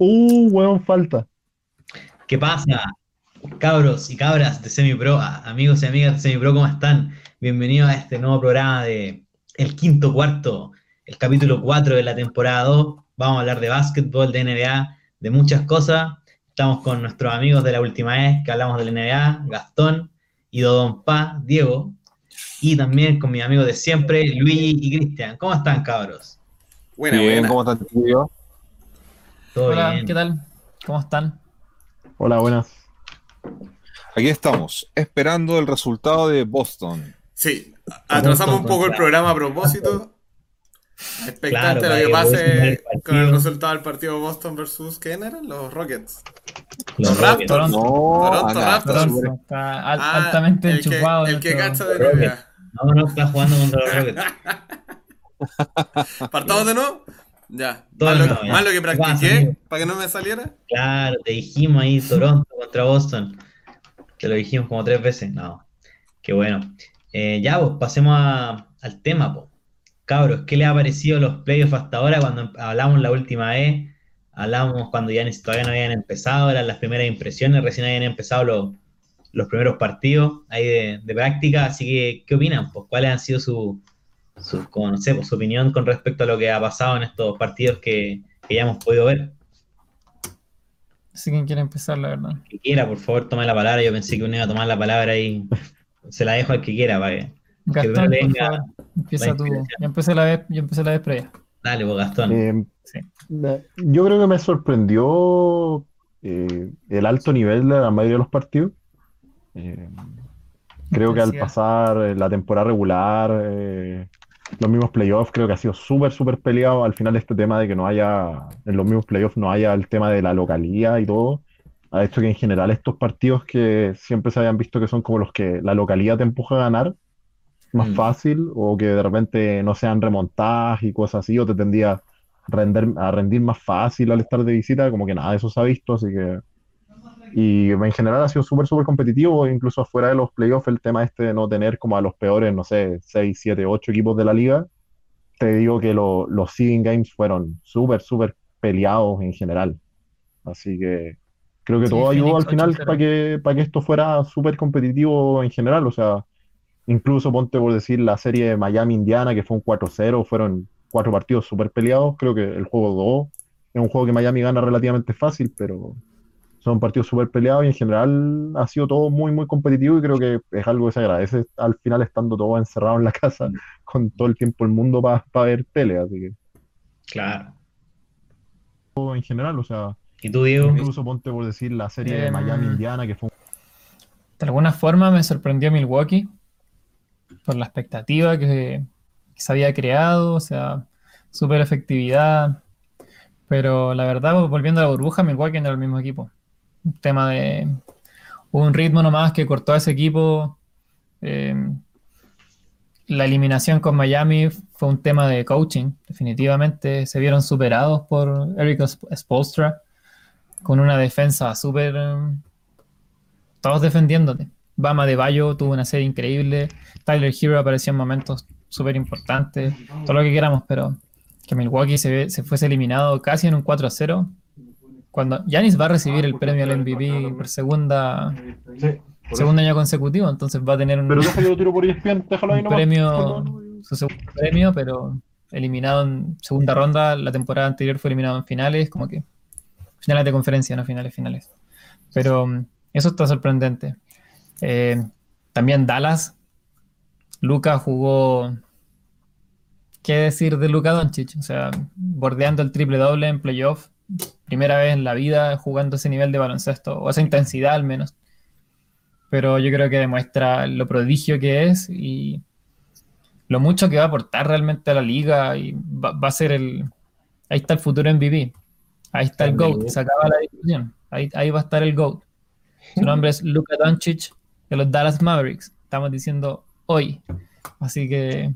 Uh, weón, falta. ¿Qué pasa? Cabros y cabras de Semipro, amigos y amigas de Semipro, ¿cómo están? Bienvenidos a este nuevo programa de El Quinto Cuarto, el capítulo 4 de la temporada 2. Vamos a hablar de básquetbol, de NBA, de muchas cosas. Estamos con nuestros amigos de la última vez que hablamos del NBA, Gastón y Dodon Pa, Diego, y también con mis amigos de siempre, Luigi y Cristian. ¿Cómo están, cabros? Buena, Bien, buena. ¿cómo están, tío? ¿Todo Hola, bien? ¿qué tal? ¿Cómo están? Hola, buenas. Aquí estamos, esperando el resultado de Boston. Sí, atrasamos un poco el programa a propósito. Expectante Claro, lo que que pase con el resultado del partido Boston versus ¿quién eran? Los Rockets. Los Los. Raptors. No, Toronto Raptors. está Toronto Ah, altamente el que, enchufado. el que cacha de. NBA. No, no, está jugando contra los Rockets. ¿Partamos de nuevo? Ya. Todo Más lo, más que ¿Qué pasa, practiqué para que no me saliera. Claro, te dijimos ahí Toronto contra Boston. Te lo dijimos como tres veces. No, qué bueno. Eh, ya, pues pasemos a- al tema, pues. Cabros, ¿qué les ha parecido los playoffs hasta ahora cuando hablamos la última vez? Hablamos cuando ya ni- todavía no habían empezado, eran las primeras impresiones, recién habían empezado los, los primeros partidos ahí de, de práctica, así que, ¿qué opinan? Pues, ¿cuáles han sido su, su, como, no sé, pues, su opinión con respecto a lo que ha pasado en estos partidos que, que ya hemos podido ver? Así que quiere empezar, la verdad. que quiera, por favor, tome la palabra. Yo pensé que uno iba a tomar la palabra y se la dejo al que quiera, para que. Gastón, primero por favor, empieza la tú. Yo empecé la vez, yo empecé la vez previa. Dale, pues Gastón. Eh, Sí. yo creo que me sorprendió eh, el alto nivel de la mayoría de los partidos. Eh, creo que al pasar la temporada regular, eh, los mismos playoffs, creo que ha sido súper, súper peleado. Al final este tema de que no haya, en los mismos playoffs no haya el tema de la localía y todo, ha hecho que en general estos partidos que siempre se habían visto que son como los que la localía te empuja a ganar, más Mm. fácil, o que de repente no sean remontadas y cosas así, o te tendría a render, a rendir más fácil al estar de visita, como que nada de eso se ha visto, así que... Y en general ha sido súper, súper competitivo, incluso afuera de los playoffs, el tema este de no tener como a los peores, no sé, 6, 7, 8 equipos de la liga. Te digo que lo- los seeding games fueron súper, súper peleados en general. Así que creo que Sí, todo ayudó al final 8-0. para que, para que esto fuera súper competitivo en general. O sea, incluso ponte por decir la serie de Miami-Indiana, que fue un 4-0, fueron cuatro partidos súper peleados. Creo que el juego 2 es un juego que Miami gana relativamente fácil, pero son partidos súper peleados y en general ha sido todo muy, muy competitivo y creo que es algo que se agradece al final estando todos encerrados en la casa con todo el tiempo el mundo para ver tele, así que Claro. en general, o sea, ¿Y tú, Diego? incluso ponte por decir la serie de Em, Miami-Indiana que fue De alguna forma me sorprendió Milwaukee por la expectativa que, que se había creado, o sea, súper efectividad. Pero la verdad, volviendo a la burbuja, Milwaukee no era el mismo equipo. Un tema de un ritmo nomás que cortó a ese equipo. eh, la eliminación con Miami fue un tema de coaching, definitivamente. Se vieron superados por Eric Spolstra con una defensa súper. todos defendiéndote. Bama de Bayo tuvo una serie increíble. Tyler Hero apareció en momentos súper importantes. Todo lo que queramos, pero que Milwaukee se, se fuese eliminado casi en un 4-0. Cuando Yanis va a recibir el premio al MVP por segunda, segundo año consecutivo, entonces va a tener un, Pero lo tiro por ESPN, déjalo ahí un nomás. premio, su segundo premio, pero eliminado en segunda ronda. La temporada anterior fue eliminado en finales, como que finales de conferencia, no finales, finales. Pero mm, eso está sorprendente. Eh, también Dallas. Luca jugó. ¿Qué decir de Luca Doncic? O sea, bordeando el triple doble en playoff. Primera vez en la vida jugando ese nivel de baloncesto, o esa intensidad al menos. Pero yo creo que demuestra lo prodigio que es y lo mucho que va a aportar realmente a la liga y va, va a ser el... Ahí está el futuro MVP. Ahí está el GOAT. Se acaba la discusión. Ahí, ahí va a estar el GOAT. Su nombre es Luka Doncic de los Dallas Mavericks. Estamos diciendo hoy. Así que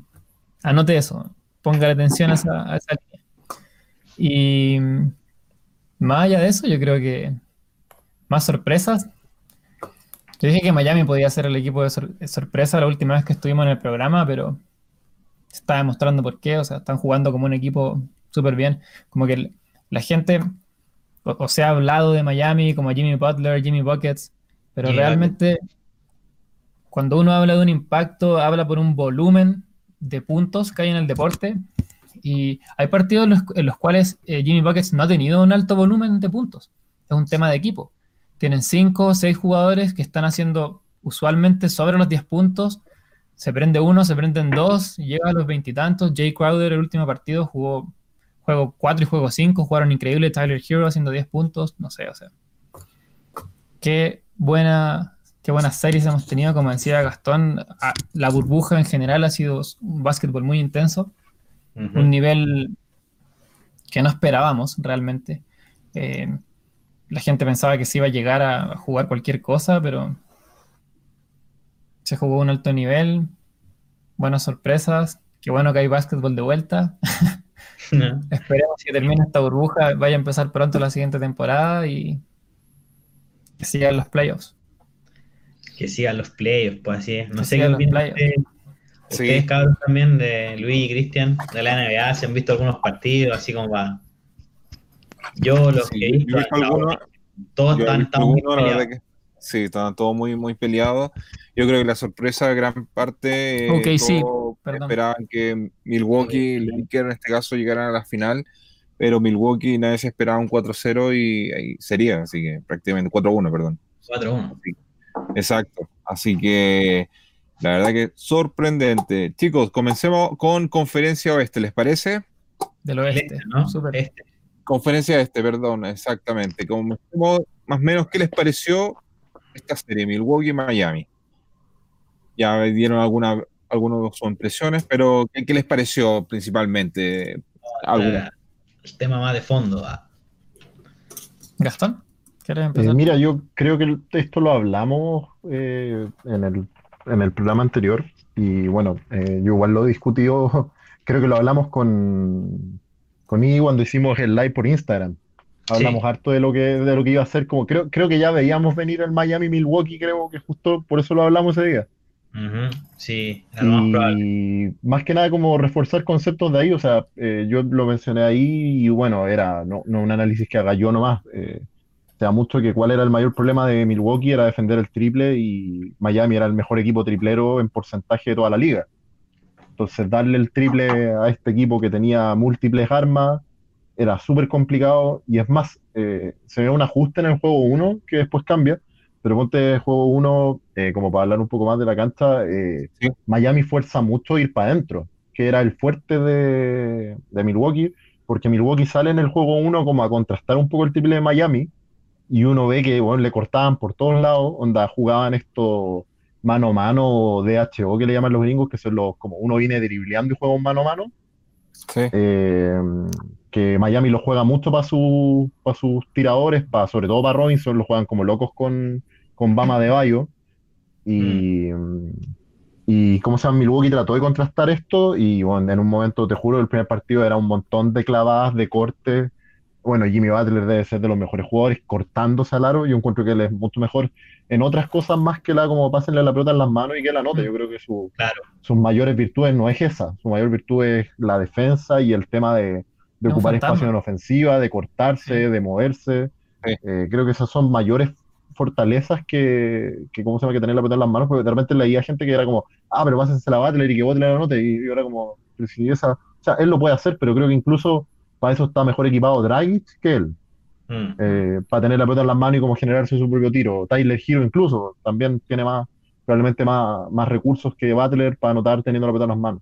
anote eso. Ponga atención a esa, a esa línea. Y más allá de eso, yo creo que más sorpresas. Yo dije que Miami podía ser el equipo de sor- de sorpresa la última vez que estuvimos en el programa, pero se está demostrando por qué. O sea, están jugando como un equipo súper bien. Como que la gente o, o se ha hablado de Miami como Jimmy Butler, Jimmy Buckets, pero realmente cuando uno habla de un impacto, habla por un volumen de puntos que hay en el deporte. Y hay partidos en los, cuales eh, Jimmy Buckets no ha tenido un alto volumen de puntos. Es un tema de equipo. Tienen cinco o seis jugadores que están haciendo usualmente sobre los 10 puntos. Se prende uno, se prenden dos, llega a los veintitantos. Jay Crowder, el último partido, jugó juego 4 y juego 5, jugaron increíble. Tyler Hero haciendo 10 puntos, no sé, o sea. Qué buena, qué buenas series hemos tenido, como decía Gastón. a- La burbuja en general ha sido un básquetbol muy intenso Un nivel que no esperábamos realmente. Eh, la gente pensaba que se iba a llegar a jugar cualquier cosa, pero se jugó un alto nivel, buenas sorpresas, qué bueno que hay básquetbol de vuelta. Esperemos que termine esta burbuja, vaya a empezar pronto la siguiente temporada y que sigan los playoffs. Que sigan los playoffs, pues así es. No Que sé qué Sí. ustedes, cabros, también de Luis y Cristian, de la NBA, si han visto algunos partidos, así como va. Yo los Sí, que he visto, visto algunos, todos están, visto están muy algunos, peleados. que sí, estaban todos muy, muy peleados. Yo creo que la sorpresa, gran parte, eh, Ok, sí, esperaban que Milwaukee y Lakers en este caso llegaran a la final, pero Milwaukee nadie se esperaba un 4-0 y ahí sería, así que prácticamente 4-1, perdón. 4-1. Exacto. Así que la verdad que sorprendente. Chicos, comencemos con Conferencia Oeste, ¿les parece? Del oeste. Este, ¿no? Súper. Este. Conferencia Este, perdón, exactamente. Como más o menos, ¿qué les pareció esta serie, Milwaukee y Miami? Ya dieron alguna, algunas de sus impresiones, pero ¿qué, qué les pareció principalmente? Alguna. El tema más de fondo. ah. Gastón, ¿quieres Eh, empezar? mira, yo creo que esto lo hablamos eh, en el, en el programa anterior y bueno, eh, yo igual lo he discutido, creo que lo hablamos con, con Iggy cuando hicimos el live por Instagram. Hablamos Sí. harto de lo que, de lo que iba a ser, como creo, creo que ya veíamos venir el Miami Milwaukee, creo que justo por eso lo hablamos ese día. Sí, lo más probable. Y más que nada como reforzar conceptos de ahí, o sea, eh, yo lo mencioné ahí y bueno, era no, no un análisis que haga yo nomás. eh, mucho que cuál era el mayor problema de Milwaukee era defender el triple y Miami era el mejor equipo triplero en porcentaje de toda la liga. Entonces, darle el triple a este equipo que tenía múltiples armas era súper complicado y es más, eh, se ve un ajuste en el juego 1 que después cambia, pero ponte el juego 1, como para hablar un poco más de la cancha, eh, Sí. Miami fuerza mucho ir para adentro, que era el fuerte de, de Milwaukee, porque Milwaukee sale en el juego 1 como a contrastar un poco el triple de Miami y uno ve que bueno, le cortaban por todos lados, onda jugaban esto mano a mano o DHO que le llaman los gringos, que son los como uno viene dribleando y juega un mano a mano Sí. eh, que Miami lo juega mucho para su, para sus tiradores, para, sobre todo para Robinson, lo juegan como locos con, con Bama de Bayo. Y, y cómo se llama, Milwaukee trató de contrastar esto y bueno, en un momento, te juro, el primer partido era un montón de clavadas, de cortes. Bueno, Jimmy Butler debe ser de los mejores jugadores, cortándose al aro. Yo encuentro que él es mucho mejor en otras cosas más que la como pásenle la pelota en las manos y que la anote. Yo creo que su, Claro. sus mayores virtudes no es esa, su mayor virtud es la defensa y el tema de, de ocupar fantasma. espacio en ofensiva, de cortarse, Sí. de moverse. Sí. Eh, creo que esas son mayores fortalezas que, que ¿cómo se llama? que tener la pelota en las manos, porque de repente leía gente que era como, ah, pero pásense la Butler y que Butler la anote, y yo era como, pero si esa, o sea, él lo puede hacer, pero creo que incluso para eso está mejor equipado Dragic que él Mm. eh, para tener la pelota en las manos y como generarse su propio tiro. Tyler Hero incluso también tiene más, probablemente más, más recursos que Butler para anotar teniendo la pelota en las manos.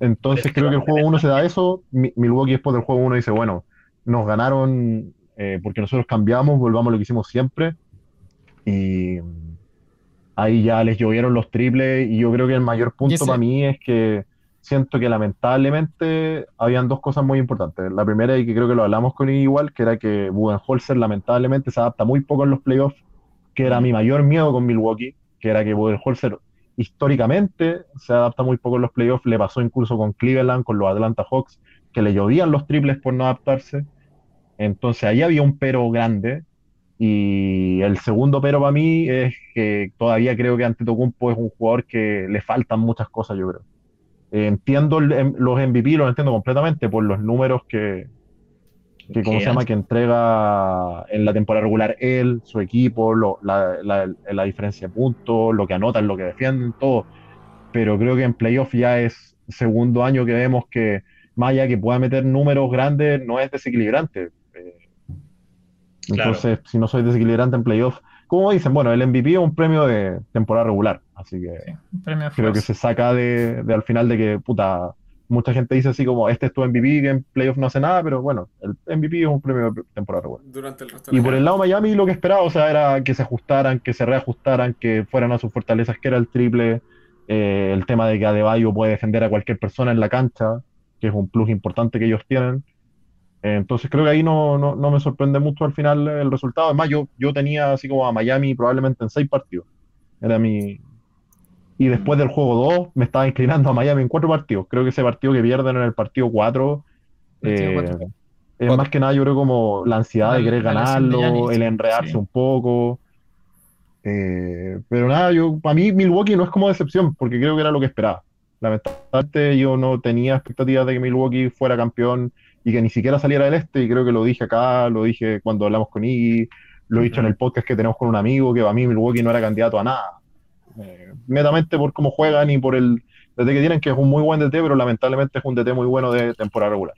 Entonces creo que el juego 1 se da eso, Mi- Milwaukee después del juego 1 dice, bueno, nos ganaron eh, porque nosotros cambiamos, volvamos a lo que hicimos siempre. Y ahí ya les llovieron los triples y yo creo que el mayor punto para mí es que siento que lamentablemente habían dos cosas muy importantes. La primera, y que creo que lo hablamos con igual, que era que Budenholzer lamentablemente se adapta muy poco en los playoffs, que era mi mayor miedo con Milwaukee, que era que Budenholzer históricamente se adapta muy poco en los playoffs, le pasó incluso con Cleveland, con los Atlanta Hawks, que le llovían los triples por no adaptarse. Entonces ahí había un pero grande. Y el segundo pero para mí es que todavía creo que Antetokounmpo es un jugador que le faltan muchas cosas, yo creo. Eh, entiendo el- em- los MVP, los entiendo completamente por los números que, que como se llama, que entrega en la temporada regular él, su equipo, lo- la, la- la diferencia de puntos, lo que anotan, lo que defienden, todo. Pero creo que en playoff ya es segundo año que vemos que allá que pueda meter números grandes, no es desequilibrante. Eh, Claro. entonces, si no soy desequilibrante en playoff, como dicen, bueno, el MVP es un premio de temporada regular, así que Sí, un premio creo que se saca de, de al final de que, puta, mucha gente dice así como, este es tu MVP, que en playoff no hace nada, pero bueno, el MVP es un premio de temporada regular. Durante el resto Y por el lado de Miami lo que esperaba, o sea, era que se ajustaran, que se reajustaran, que fueran a sus fortalezas, que era el triple, eh, el tema de que Adebayo puede defender a cualquier persona en la cancha, que es un plus importante que ellos tienen. Entonces creo que ahí no, no, no me sorprende mucho al final el resultado. Además, yo, yo tenía así como a Miami probablemente en seis partidos. Era mi... Y después del juego 2 me estaba inclinando a Miami en cuatro partidos. Creo que ese partido que pierden en el partido 4 Partido eh, cuatro. es Cuatro. más que nada, yo creo, como la ansiedad de querer de ganarlo, Giannis, el enredarse sí. un poco. Eh, pero nada, yo, para mí Milwaukee no es como decepción, porque creo que era lo que esperaba. Lamentablemente yo no tenía expectativas de que Milwaukee fuera campeón y que ni siquiera saliera del este, y creo que lo dije acá, lo dije cuando hablamos con Iggy, lo he dicho en el podcast que tenemos con un amigo, que para mí Milwaukee no era candidato a nada. Eh, netamente por cómo juegan y por el DT que tienen, que es un muy buen DT, pero lamentablemente es un DT muy bueno de temporada regular.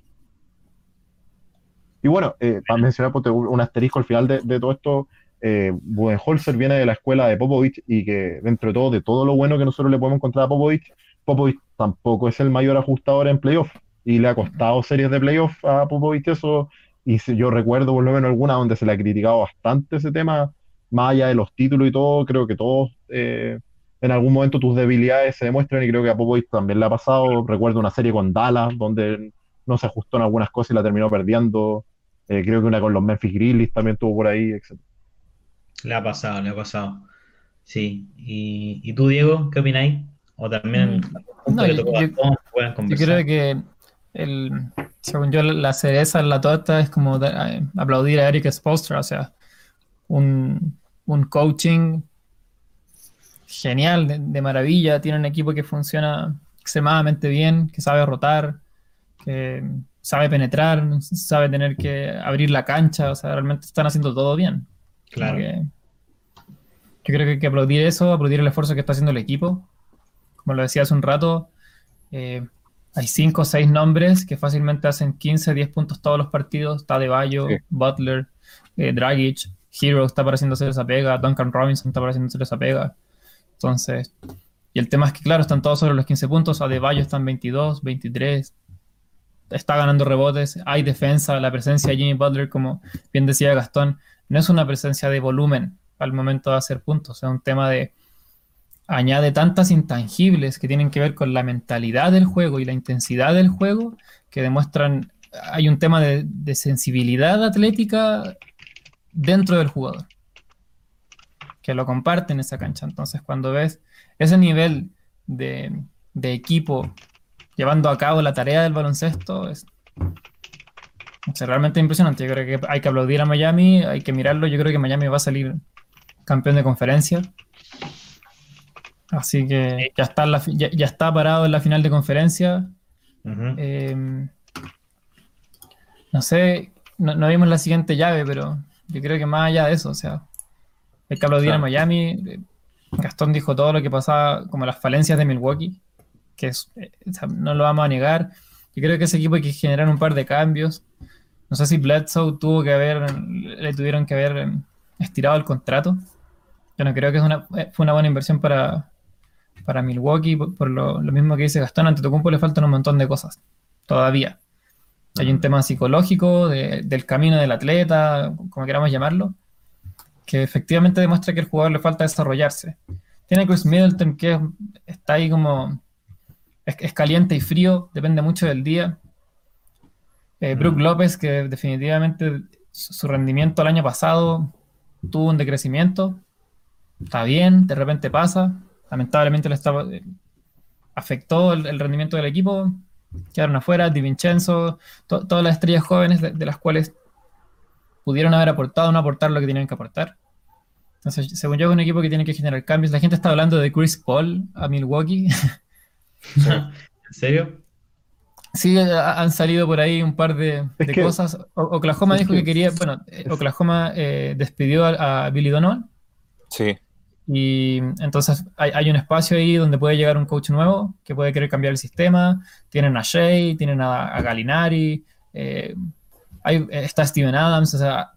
Y bueno, eh, para mencionar un un asterisco al final de, de todo esto, eh, Budenholzer viene de la escuela de Popovich y que dentro de todo, de todo lo bueno que nosotros le podemos encontrar a Popovich, Popovich tampoco es el mayor ajustador en playoff y le ha costado series de playoff a Popovich eso. Y si yo recuerdo por lo menos alguna donde se le ha criticado bastante ese tema, más allá de los títulos y todo, creo que todos eh, en algún momento tus debilidades se demuestran y creo que a Popovich también le ha pasado. Recuerdo una serie con Dallas donde no se ajustó en algunas cosas y la terminó perdiendo. Eh, creo que una con los Memphis Grizzlies también tuvo por ahí, etc. Le ha pasado, le ha pasado. Sí. ¿Y, y tú, Diego, qué opináis? O también, Mm, no, yo- yo- creo que el, según yo, la cereza en la torta es como eh, aplaudir a Eric Spoelstra, o sea, un, un coaching genial, de, de maravilla, tiene un equipo que funciona extremadamente bien, que sabe rotar, que sabe penetrar, sabe tener que abrir la cancha, o sea, realmente están haciendo todo bien. Claro. que- yo creo que hay que aplaudir eso, aplaudir el esfuerzo que está haciendo el equipo. Como lo decía hace un rato, eh, hay 5 o 6 nombres que fácilmente hacen 15, 10 puntos todos los partidos. Está De Bayo, Sí. Butler, eh, Dragic, Hero está pareciendo hacer esa pega, Duncan Robinson está pareciendo hacer esa pega. Entonces, y el tema es que, claro, están todos sobre los 15 puntos. Adebayo está en 22, 23. Está ganando rebotes. Hay defensa. La presencia de Jimmy Butler, como bien decía Gastón, no es una presencia de volumen al momento de hacer puntos. Es un tema de. Añade tantas intangibles que tienen que ver con la mentalidad del juego y la intensidad del juego que demuestran. Hay un tema de, sensibilidad atlética dentro del jugador que lo comparten esa cancha. Entonces, cuando ves ese nivel de, equipo llevando a cabo la tarea del baloncesto, es, es realmente impresionante. Yo creo que hay que aplaudir a Miami, hay que mirarlo. Yo creo que Miami va a salir campeón de conferencia. Así que ya está, en la ya, ya está parado en la final de conferencia. Eh, no sé, no, no vimos la siguiente llave, pero yo creo que más allá de eso, o sea, hay que aplaudir Claro. a Miami. Gastón dijo todo lo que pasaba, como las falencias de Milwaukee, que es- eh, o sea, no lo vamos a negar. Yo creo que ese equipo hay que generar un par de cambios. No sé si Bledsoe tuvo que haber, le tuvieron que haber eh, estirado el contrato. Yo no creo que es una, eh, fue una buena inversión para, para Milwaukee, por, por lo, lo mismo que dice Gastón, ante Tocumpo le faltan un montón de cosas, todavía. Hay un tema psicológico, de- del camino del atleta, como queramos llamarlo, que efectivamente demuestra que al jugador le falta desarrollarse. Tiene Chris Middleton que es- está ahí como, es, es caliente y frío, depende mucho del día. Eh, Brook. López, que definitivamente su rendimiento el año pasado tuvo un decrecimiento, está bien, de repente pasa, lamentablemente le estaba, eh, afectó el, el rendimiento del equipo, quedaron afuera, Di Vincenzo, to- todas las estrellas jóvenes de, de las cuales pudieron haber aportado o no aportar lo que tenían que aportar. Entonces, según yo, es un equipo que tiene que generar cambios. La gente está hablando de Chris Paul a Milwaukee. ¿En serio? Sí, ha- han salido por ahí un par de, Es de que- cosas. O- Oklahoma dijo que- que quería, bueno, eh, Oklahoma eh, despidió a, a Billy Donovan Sí. Y entonces hay, hay un espacio ahí donde puede llegar un coach nuevo que puede querer cambiar el sistema. Tienen a Shea, tienen a, Gallinari, eh, está Steven Adams, o sea,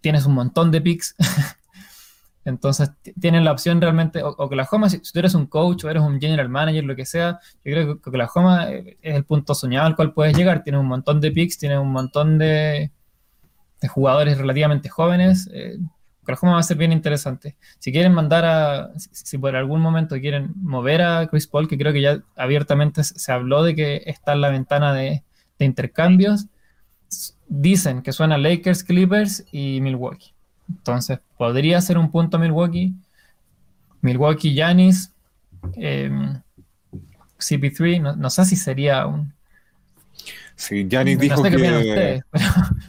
tienes un montón de picks. Entonces tienen la opción realmente, O- Oklahoma, si, si tú eres un coach o eres un general manager, lo que sea, yo creo que Oklahoma eh, es el punto soñado al cual puedes llegar. Tienes un montón de picks, tienes un montón de, de jugadores relativamente jóvenes. eh, Oklahoma va a ser bien interesante. Si quieren mandar a, si, por algún momento quieren mover a Chris Paul, que creo que ya abiertamente se habló de que está en la ventana de, intercambios, dicen que suena Lakers, Clippers y Milwaukee. Entonces, podría ser un punto Milwaukee. Milwaukee, Giannis, em, CP3, no, no sé si sería un... Sí, Giannis no dijo sé qué opinan que. ustedes, pero,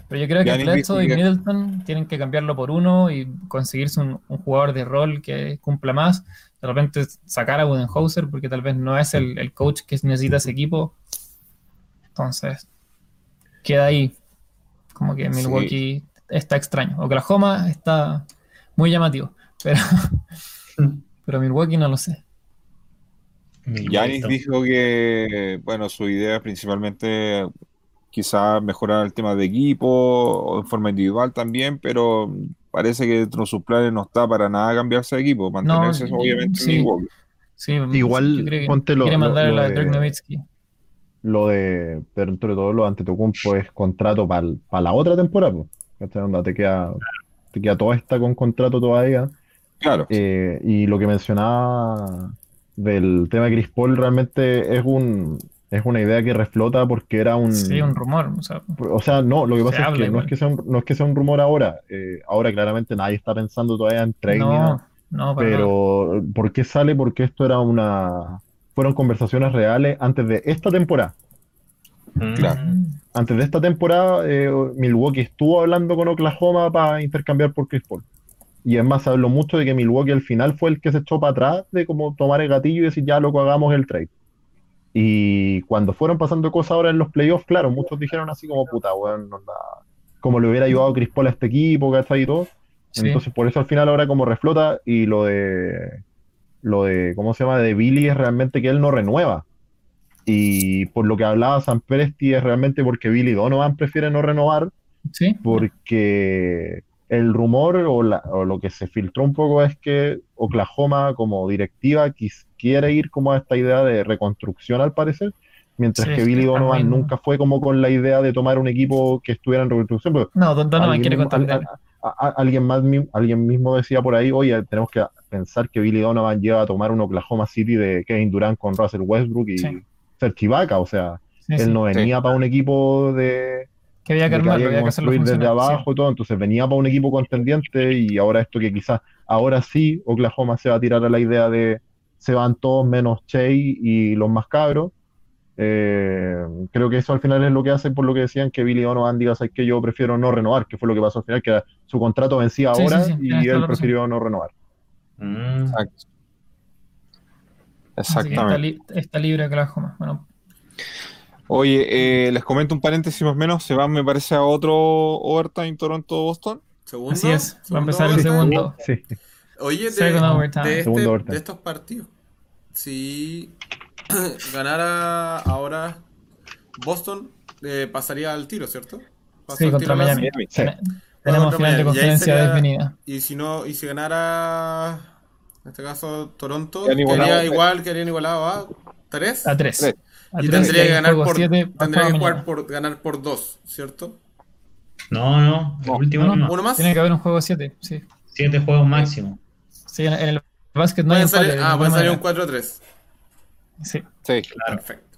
pero yo creo que Bledsoe y Middleton tienen que cambiarlo por uno y conseguirse un, un jugador de rol que cumpla más. De repente sacar a Budenholzer porque tal vez no es el, el coach que necesita ese equipo. Entonces, queda ahí. Como que Sí. Milwaukee está extraño. Oklahoma está muy llamativo, pero, pero Milwaukee no lo sé. Giannis dijo que, bueno, su idea es principalmente quizás mejorar el tema de equipo o en forma individual también, pero parece que dentro de sus planes no está para nada cambiarse de equipo, mantenerse obviamente sí. Sí, Igual, creo que ponte lo- quiere lo- mandar a lo la de-. Lo de, pero entre todo lo de Antetokounmpo es contrato para la otra temporada, pues. ¿Cachai? Onda, te queda, te queda toda esta con contrato todavía. Claro, Eh, y lo que mencionaba del tema de Chris Paul realmente es un, es una idea que reflota porque era un, Sí, un rumor. O sea, o sea, no, lo que pasa es que no es que sea un, no es que sea un rumor ahora. eh, ahora claramente nadie está pensando todavía en trade no, no. Pero, ¿por qué sale? Porque esto era una, fueron conversaciones reales antes de esta temporada. Claro. Antes de esta temporada, eh, Milwaukee estuvo hablando con Oklahoma para intercambiar por Chris Paul. Y es más, se habló mucho de que Milwaukee al final fue el que se echó para atrás de como tomar el gatillo y decir, ya loco, hagamos el trade. Y cuando fueron pasando cosas ahora en los playoffs, claro, muchos dijeron así como, puta, weón, onda, como le hubiera ayudado Chris Paul a este equipo, ¿cachai? Y todo. Sí. Entonces, por eso al final ahora como reflota y lo de, lo de, ¿cómo se llama? De Billy es realmente que él no renueva. Y por lo que hablaba San Presti es realmente porque Billy Donovan prefiere no renovar Sí, porque el rumor o, la- o lo que se filtró un poco es que Oklahoma como directiva quis- quiere ir como a esta idea de reconstrucción al parecer, mientras Sí, que Billy Donovan nunca fue como con la idea de tomar un equipo que estuviera en reconstrucción. pero No, Don Donovan alguien quiere mismo- al- contender. a- a- a- alguien más alguien mismo decía por ahí, oye, tenemos que pensar que Billy Donovan lleva a tomar un Oklahoma City de Kevin Durant con Russell Westbrook y Sí. ser chivaca, o sea, Sí, él sí. no venía para un equipo de Que había que armarlo, había que había que hacerlo construir desde sí. abajo y todo, entonces venía para un equipo contendiente y ahora esto que quizás, ahora sí, Oklahoma se va a tirar a la idea de se van todos menos Shea y los más cabros. Eh, creo que eso al final es lo que hace por lo que decían que Billy Donovan diga, sabes que yo prefiero no renovar, que fue lo que pasó al final, que su contrato vencía Sí, ahora sí, sí, y él prefirió no renovar. Mm. exacto. Está, Exactamente. li- está libre Oklahoma. Bueno, Oye, eh, les comento un paréntesis más o menos. Se van, me parece, a otro overtime Toronto-Boston. Segundo. así es. Va a empezar el segundo. Sí, Oye, de, Second overtime. de, este- Segundo overtime. de estos partidos, si ganara ahora Boston, eh, pasaría al tiro, ¿cierto? Pasa Sí, al contra tiro a la- Miami. Miami. sí. Ten- Tenemos final de conferencia sería- definida. Y si no, y si ganara, en este caso, Toronto, quedaría tres. igual, quedarían igualados a 3. A tres. Tres. Y tendría que ganar por, siete, tendría que jugar mañana. por ganar por 2, ¿cierto? No, no, el último no, no. Uno más. Tiene que haber un juego 7, sí. Siete juegos máximo. Sí, en, en el básquet no hay Pueden salir, empate. ah, puede salir un manera. 4-3. Sí, Sí. Claro. Perfecto.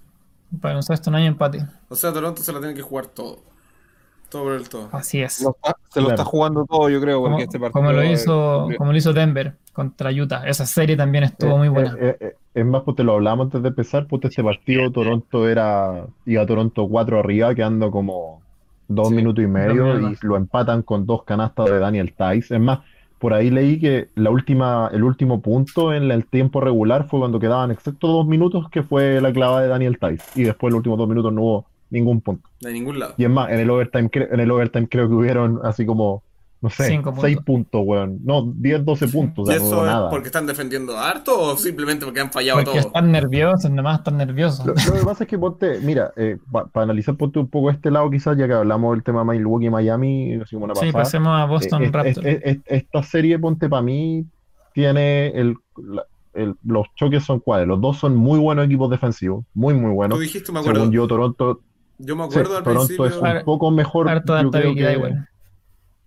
para nosotros no hay empate. O sea, Toronto se la tiene que jugar todo. Todo por el todo. Así es. Lo está- se lo Claro. está jugando todo, yo creo, porque Como, este partido. como lo es- hizo, como lo hizo Denver contra Utah. Esa serie también estuvo muy Eh, buena. eh, eh, es más, pues te lo hablamos antes de empezar, pues este partido Toronto era, iba Toronto 4 arriba, quedando como dos Sí, minutos y medio y lo empatan con dos canastas de Daniel Tice. Es más, por ahí leí que la última, el último punto en el tiempo regular fue cuando quedaban exactos dos minutos, que fue la clavada de Daniel Tice. Y después, los últimos dos minutos, no hubo ningún punto. De ningún lado. Y es más, en el overtime, cre- en el overtime creo que hubieron así como, no sé, Cinco 6 puntos. puntos, weón. No, 10, 12 puntos, ¿Y no eso es nada. porque están defendiendo harto o simplemente porque han fallado Porque todo? están nerviosos, nomás están nerviosos. Lo, lo que pasa es que ponte, mira, para analizar ponte un poco este lado quizás, ya que hablamos del tema Milwaukee y Miami, así como una Sí, pasada. pasemos a Boston Eh, es- Raptors. es- es- esta serie, ponte para mí, tiene el, la- el- los choques son cuáles. Los dos son muy buenos equipos defensivos, muy, muy buenos. Tú dijiste, me acuerdo. Según yo, Toronto, Yo me sí, acuerdo al Toronto principio. es un poco mejor, yo creo que, igual.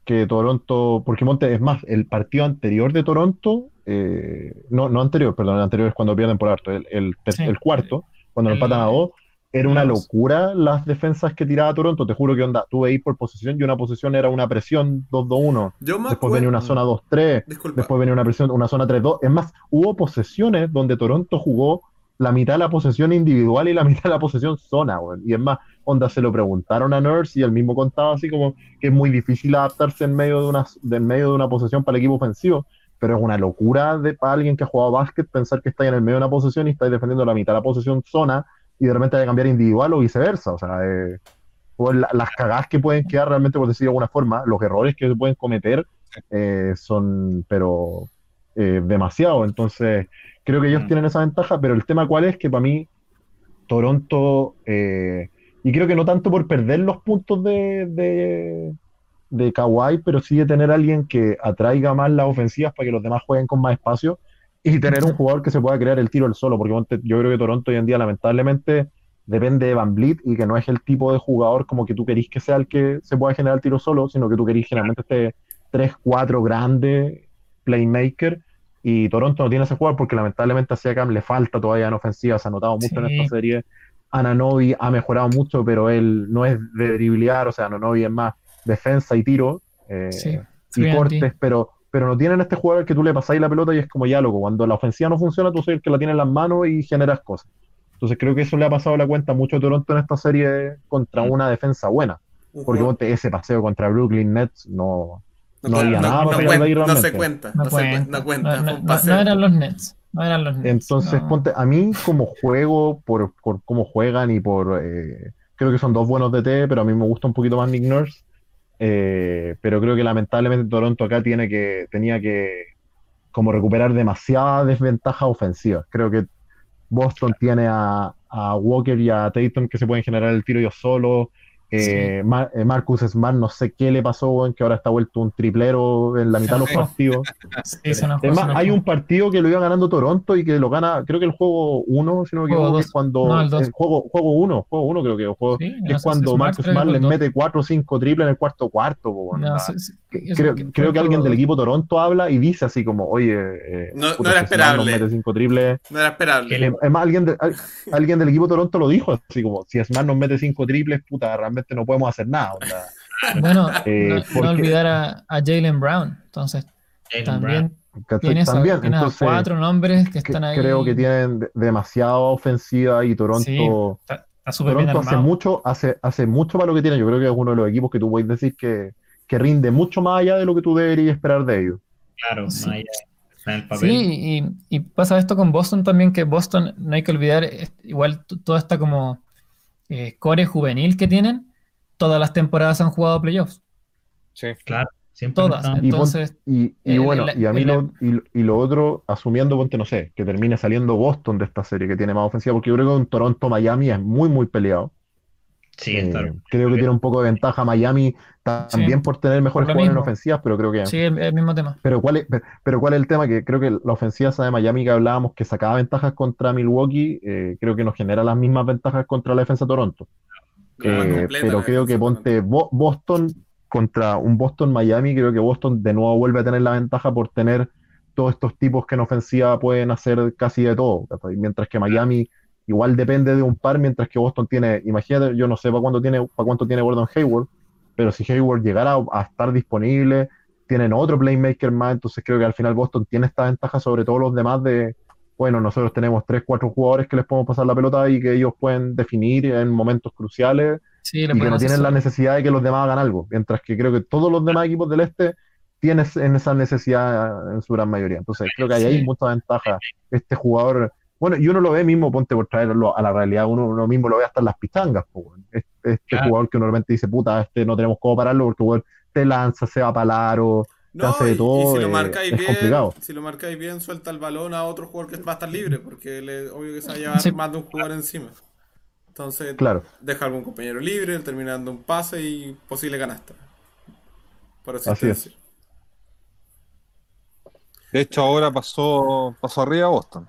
que Toronto, porque Monte, es más, el partido anterior de Toronto, eh, no, no anterior, perdón, el anterior es cuando pierden por harto, el, el, Sí. el cuarto, cuando El- empatan a dos, era una locura las defensas que tiraba Toronto, te juro que onda, tuve ahí por posición y una posición era una presión 2-2-1, Yo me después venía una acuerdo. zona 2-3, Disculpa. después venía una presión, una zona 3-2, es más, hubo posesiones donde Toronto jugó la mitad de la posesión individual y la mitad de la posesión zona, y es más, onda se lo preguntaron a Nurse y él mismo contaba así como que es muy difícil adaptarse en medio de una, de medio de una posesión para el equipo ofensivo, pero es una locura de, para alguien que ha jugado básquet pensar que está en el medio de una posesión y está defendiendo la mitad de la posesión zona y de repente hay que cambiar individual o viceversa, o sea, eh, las cagadas que pueden quedar realmente, por decir de alguna forma, los errores que se pueden cometer eh, son, pero eh, demasiado, entonces creo que ellos Mm. tienen esa ventaja, pero el tema cuál es que para mí Toronto, eh, y creo que no tanto por perder los puntos de, de, de Kawhi, pero sí de tener a alguien que atraiga más las ofensivas para que los demás jueguen con más espacio y tener un jugador que se pueda crear el tiro él solo, porque yo creo que Toronto hoy en día lamentablemente depende de Van Vliet y que no es el tipo de jugador como que tú querís que sea el que se pueda generar el tiro solo, sino que tú querís generalmente este 3-4 grande playmaker y Toronto no tiene ese jugador porque lamentablemente a Siakam le falta todavía en ofensiva, se ha notado mucho en esta serie. Ananobi ha mejorado mucho, pero él no es de driblear, o sea, Ananobi es más defensa y tiro eh, Sí, y cortes, pero, pero no tienen este jugador que tú le pasáis la pelota y es como ya loco, cuando la ofensiva no funciona, tú soy el que la tiene en las manos y generas cosas. Entonces creo que eso le ha pasado la cuenta mucho a Toronto en esta serie contra Mm. una defensa buena, porque jugador- ponte ese paseo contra Brooklyn Nets no, no había no, nada no para cuen- no se cuenta. No, No, se cuenta. cuen- no cuenta. No, no- no- no eran los Nets. No eran los Nets. Entonces, no. ponte, a mí como juego, por, por cómo juegan y por... eh, creo que son dos buenos DT, pero a mí me gusta un poquito más Nick Nurse. Eh, pero creo que lamentablemente Toronto acá tiene que, tenía que como recuperar demasiada desventaja ofensiva. Creo que Boston tiene a, a Walker y a Tatum que se pueden generar el tiro ellos solos. Eh, Mar- eh, Marcus Smart, no sé qué le pasó, weón, que ahora está vuelto un triplero en la mitad de los partidos. Sí, Es se más, enojó. hay un partido que lo iba ganando Toronto y que lo gana, creo que el juego 1, si no me equivoco, que dos. es cuando. No, el dos. el juego juego 1, juego 1 creo que, o juego- Sí, que no es si cuando Smart Marcus creo que Smart dos. mete 4 o 5 triples en el cuarto cuarto. po, weón. No, sí, sí, eso creo, que creo que alguien del equipo Toronto habla y dice así como, oye, eh, No- puta, era si Smart nos esperable. mete 5 triples. No era esperable. Que le- Es más, alguien, de- al- alguien del equipo Toronto lo dijo, así como, si Smart nos mete 5 triples, puta, realmente no podemos hacer nada. onda. Bueno, Eh, no, olvidar a, a Jalen Brown. Entonces, Jalen también a, También, tienes a entonces, cuatro nombres que están ahí. creo que tienen de- demasiada ofensiva y Toronto... Sí, Está, está súper bien Toronto hace mucho, hace, hace mucho para lo que tiene. Yo creo que es uno de los equipos que tú puedes decir que, que rinde mucho más allá de lo que tú deberías esperar de ellos. Claro, Sí. más allá el papel. Sí, y, y pasa esto con Boston también, que Boston, no hay que olvidar, igual toda esta como eh, core juvenil que tienen, todas las temporadas han jugado playoffs, Sí. Claro, siempre todas. Y Entonces, Y, y El- bueno, el- y a mí el- lo, y, y lo otro, asumiendo, ponte, no sé, que termine saliendo Boston de esta serie, que tiene más ofensiva, porque yo creo que un Toronto-Miami es muy, muy peleado. Sí, Eh, creo que tiene un poco de ventaja Miami también Sí. por tener mejores Por jugadores en ofensivas, pero creo que... sí, el, el mismo tema. Pero ¿cuál es, pero, pero cuál es el tema? Que creo que la ofensiva esa de Miami que hablábamos que sacaba ventajas contra Milwaukee, eh, creo que nos genera las mismas ventajas contra la defensa de Toronto. Eh, completa pero creo que ponte Bo- Boston contra un Boston-Miami, creo que Boston de nuevo vuelve a tener la ventaja por tener todos estos tipos que en ofensiva pueden hacer casi de todo. Mientras que Miami igual depende de un par, mientras que Boston tiene, imagínate, yo no sé para cuánto tiene, para cuánto tiene Gordon Hayward, pero si Hayward llegara a, a estar disponible, tienen otro playmaker más, entonces creo que al final Boston tiene esta ventaja sobre todos los demás de, bueno, nosotros tenemos tres, cuatro jugadores que les podemos pasar la pelota y que ellos pueden definir en momentos cruciales Sí, y que no tienen la necesidad de que los demás hagan algo, mientras que creo que todos los demás equipos del este tienen en esa necesidad en su gran mayoría. Entonces creo que ahí hay Sí. mucha ventaja. Este jugador, Bueno, y uno lo ve mismo, ponte por traerlo a la realidad, uno, uno mismo lo ve hasta en las pistangas. Este, este Claro. jugador que normalmente dice, puta, este no tenemos cómo pararlo porque weón, te lanza, se va para aro, te No, hace y, de y todo, si lo eh, marcáis es bien, complicado. si lo marcáis bien, suelta el balón a otro jugador que va a estar libre, porque le, obvio que se va a llevar Sí. más de un jugador encima. Entonces, Claro, deja a algún compañero libre, terminando un pase y posible canasta. Por Así es. asistencia. De hecho, ahora pasó, pasó arriba a Boston.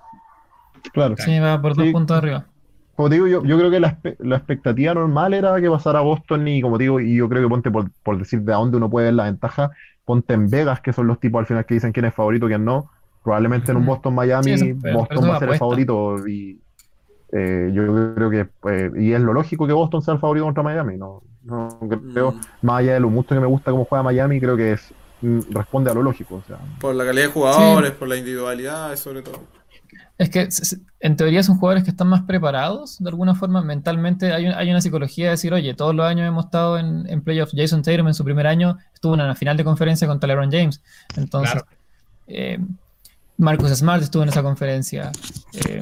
Claro. Sí, va por dos Sí. puntos arriba. Como te digo, yo, yo creo que la, la expectativa normal era que pasara a Boston y como te digo, y yo creo que ponte por, por decir de a dónde uno puede ver la ventaja, ponte en Vegas, que son los tipos al final que dicen quién es favorito, quién no. Probablemente en un Sí, pero- pero Boston va a es ser el favorito y eh, yo creo que, eh, y es lo lógico que Boston sea el favorito contra Miami, no, no creo, Mm. más allá de lo mucho que me gusta cómo juega Miami, creo que es, mm, responde a lo lógico, o sea, Por la calidad de jugadores, por la individualidad, sobre todo. Es que en teoría son jugadores que están más preparados, de alguna forma, mentalmente. Hay, un- hay una psicología de decir, oye, todos los años hemos estado en, en playoffs. Jason Tatum en su primer año estuvo en la final de conferencia contra LeBron James. Entonces, Claro. eh, Marcus Smart estuvo en esa conferencia. eh,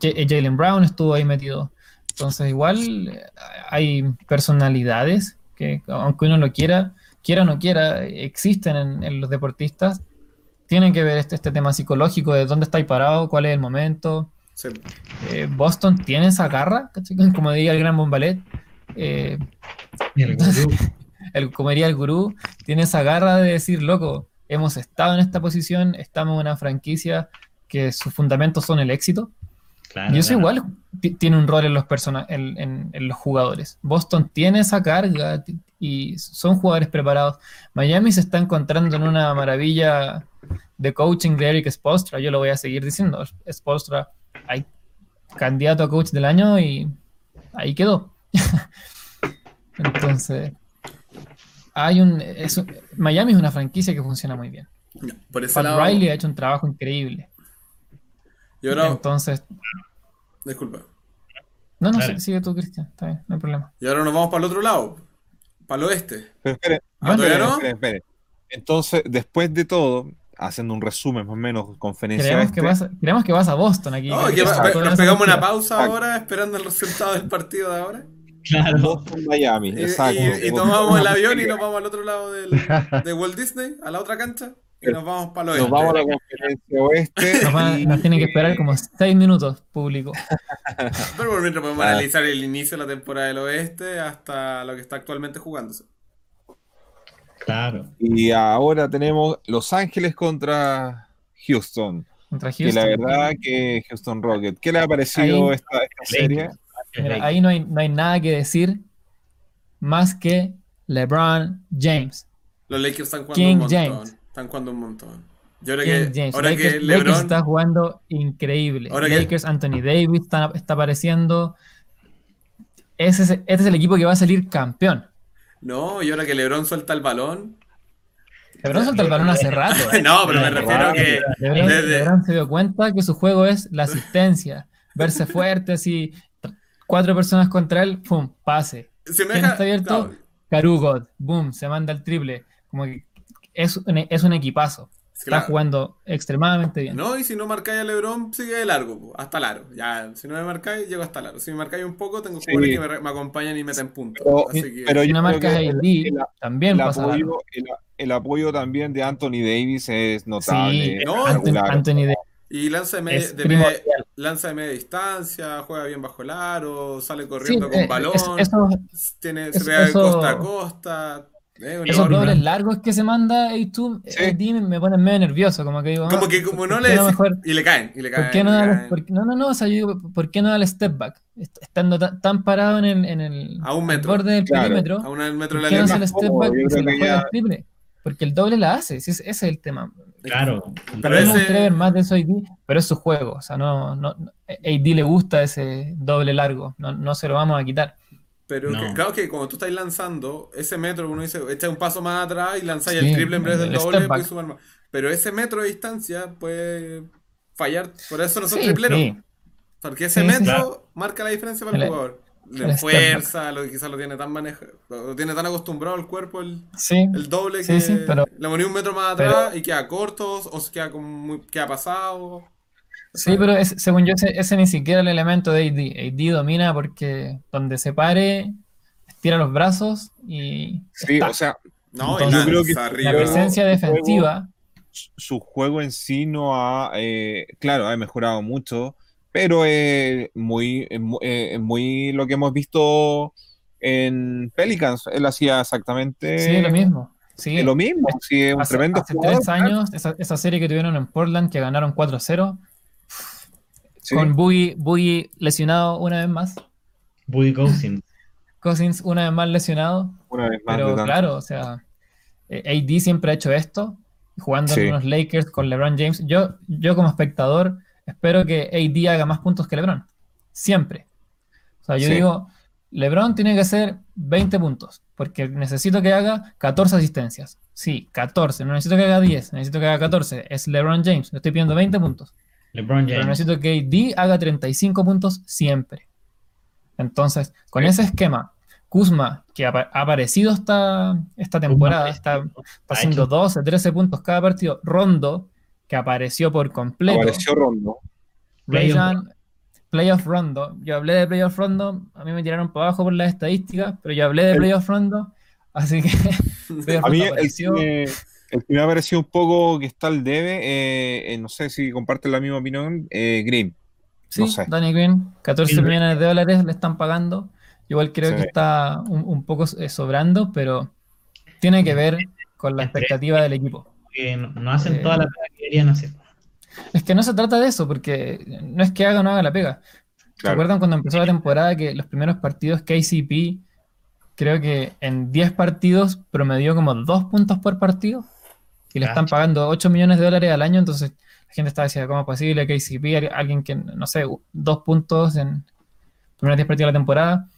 J- eh, Jalen Brown estuvo ahí metido. Entonces, igual eh, hay personalidades que, aunque uno lo quiera, quiera o no quiera, existen en, en los deportistas tienen que ver este, este tema psicológico de dónde estáis parado, cuál es el momento. Sí. Eh, Boston tiene esa garra, como diría el gran Bombalet, eh, El gurú. el, como diría el gurú, tiene esa garra de decir, loco, hemos estado en esta posición, estamos en una franquicia que sus fundamentos son el éxito. Claro, y eso claro. igual ti- tiene un rol en los, persona en, en- en los jugadores. Boston tiene esa carga y son jugadores preparados. Miami se está encontrando en una maravilla de coaching de Eric Spolstra. Yo lo voy a seguir diciendo. Spolstra, hay candidato a coach del año y ahí quedó. Entonces, hay un, es un- Miami es una franquicia que funciona muy bien. Por ese Pat lado. Riley ha hecho un trabajo increíble. Y ahora, Entonces, disculpa. no, no, sigue tú, Cristian, está bien, no hay problema. Y ahora nos vamos para el otro lado, para el oeste. Pero esperen, Ah, ¿todavía esperen, no? esperen, esperen. Entonces, después de todo, haciendo un resumen más o menos, conferencia Creemos que, este, vas, creemos que vas a Boston aquí. No, que va- nos pegamos una pausa ahora esperando el resultado del partido de ahora. Claro. Boston, Miami, Y, exacto. y- y tomamos el avión y nos vamos al otro lado del, de Walt Disney, a la otra cancha, y nos vamos para el Nos oeste. vamos a la conferencia oeste. Nos, van- y- nos tienen que esperar como seis minutos público. Pero por mientras podemos Ah. analizar el inicio de la temporada del oeste hasta lo que está actualmente jugándose. Claro. Y ahora tenemos Los Ángeles contra Houston. Contra Que la verdad que Houston Rocket. ¿Qué le ha parecido Ahí- esta, esta serie? Mira, ahí no hay, no hay nada que decir más que LeBron James. Los Lakers están jugando King un montón. James. Están jugando un montón. Yo creo King que James. ahora Lakers, que Lakers LeBron está jugando increíble. Ahora que- Lakers, Anthony Davis está, está apareciendo. Ese es, este es el equipo que va a salir campeón. No, y ahora que LeBron suelta el balón. LeBron suelta el balón hace rato. no, pero me refiero a que LeBron, desde- LeBron se dio cuenta que su juego es la asistencia, verse fuerte, así, cuatro personas contra él, pum, pase. se me ¿Quién deja- está abierto? claro, Caru God, boom, se manda el triple. Como que es un, es un equipazo. Es Está jugando extremadamente bien. No, y si no marcáis a LeBron, sigue de largo, hasta Laro. Ya, si no me marcáis, llego hasta Laro. Si me marcáis un poco, tengo Sí. jugadores que me, acompañan y meten puntos. Pero- Así que, pero si el- también el pasa apoyo, el, el apoyo también de Anthony Davis es notable. Sí, No, Anthony, Davis y lanza de, media, de lanza de media distancia, juega bien bajo el aro, sale Sí, corriendo eh, con balón, es- eso, tiene, eso- se pega de eso- costa a costa. Eh, esos dobles largos que se manda A2, Sí. AD me ponen medio nervioso, como que digo, Como ah, que como ¿por no qué le decís- mejor- y le caen, y le caen. ¿Por qué no, le da- caen. por qué- no, no, no, o sea, yo digo, ¿por qué no da el step back? Est- Estando ta- tan parado en el, en el A un al metro. borde del Claro. perímetro, A un metro ¿por qué la no el step cómodo, back y se lo juega ya- al triple? Porque el doble la hace, ese, es el tema. Claro. Pero Tal vez me ese- gustaría ver más de eso AD, pero es su juego. O sea, no, no, no- AD le gusta ese doble largo, no, no se lo vamos a quitar. Pero No. que- claro que cuando tú estás lanzando, ese metro uno dice, echa un paso más atrás y lanzáis Sí, el triple en vez del el doble, puedes sumar más. Pero ese metro de distancia puede fallar, por eso no son Sí, tripleros. sí. Porque ese metro marca la diferencia para el, El- jugador. La fuerza, lo que quizás lo tiene tan manejado, lo tiene tan acostumbrado el cuerpo, el, Sí, el doble Sí, que sí, pero- le ponía un metro más atrás y queda corto o se queda como muy, queda pasado. Sí, pero es- según yo, ese, ese ni siquiera el elemento de AD. AD domina porque donde se pare, estira los brazos y Sí, está. o sea, No, Entonces, yo creo que la arriba. presencia defensiva, su juego en sí no ha, eh, claro, ha mejorado mucho, pero es muy, es mu- eh, muy lo que hemos visto en Pelicans. Él hacía exactamente sí, lo mismo. Sí, lo mismo, sí, es un hace, tremendo hace jugador. tres años, esa, esa serie que tuvieron en Portland, que ganaron 4-0, Sí, con Boogie, Boogie lesionado una vez más, Boogie Cousins. Cousins una vez más lesionado, una vez más de pero claro, o sea, eh, AD siempre ha hecho esto, jugando Sí. en unos Lakers con LeBron James. Yo, yo como espectador espero que AD haga más puntos que LeBron, siempre. O sea, yo Sí. digo, LeBron tiene que hacer 20 puntos, porque necesito que haga 14 asistencias. Sí, 14, no necesito que haga 10, necesito que haga 14. Es LeBron James, le estoy pidiendo 20 puntos. LeBron Pero James. necesito que AD haga 35 puntos siempre. Entonces, con ese esquema, Kuzma, que ha aparecido esta, esta temporada, está, está haciendo hecho- 12, 13 puntos cada partido. Rondo, que apareció por completo. Apareció Rondo. Rayan, Playoff Rondo. Yo hablé de Playoff Rondo, a mí me tiraron para abajo por las estadísticas, pero yo hablé de El- Playoff Rondo, así que Playoff A mí Rondo el, apareció. El que me ha parecido un poco que está al debe, eh, eh, no sé si comparten la misma opinión, eh, Green. Sí, no sé. Danny Green, 14 Sí. millones de dólares le están pagando. Igual creo Sí. que está un, un poco eh, sobrando, pero tiene que ver con la expectativa del equipo. Que no, no hacen Eh, toda la pega que querían hacer. Es que no se trata de eso, porque no es que haga o no haga la pega. ¿Se Claro. acuerdan cuando empezó la temporada que los primeros partidos KCP, creo que en 10 partidos promedió como 2 puntos por partido? Y le están pagando 8 millones de dólares al año, entonces la gente estaba diciendo, ¿cómo es posible KCP, al- alguien que, no sé, 2 puntos en los primeros 10 partidos de la temporada?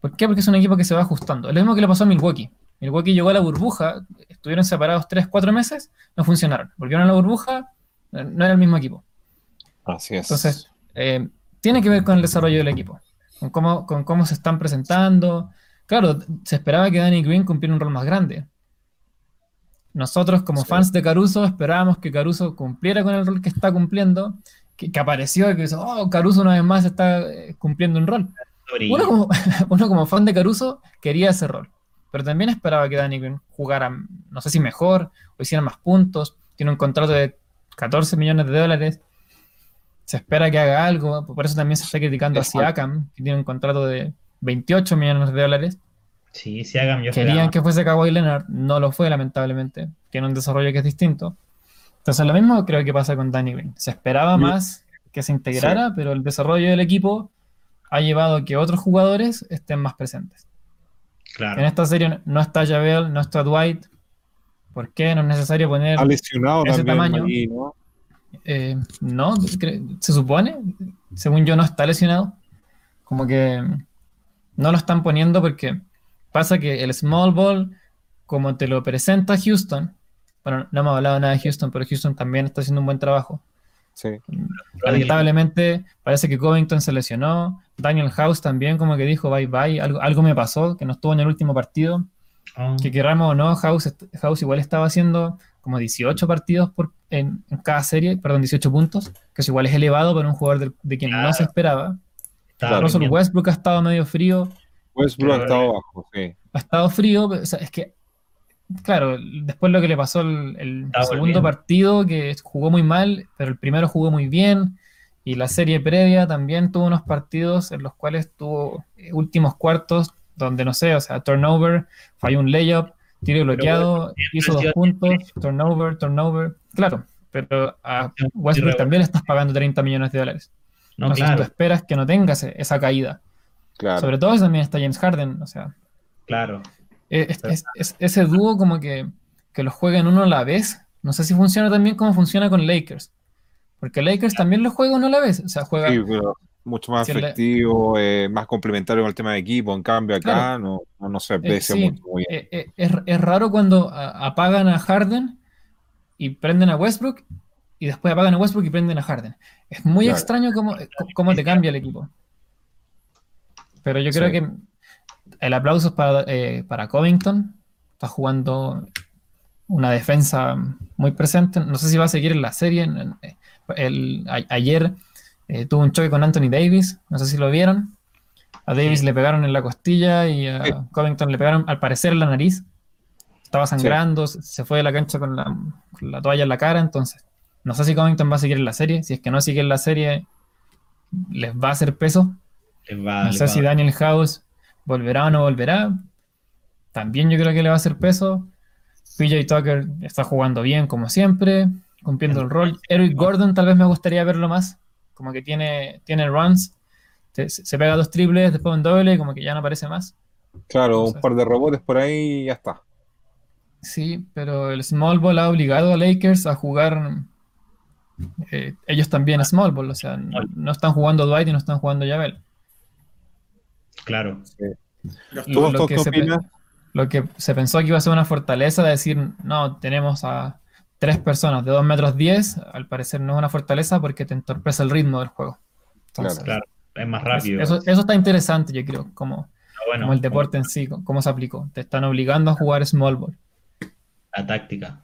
¿Por qué? Porque es un equipo que se va ajustando. Es lo mismo que le pasó a Milwaukee. Milwaukee llegó a la burbuja, estuvieron separados 3, 4 meses, no funcionaron. Volvieron a la burbuja, no era el mismo equipo. Así es. Entonces, eh, tiene que ver con el desarrollo del equipo, con cómo, con cómo se están presentando. Claro, se esperaba que Danny Green cumpliera un rol más grande. Nosotros, como Sí. fans de Caruso, esperábamos que Caruso cumpliera con el rol que está cumpliendo, que, que apareció y que dijo, oh, Caruso una vez más está eh, cumpliendo un rol. Uno como, uno como fan de Caruso quería ese rol, pero también esperaba que Danny Green jugara, no sé si mejor, o hiciera más puntos, tiene un contrato de 14 millones de dólares, se espera que haga algo, por eso también se está criticando a Exacto. Siakam, que tiene un contrato de 28 millones de dólares. Sí, sí hagan yo Querían esperaba. que fuese Kawhi Leonard, no lo fue lamentablemente, tiene un desarrollo que es distinto. Entonces lo mismo creo que pasa con Danny Green, se esperaba Sí. más que se integrara, pero el desarrollo del equipo ha llevado a que otros jugadores estén más presentes. En Claro. esta serie no está Javel, no está Dwight. ¿Por qué? No es necesario poner. Ha lesionado ese también tamaño. ahí, ¿no? eh, no, se supone. Según yo, no está lesionado. Como que no lo están poniendo porque pasa que el small ball, como te lo presenta Houston, bueno, no hemos hablado nada de Houston, pero Houston también está haciendo un buen trabajo. Sí. Lamentablemente, parece que Covington se lesionó. Daniel House también, como que dijo bye bye. Algo, algo me pasó, que no estuvo en el último partido. Oh, que queramos o no, House, House igual estaba haciendo como 18 partidos por, en, en cada serie, perdón, 18 puntos, que eso igual es elevado para un jugador de, de quien no Claro. se esperaba. estaba Russell. Westbrook ha estado medio frío, Westbrook ha estado abajo, sí. ha estado frío, pero, o sea, es que, claro, después lo que le pasó el, segundo volviendo. partido, que jugó muy mal, pero el primero jugó muy bien, y la serie previa también tuvo unos partidos en los cuales tuvo eh, últimos cuartos, donde no sé, o sea, turnover, falló un layup, tiro bloqueado, hizo dos puntos, turnover, turnover, claro, pero a Westbrook Tiro- también le estás pagando 30 millones de dólares. No, Entonces tú esperas que no tengas esa caída. Claro. Sobre todo también está James Harden, o sea, claro. eh, es- es- es- ese dúo como que, que lo jueguen uno a la vez, no sé si funciona también como funciona con Lakers, porque Lakers también lo juega uno a la vez, o sea, juega, Sí, pero mucho más efectivo, eh, más complementario con el tema de equipo. En cambio, acá Claro. no, no, no se aprecia sí. mucho muy bien. eh, eh, es, es raro cuando a- apagan a Harden y prenden a Westbrook y después apagan a Westbrook y prenden a Harden. Es muy Claro. extraño cómo, cómo te cambia el equipo. Pero yo creo Sí. que el aplauso es para, eh, para Covington. Está jugando una defensa muy presente. No sé si va a seguir en la serie. en- el, a- ayer eh, tuvo un choque con Anthony Davis, no sé si lo vieron. A Davis Sí. le pegaron en la costilla y a Sí. Covington le pegaron, al parecer, en la nariz. Estaba sangrando, se- se fue de la cancha con la, con la toalla en la cara, entonces no sé si Covington va a seguir en la serie. Si es que no sigue en la serie, les va a hacer peso. Les va- No les sé va- si Daniel House volverá o no volverá. También yo creo que le va a hacer peso. PJ Tucker está jugando bien, como siempre, cumpliendo el rol. Eric Gordon tal vez me gustaría verlo más. Como que tiene, tiene runs. Se, se pega dos triples, después un doble, como que ya no aparece más. Claro, un par de rebotes por ahí y ya está. Sí, pero el small ball ha obligado a Lakers a jugar eh, ellos también small ball. O sea, no, no están jugando Dwight y no están jugando Javel. Claro. ¿Tú, Lo- lo que se? Lo que se pensó que iba a ser una fortaleza de decir, no, tenemos a tres personas de 2 metros 10, al parecer no es una fortaleza porque te entorpece el ritmo del juego. Entonces, Claro. Es más rápido. Eso, eso está interesante, yo creo, como, bueno, como el deporte en sí, cómo se aplicó. Te están obligando a jugar small ball. La táctica.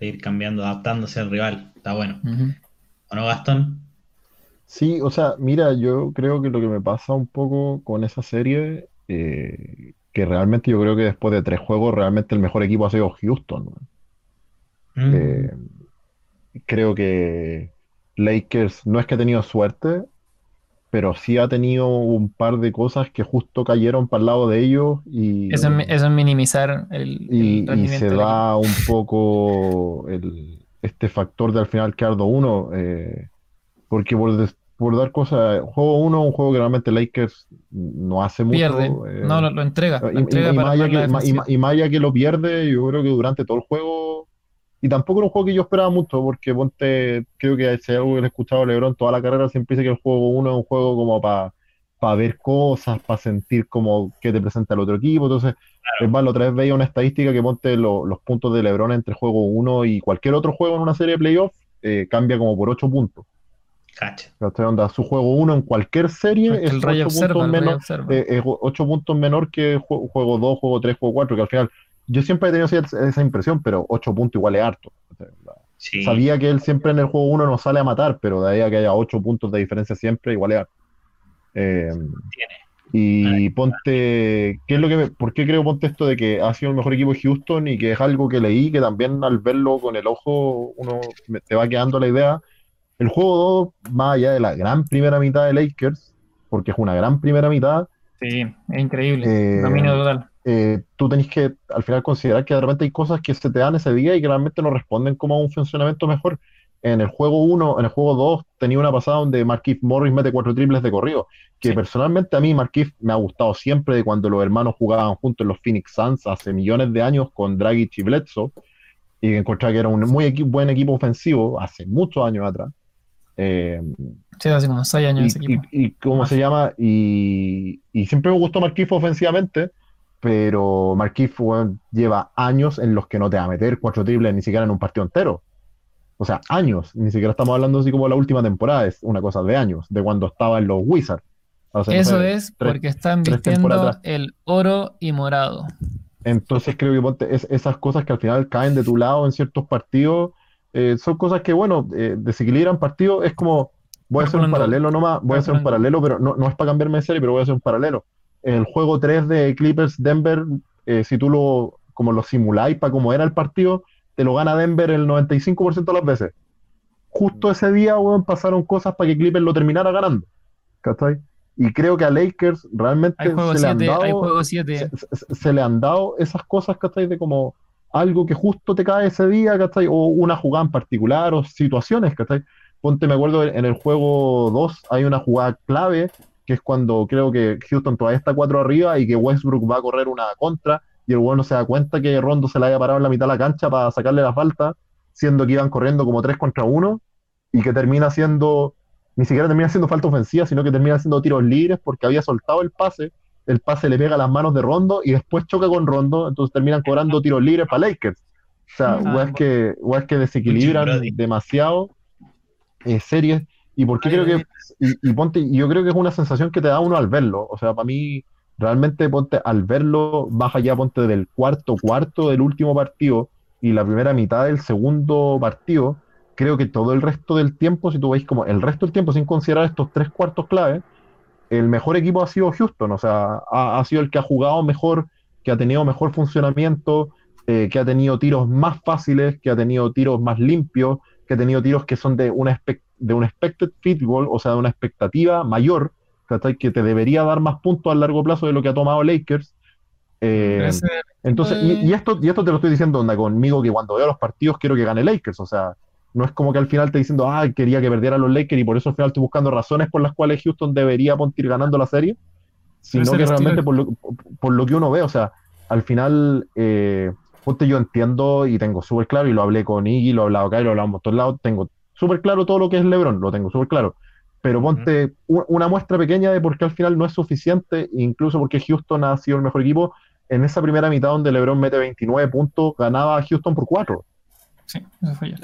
De ir cambiando, adaptándose al rival. Está bueno. Ujú. ¿O no, Gastón? Sí, o sea, mira, yo creo que lo que me pasa un poco con esa serie, eh, que realmente yo creo que después de tres juegos, realmente el mejor equipo ha sido Houston. Mm. Eh, creo que Lakers no es que ha tenido suerte, pero sí ha tenido un par de cosas que justo cayeron para el lado de ellos y, Eso, es, mi- eso es minimizar el, el y, rendimiento se del equipo. da un poco el- este factor de al final quedardo uno, eh, porque por, des- por dar cosas, juego uno, un juego que realmente Lakers no hace mucho. Pierde, eh, no, lo, lo entrega. y, Lo y- entrega y para más que, y, más allá lo pierde, yo creo que durante todo el juego, y tampoco era un juego que yo esperaba mucho, porque ponte, creo que si algo que le he escuchado a LeBron toda la carrera, siempre dice que el juego uno es un juego como para ver cosas, para sentir como que te presenta el otro equipo, entonces, es más, la otra vez veía una estadística que ponte lo- los puntos de LeBron entre juego uno y cualquier otro juego en una serie de playoffs, eh, cambia como por 8 puntos. Cacha. Onda, su juego uno en cualquier serie Porque es el Rey 8 observa, puntos el Rey menos, observa. eh, 8 puntos menor que jue- juego 2, juego 3, juego 4, que al final yo siempre he tenido esa, esa impresión, pero 8 puntos igual es harto. Sí. Sabía que él siempre en el juego 1 no sale a matar, pero de ahí a que haya 8 puntos de diferencia siempre, igual es harto. Eh, Tiene. y ponte, ¿qué es lo que me- ¿por qué creo ponte esto de que ha sido el mejor equipo de Houston y que es algo que leí que también al verlo con el ojo uno me- te va quedando la idea? El juego 2, más allá de la gran primera mitad de Lakers, porque es una gran primera mitad, Sí, es increíble. Eh, Dominio total. eh, tú tenés que al final considerar que de repente hay cosas que se te dan ese día y que realmente no responden como a un funcionamiento mejor. En el juego 1, en el juego 2, tenía una pasada donde Marquise Morris mete cuatro triples de corrido. Que Sí. personalmente a mí, Marquise me ha gustado siempre de cuando los hermanos jugaban juntos en los Phoenix Suns hace millones de años con Dragic y Bledsoe. Y encontraba que era un muy equi- buen equipo ofensivo hace muchos años atrás. Eh, Sí, hace como 6 años ese y, equipo. y- y cómo se llama y, y siempre me gustó Markieff ofensivamente pero weón, lleva años en los que no te va a meter cuatro triples ni siquiera en un partido entero. O sea años. Ni siquiera estamos hablando así como la última temporada es una cosa de años de cuando estaba en los Wizards. O sea, no Eso sé, es tres- porque están vistiendo el oro y morado. Entonces creo que ponte, es- esas cosas que al final caen de tu lado en ciertos partidos, eh, son cosas que, bueno, eh, desequilibran partidos. Es como, voy a hacer un paralelo nomás, voy a hacer un paralelo, pero no, no es para cambiarme de serie, pero voy a hacer un paralelo. El juego 3 de Clippers Denver, eh, si tú lo, como lo simuláis para cómo era el partido, te lo gana Denver el 95% de las veces. Justo ese día, weón, pasaron cosas para que Clippers lo terminara ganando. ¿Cachai? Y creo que a Lakers realmente Hay juego se le han 7, hay dado juego 7. se, se- se le han dado esas cosas, ¿cachai? De como algo que justo te cae ese día, ¿cachai? O una jugada en particular, o situaciones, ¿cachai? Ponte, me acuerdo, en el juego 2 hay una jugada clave, que es cuando creo que Houston todavía está 4 arriba y que Westbrook va a correr una contra, y el bueno se da cuenta que Rondo se la haya parado en la mitad de la cancha para sacarle la falta, siendo que iban corriendo como 3 contra 1, y que termina siendo, ni siquiera termina siendo falta ofensiva, sino que termina siendo tiros libres porque había soltado el pase el pase le pega a las manos de Rondo y después choca con Rondo, entonces terminan cobrando tiros libres para Lakers. O sea, Ah, weas que, weas que desequilibran demasiado eh, series. Y por qué creo que, y, y ponte, y yo creo que es una sensación que te da uno al verlo. O sea, para mí, realmente ponte, al verlo, baja ya ponte del cuarto cuarto del último partido y la primera mitad del segundo partido, creo que todo el resto del tiempo, si tú veis como el resto del tiempo, sin considerar estos tres cuartos clave, el mejor equipo ha sido Houston, o sea, ha, ha sido el que ha jugado mejor, que ha tenido mejor funcionamiento, eh, que ha tenido tiros más fáciles, que ha tenido tiros más limpios, que ha tenido tiros que son de una, de un expected field goal, o sea, de una expectativa mayor, que te debería dar más puntos a largo plazo de lo que ha tomado Lakers. Eh, entonces, y, y esto, y esto te lo estoy diciendo onda conmigo, que cuando veo los partidos quiero que gane Lakers, o sea, no es como que al final te diciendo, ah, quería que perdieran los Lakers y por eso al final estoy buscando razones por las cuales Houston debería ir ganando la serie, sino que realmente por lo, por- lo que uno ve, o sea, al final, eh, ponte, yo entiendo y tengo súper claro, y lo hablé con Iggy, lo he hablado acá y lo hablamos por todos lados, tengo súper claro todo lo que es LeBron, lo tengo súper claro. Pero ponte una muestra pequeña de por qué al final no es suficiente, incluso porque Houston ha sido el mejor equipo. En esa primera mitad donde LeBron mete 29 puntos, ganaba a Houston por 4. Sí, eso fue ya.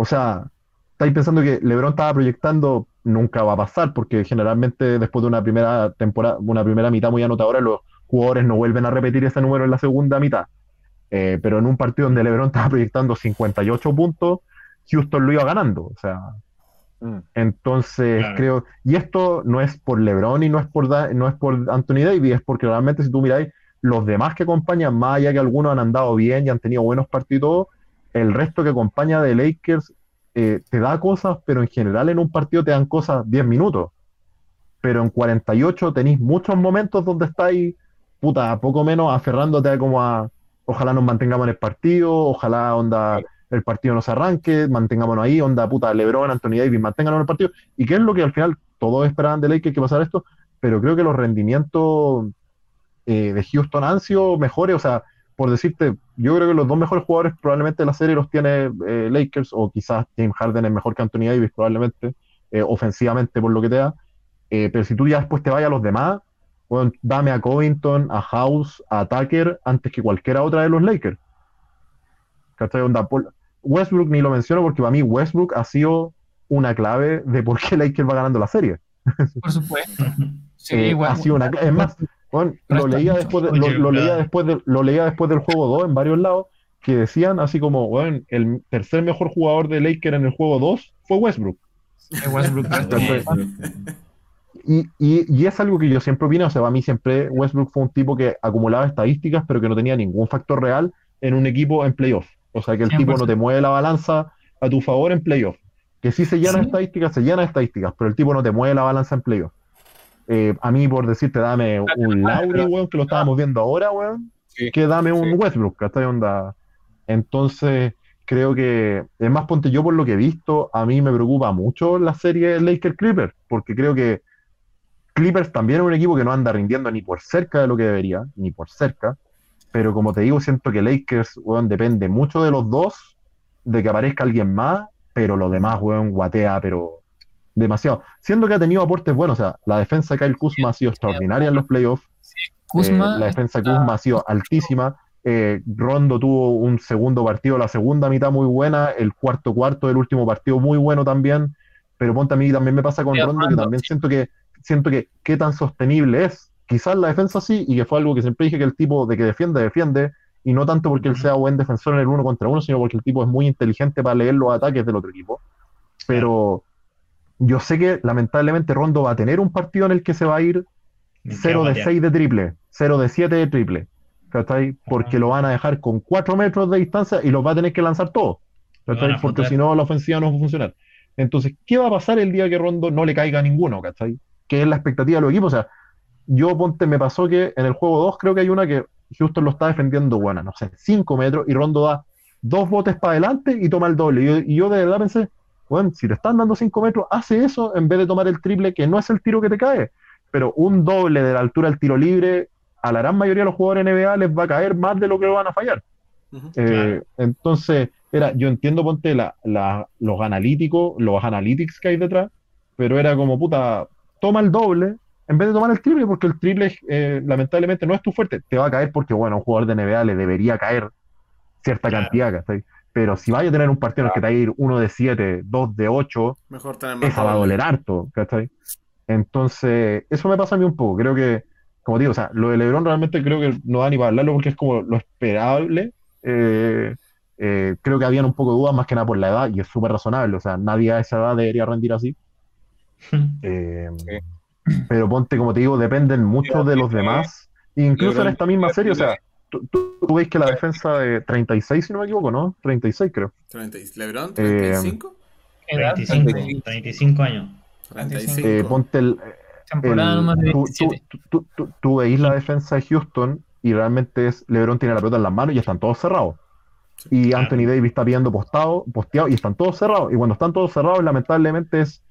O sea, estáis pensando que LeBron estaba proyectando, nunca va a pasar, porque generalmente después de una primera temporada, una primera mitad muy anotadora, los jugadores no vuelven a repetir ese número en la segunda mitad. Eh, pero en un partido donde LeBron estaba proyectando 58 puntos, Houston lo iba ganando. O sea, Mm. entonces Claro. creo, y esto no es por LeBron y no es por Da- no es por Anthony Davis, es porque realmente si tú miráis los demás que acompañan, más allá que algunos han andado bien y han tenido buenos partidos, el resto que acompaña de Lakers eh, te da cosas, pero en general en un partido te dan cosas 10 minutos. Pero en 48 tenéis muchos momentos donde estáis, puta, poco menos aferrándote a como a, ojalá nos mantengamos en el partido, ojalá onda el partido no se arranque, mantengámonos ahí, onda puta, LeBron, Anthony Davis, manténganos en el partido. ¿Y qué es lo que al final todos esperaban de Lakers que pasara esto? Pero creo que los rendimientos eh, de Houston han sido mejores, o sea, por decirte, yo creo que los dos mejores jugadores probablemente de la serie los tiene eh, Lakers, o quizás James Harden es mejor que Anthony Davis, probablemente, eh, ofensivamente por lo que te da. Eh, pero si tú ya después te vayas a los demás, bueno, dame a Covington, a House, a Tucker, antes que cualquiera otra de los Lakers. ¿Cachai? Onda, por- Westbrook ni lo menciono porque para mí Westbrook ha sido una clave de por qué Lakers va ganando la serie. Por supuesto. Sí, Eh, igual- ha sido una es más, bueno, lo leía después de- lo, lo leía después de- lo leía después del juego 2 en varios lados que decían así como, bueno, el tercer mejor jugador de Lakers en el juego 2 fue Westbrook. Westbrook Y, y, y es algo que yo siempre opino, o sea, para mí siempre Westbrook fue un tipo que acumulaba estadísticas, pero que no tenía ningún factor real en un equipo en playoff. O sea, que el tipo no te 100%. mueve la balanza a tu favor en playoff. Que sí se llena Sí. estadísticas, se llena estadísticas, pero el tipo no te mueve la balanza en playoff. Eh, a mí, por decirte, dame un Lauri, weón, que lo estábamos viendo ahora, weón, Sí. que dame un Sí. Westbrook, ¿cachai? Onda. Entonces, creo que, es más, ponte yo por lo que he visto, a mí me preocupa mucho la serie Lakers Clippers, porque creo que Clippers también es un equipo que no anda rindiendo ni por cerca de lo que debería, ni por cerca, pero como te digo, siento que Lakers, weón, depende mucho de los dos, de que aparezca alguien más, pero lo demás, weón, guatea, pero demasiado. Siendo que ha tenido aportes buenos, o sea, la defensa de Kyle Kuzma ha sido extraordinaria en los playoffs, Kuzma eh, la defensa de Kuzma ha sido altísima. Eh, Rondo tuvo un segundo partido, la segunda mitad muy buena, el cuarto cuarto del último partido muy bueno también. Pero ponte a mí también me pasa con Rondo que también siento que siento que qué tan sostenible es. Quizás la defensa sí, y que fue algo que siempre dije que el tipo de que defiende, defiende, y no tanto porque él sea buen defensor en el uno contra uno, sino porque el tipo es muy inteligente para leer los ataques del otro equipo. Pero yo sé que lamentablemente Rondo va a tener un partido en el que se va a ir 0 de 6 de triple, 0 de 7 de triple. ¿Cachai? Porque lo van a dejar con 4 metros de distancia y los va a tener que lanzar van ¿cachai? Porque si no, la ofensiva no va a funcionar. Entonces, ¿qué va a pasar el día que Rondo no le caiga a ninguno? ¿Cachai? Que es la expectativa de los equipos. O sea, yo ponte, me pasó que en el juego 2 creo que hay una que Houston lo está defendiendo, bueno, no sé, 5 metros y Rondo da dos botes para adelante y toma el doble. Y yo, y yo de verdad pensé, bueno, si te están dando 5 metros, hace eso en vez de tomar el triple, que no es el tiro que te cae. Pero un doble de la altura del tiro libre, a la gran mayoría de los jugadores NBA les va a caer más de lo que lo van a fallar. Eh, entonces, era, yo entiendo, ponte la, la- los analíticos, los analytics que hay detrás, pero era como, puta, toma el doble en vez de tomar el triple, porque el triple, eh, lamentablemente, no es tu fuerte. Te va a caer porque, bueno, a un jugador de NBA le debería caer cierta Claro. cantidad, ¿cachai? Pero si vaya a tener un partido en el que te va a ir uno de 7, dos de 8, Mejor tener más esa va a doler harto, ¿cachai? Entonces, eso me pasa a mí un poco. Creo que, como digo, o sea, lo de LeBron realmente creo que no da ni para hablarlo porque es como lo esperable. eh, Eh, creo que habían un poco de dudas más que nada por la edad y es súper razonable, o sea, nadie a esa edad debería rendir así. Eh, pero ponte, como te digo, dependen mucho de los demás. Incluso en esta misma serie, o sea, tú, tú, tú ves que la defensa de 36, si no me equivoco, ¿no? 36 creo. 30 ¿Lebron? Eh, ¿35? Edad, 35, 35 años. 35. Eh, ponte el, temporada el- número tú, tú, 17. tú- tú- tú- tú veis la defensa de Houston y realmente es LeBron tiene la pelota en las manos y están todos cerrados. Y Claro. Anthony Davis está pidiendo postado, posteado y están todos cerrados. Y cuando están todos cerrados, lamentablemente es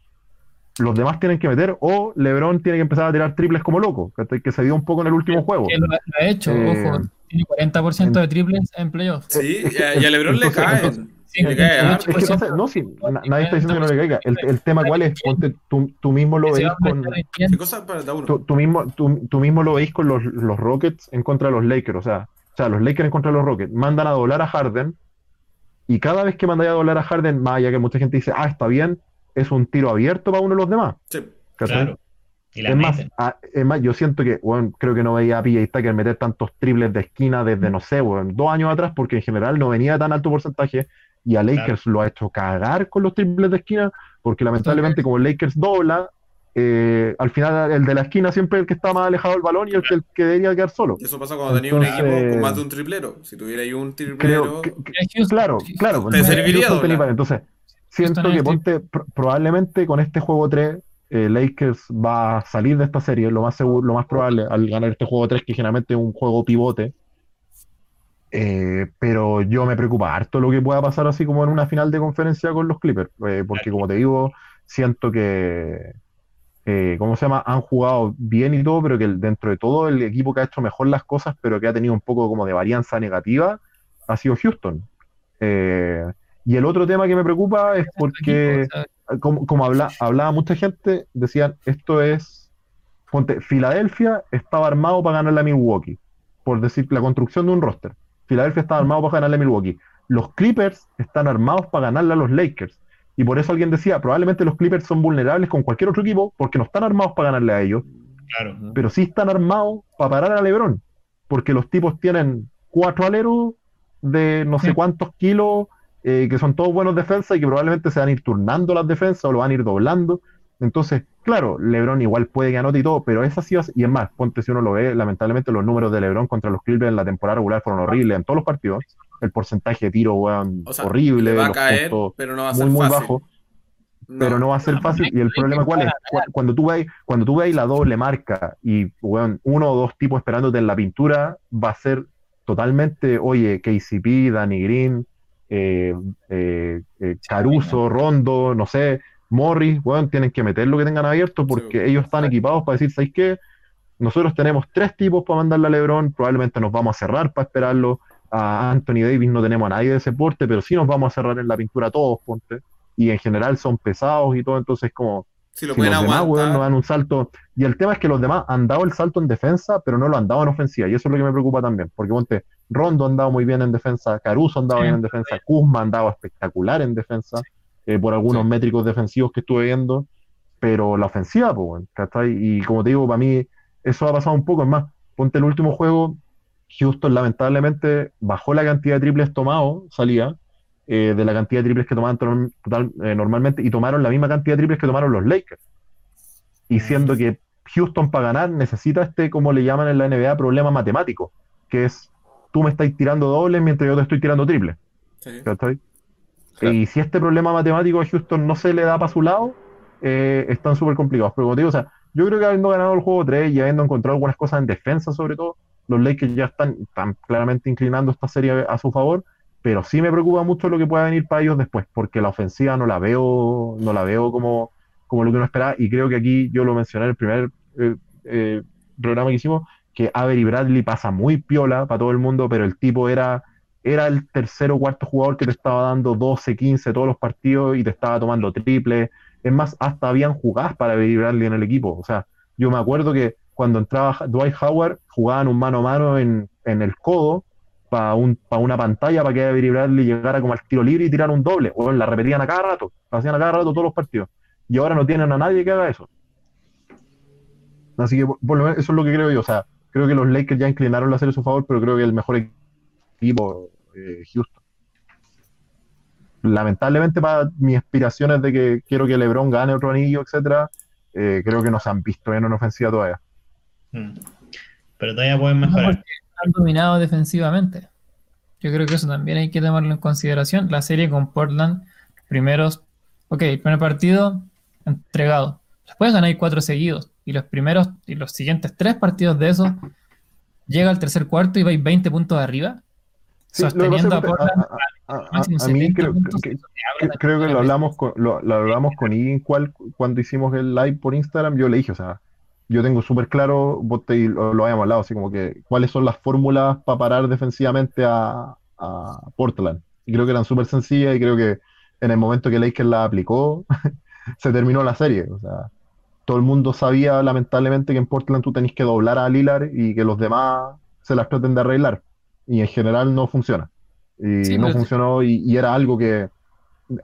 los demás tienen que meter o LeBron tiene que empezar a tirar triples como loco, que se dio un poco en el último juego. Que lo, lo ha hecho, Eh, ojo, tiene 40% de triples en playoffs. Sí, y a, y a LeBron le entonces- Sí, le cae pasa- no, sí, na- nadie está diciendo que no le caiga. El, el tema cuál es, ponte, tú, tú mismo lo veis con, tú, tú mismo, tú, tú mismo lo veis con los, los Rockets en contra de los Lakers. O sea, o sea, los Lakers en contra de los Rockets mandan a doblar a Harden. Y cada vez que mandáis a doblar a Harden, más allá que mucha gente dice, ah, está bien, es un tiro abierto para uno de los demás. Sí. Claro. Y la Es más, meten. a- es más, yo siento que, bueno, creo que no veía a PJ Tucker meter tantos triples de esquina desde, no sé, weón, dos años atrás, porque en general no venía tan alto porcentaje, y a Lakers lo ha hecho cagar con los triples de esquina, porque lamentablemente como Lakers dobla, eh, al final el de la esquina siempre es el que está más alejado del balón y el que, el que debería quedar solo. Eso pasa cuando tenía un equipo con más de un triplero. Si tuviera ahí un triplero. que, que- claro, claro. Te serviría Entonces, siento que ponte, pro- probablemente con este juego 3, eh, Lakers va a salir de esta serie, lo más seguro, lo más probable, al ganar este juego 3, que generalmente es un juego pivote. Eh, pero yo me preocupa harto lo que pueda pasar así como en una final de conferencia con los Clippers, eh, porque como te digo, siento que, ¿cómo se llama? Han jugado bien y todo, pero que dentro de todo el equipo que ha hecho mejor las cosas, pero que ha tenido un poco como de varianza negativa, ha sido Houston. Y el otro tema que me preocupa es porque, Equipo, o sea, como, como habla, hablaba mucha gente, decían, esto es, ponte, Filadelfia estaba armado para ganarle a Milwaukee, por decir la construcción de un roster. Filadelfia estaba armado para ganarle a Milwaukee. Los Clippers están armados para ganarle a los Lakers. Y por eso alguien decía, probablemente los Clippers son vulnerables con cualquier otro equipo porque no están armados para ganarle a ellos Claro. pero sí están armados para parar a LeBron, porque los tipos tienen cuatro aleros de no sé cuántos kilos, eh, que son todos buenos defensas y que probablemente se van a ir turnando las defensas o lo van a ir doblando. Entonces, claro, LeBron igual puede que anote y todo, pero esa sí y es más, ponte si uno lo ve, lamentablemente los números de LeBron contra los Clippers en la temporada regular fueron horribles en todos los partidos. El porcentaje de tiro, weón, O sea, horrible, le va a los caer, puntos pero no va a muy, ser muy fácil. bajo pero no va a ser No, fácil. no Y el problema cuál es, cuando tú veis, cuando tú veis la doble marca y weón, uno o dos tipos esperándote en la pintura, va a ser totalmente, oye, KCP, Danny Green, eh, eh, eh, Caruso, Rondo, no sé, Morris, weón, tienen que meter lo que tengan abierto porque Sí. ellos están equipados para decir, ¿sabéis qué? Nosotros tenemos tres tipos para mandarle a LeBron, probablemente nos vamos a cerrar para esperarlo. A Anthony Davis no tenemos a nadie de ese porte, pero sí nos vamos a cerrar en la pintura todos, ponte. Y en general son pesados y todo, entonces como Si lo si pueden los demás, weón, no dan un salto. Y el tema es que los demás han dado el salto en defensa, pero no lo han dado en ofensiva. Y eso es lo que me preocupa también. Porque ponte, Rondo ha andado muy bien en defensa, Caruso ha andado Sí. bien en defensa, Kuzma ha andado espectacular en defensa, eh, por algunos Sí. métricos defensivos que estuve viendo. Pero la ofensiva, pues, weón, ¿cachai? Y como te digo, para mí eso ha pasado un poco. Es más, ponte el último juego, Houston lamentablemente bajó la cantidad de triples tomados, salía, eh, de la cantidad de triples que tomaban total- total- eh, normalmente, y tomaron la misma cantidad de triples que tomaron los Lakers. Y siendo que Houston para ganar necesita este, como le llaman en la NBA, problema matemático, que es tú me estás tirando dobles mientras yo te estoy tirando. Claro. Y si este problema matemático a Houston no se le da para su lado, eh, están súper complicados. Pero como te digo, o sea, yo creo que habiendo ganado el juego 3 y habiendo encontrado algunas cosas en defensa, sobre todo, los Lakers ya están, están claramente inclinando esta serie a su favor. Pero sí me preocupa mucho lo que pueda venir para ellos después, porque la ofensiva no la veo, no la veo como, como lo que uno esperaba. Y creo que aquí yo lo mencioné en el primer eh, eh, programa que hicimos, que Avery Bradley pasa muy piola para todo el mundo, pero el tipo era era el tercer o cuarto jugador que te estaba dando 12, 15 todos los partidos y te estaba tomando triple. Es más, hasta habían jugadas para Avery Bradley en el equipo. O sea, yo me acuerdo que cuando entraba Dwight Howard, jugaban un mano a mano en, en el codo para un, pa una pantalla para que Avery Bradley llegara como al tiro libre y tirara un doble. O la repetían a cada rato, la hacían a cada rato todos los partidos. Y ahora no tienen a nadie que haga eso. Así que por, por lo menos eso es lo que creo yo. O sea, creo que los Lakers ya inclinaron la serie a su favor, pero creo que el mejor equipo, eh, Houston. lamentablemente para mis aspiraciones de que quiero que LeBron gane otro anillo, etcétera, eh, creo que no se han visto bien en ofensiva todavía. Mm. Pero todavía pueden No, mejorar. porque han dominado defensivamente. Yo creo que eso también hay que tomarlo en consideración. La serie con Portland, primeros, ok, el primer partido entregado. Después ganáis cuatro seguidos. Y los primeros y los siguientes tres partidos de esos, llega al tercer cuarto y vais 20 puntos arriba. Sí, sosteniendo a Portland a- a- a- máximo a mí 70 creo, puntos, que- creo que lo hablamos con, lo, lo hablamos con cual- cuando hicimos el live por Instagram, yo le dije, o sea, yo tengo súper claro, vos te, lo, lo habíamos hablado, así como que cuáles son las fórmulas para parar defensivamente a, a Portland. Y creo que eran súper sencillas y creo que en el momento que Lakers la aplicó, se terminó la serie. O sea, todo el mundo sabía lamentablemente que en Portland tú tenés que doblar a Lillard y que los demás se las traten de arreglar. Y en general no funciona. Y Sí, no funcionó y, y era algo que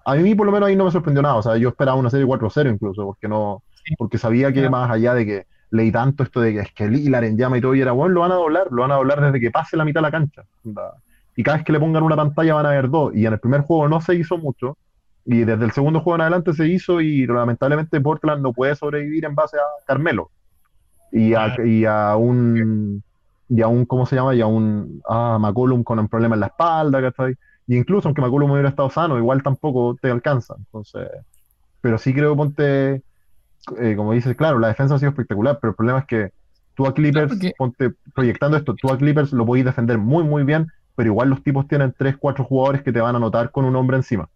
a mí por lo menos ahí no me sorprendió nada. O sea, yo esperaba una serie 4-0 incluso, porque no, porque sabía que más allá de que leí tanto esto de que es que Lillard en llama y todo, y era bueno, lo van a doblar, lo van a doblar desde que pase la mitad de la cancha. Y cada vez que le pongan una pantalla van a ver dos. Y en el primer juego no se hizo mucho. Y desde el segundo juego en adelante se hizo y lamentablemente Portland no puede sobrevivir en base a Carmelo. Y a, Claro. y a un, y a un, ¿cómo se llama? Y a un, a McCollum con un problema en la espalda, ¿cachai? Y incluso aunque McCollum hubiera estado sano, igual tampoco te alcanza. Entonces, pero sí creo, ponte, eh, como dices, claro, la defensa ha sido espectacular, pero el problema es que tú a Clippers, porque- ponte, proyectando esto, tú a Clippers lo podéis defender muy, muy bien, pero igual los tipos tienen 3, 4 jugadores que te van a anotar con un hombre encima.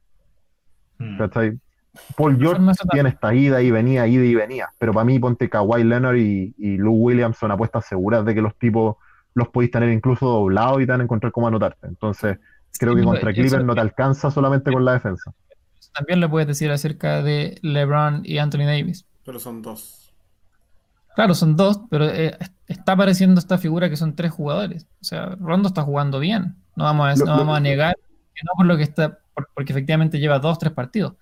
Mm. ¿cachai? Paul George tiene esta ida y venía, ida y venía, pero para mí ponte Kawhi Leonard y, y Lou Williams son apuestas seguras de que los tipos los podéis tener incluso doblados y te van a encontrar cómo anotarte. Entonces, creo Sí, que contra eso- Clippers no te alcanza solamente con la defensa. También lo puedes decir acerca de LeBron y Anthony Davis. Pero son dos. Claro, son dos, pero eh, está apareciendo esta figura que son tres jugadores. O sea, Rondo está jugando bien. No vamos a, Lo- no lo- vamos a negar que no por lo que está, por- porque efectivamente lleva dos, tres partidos.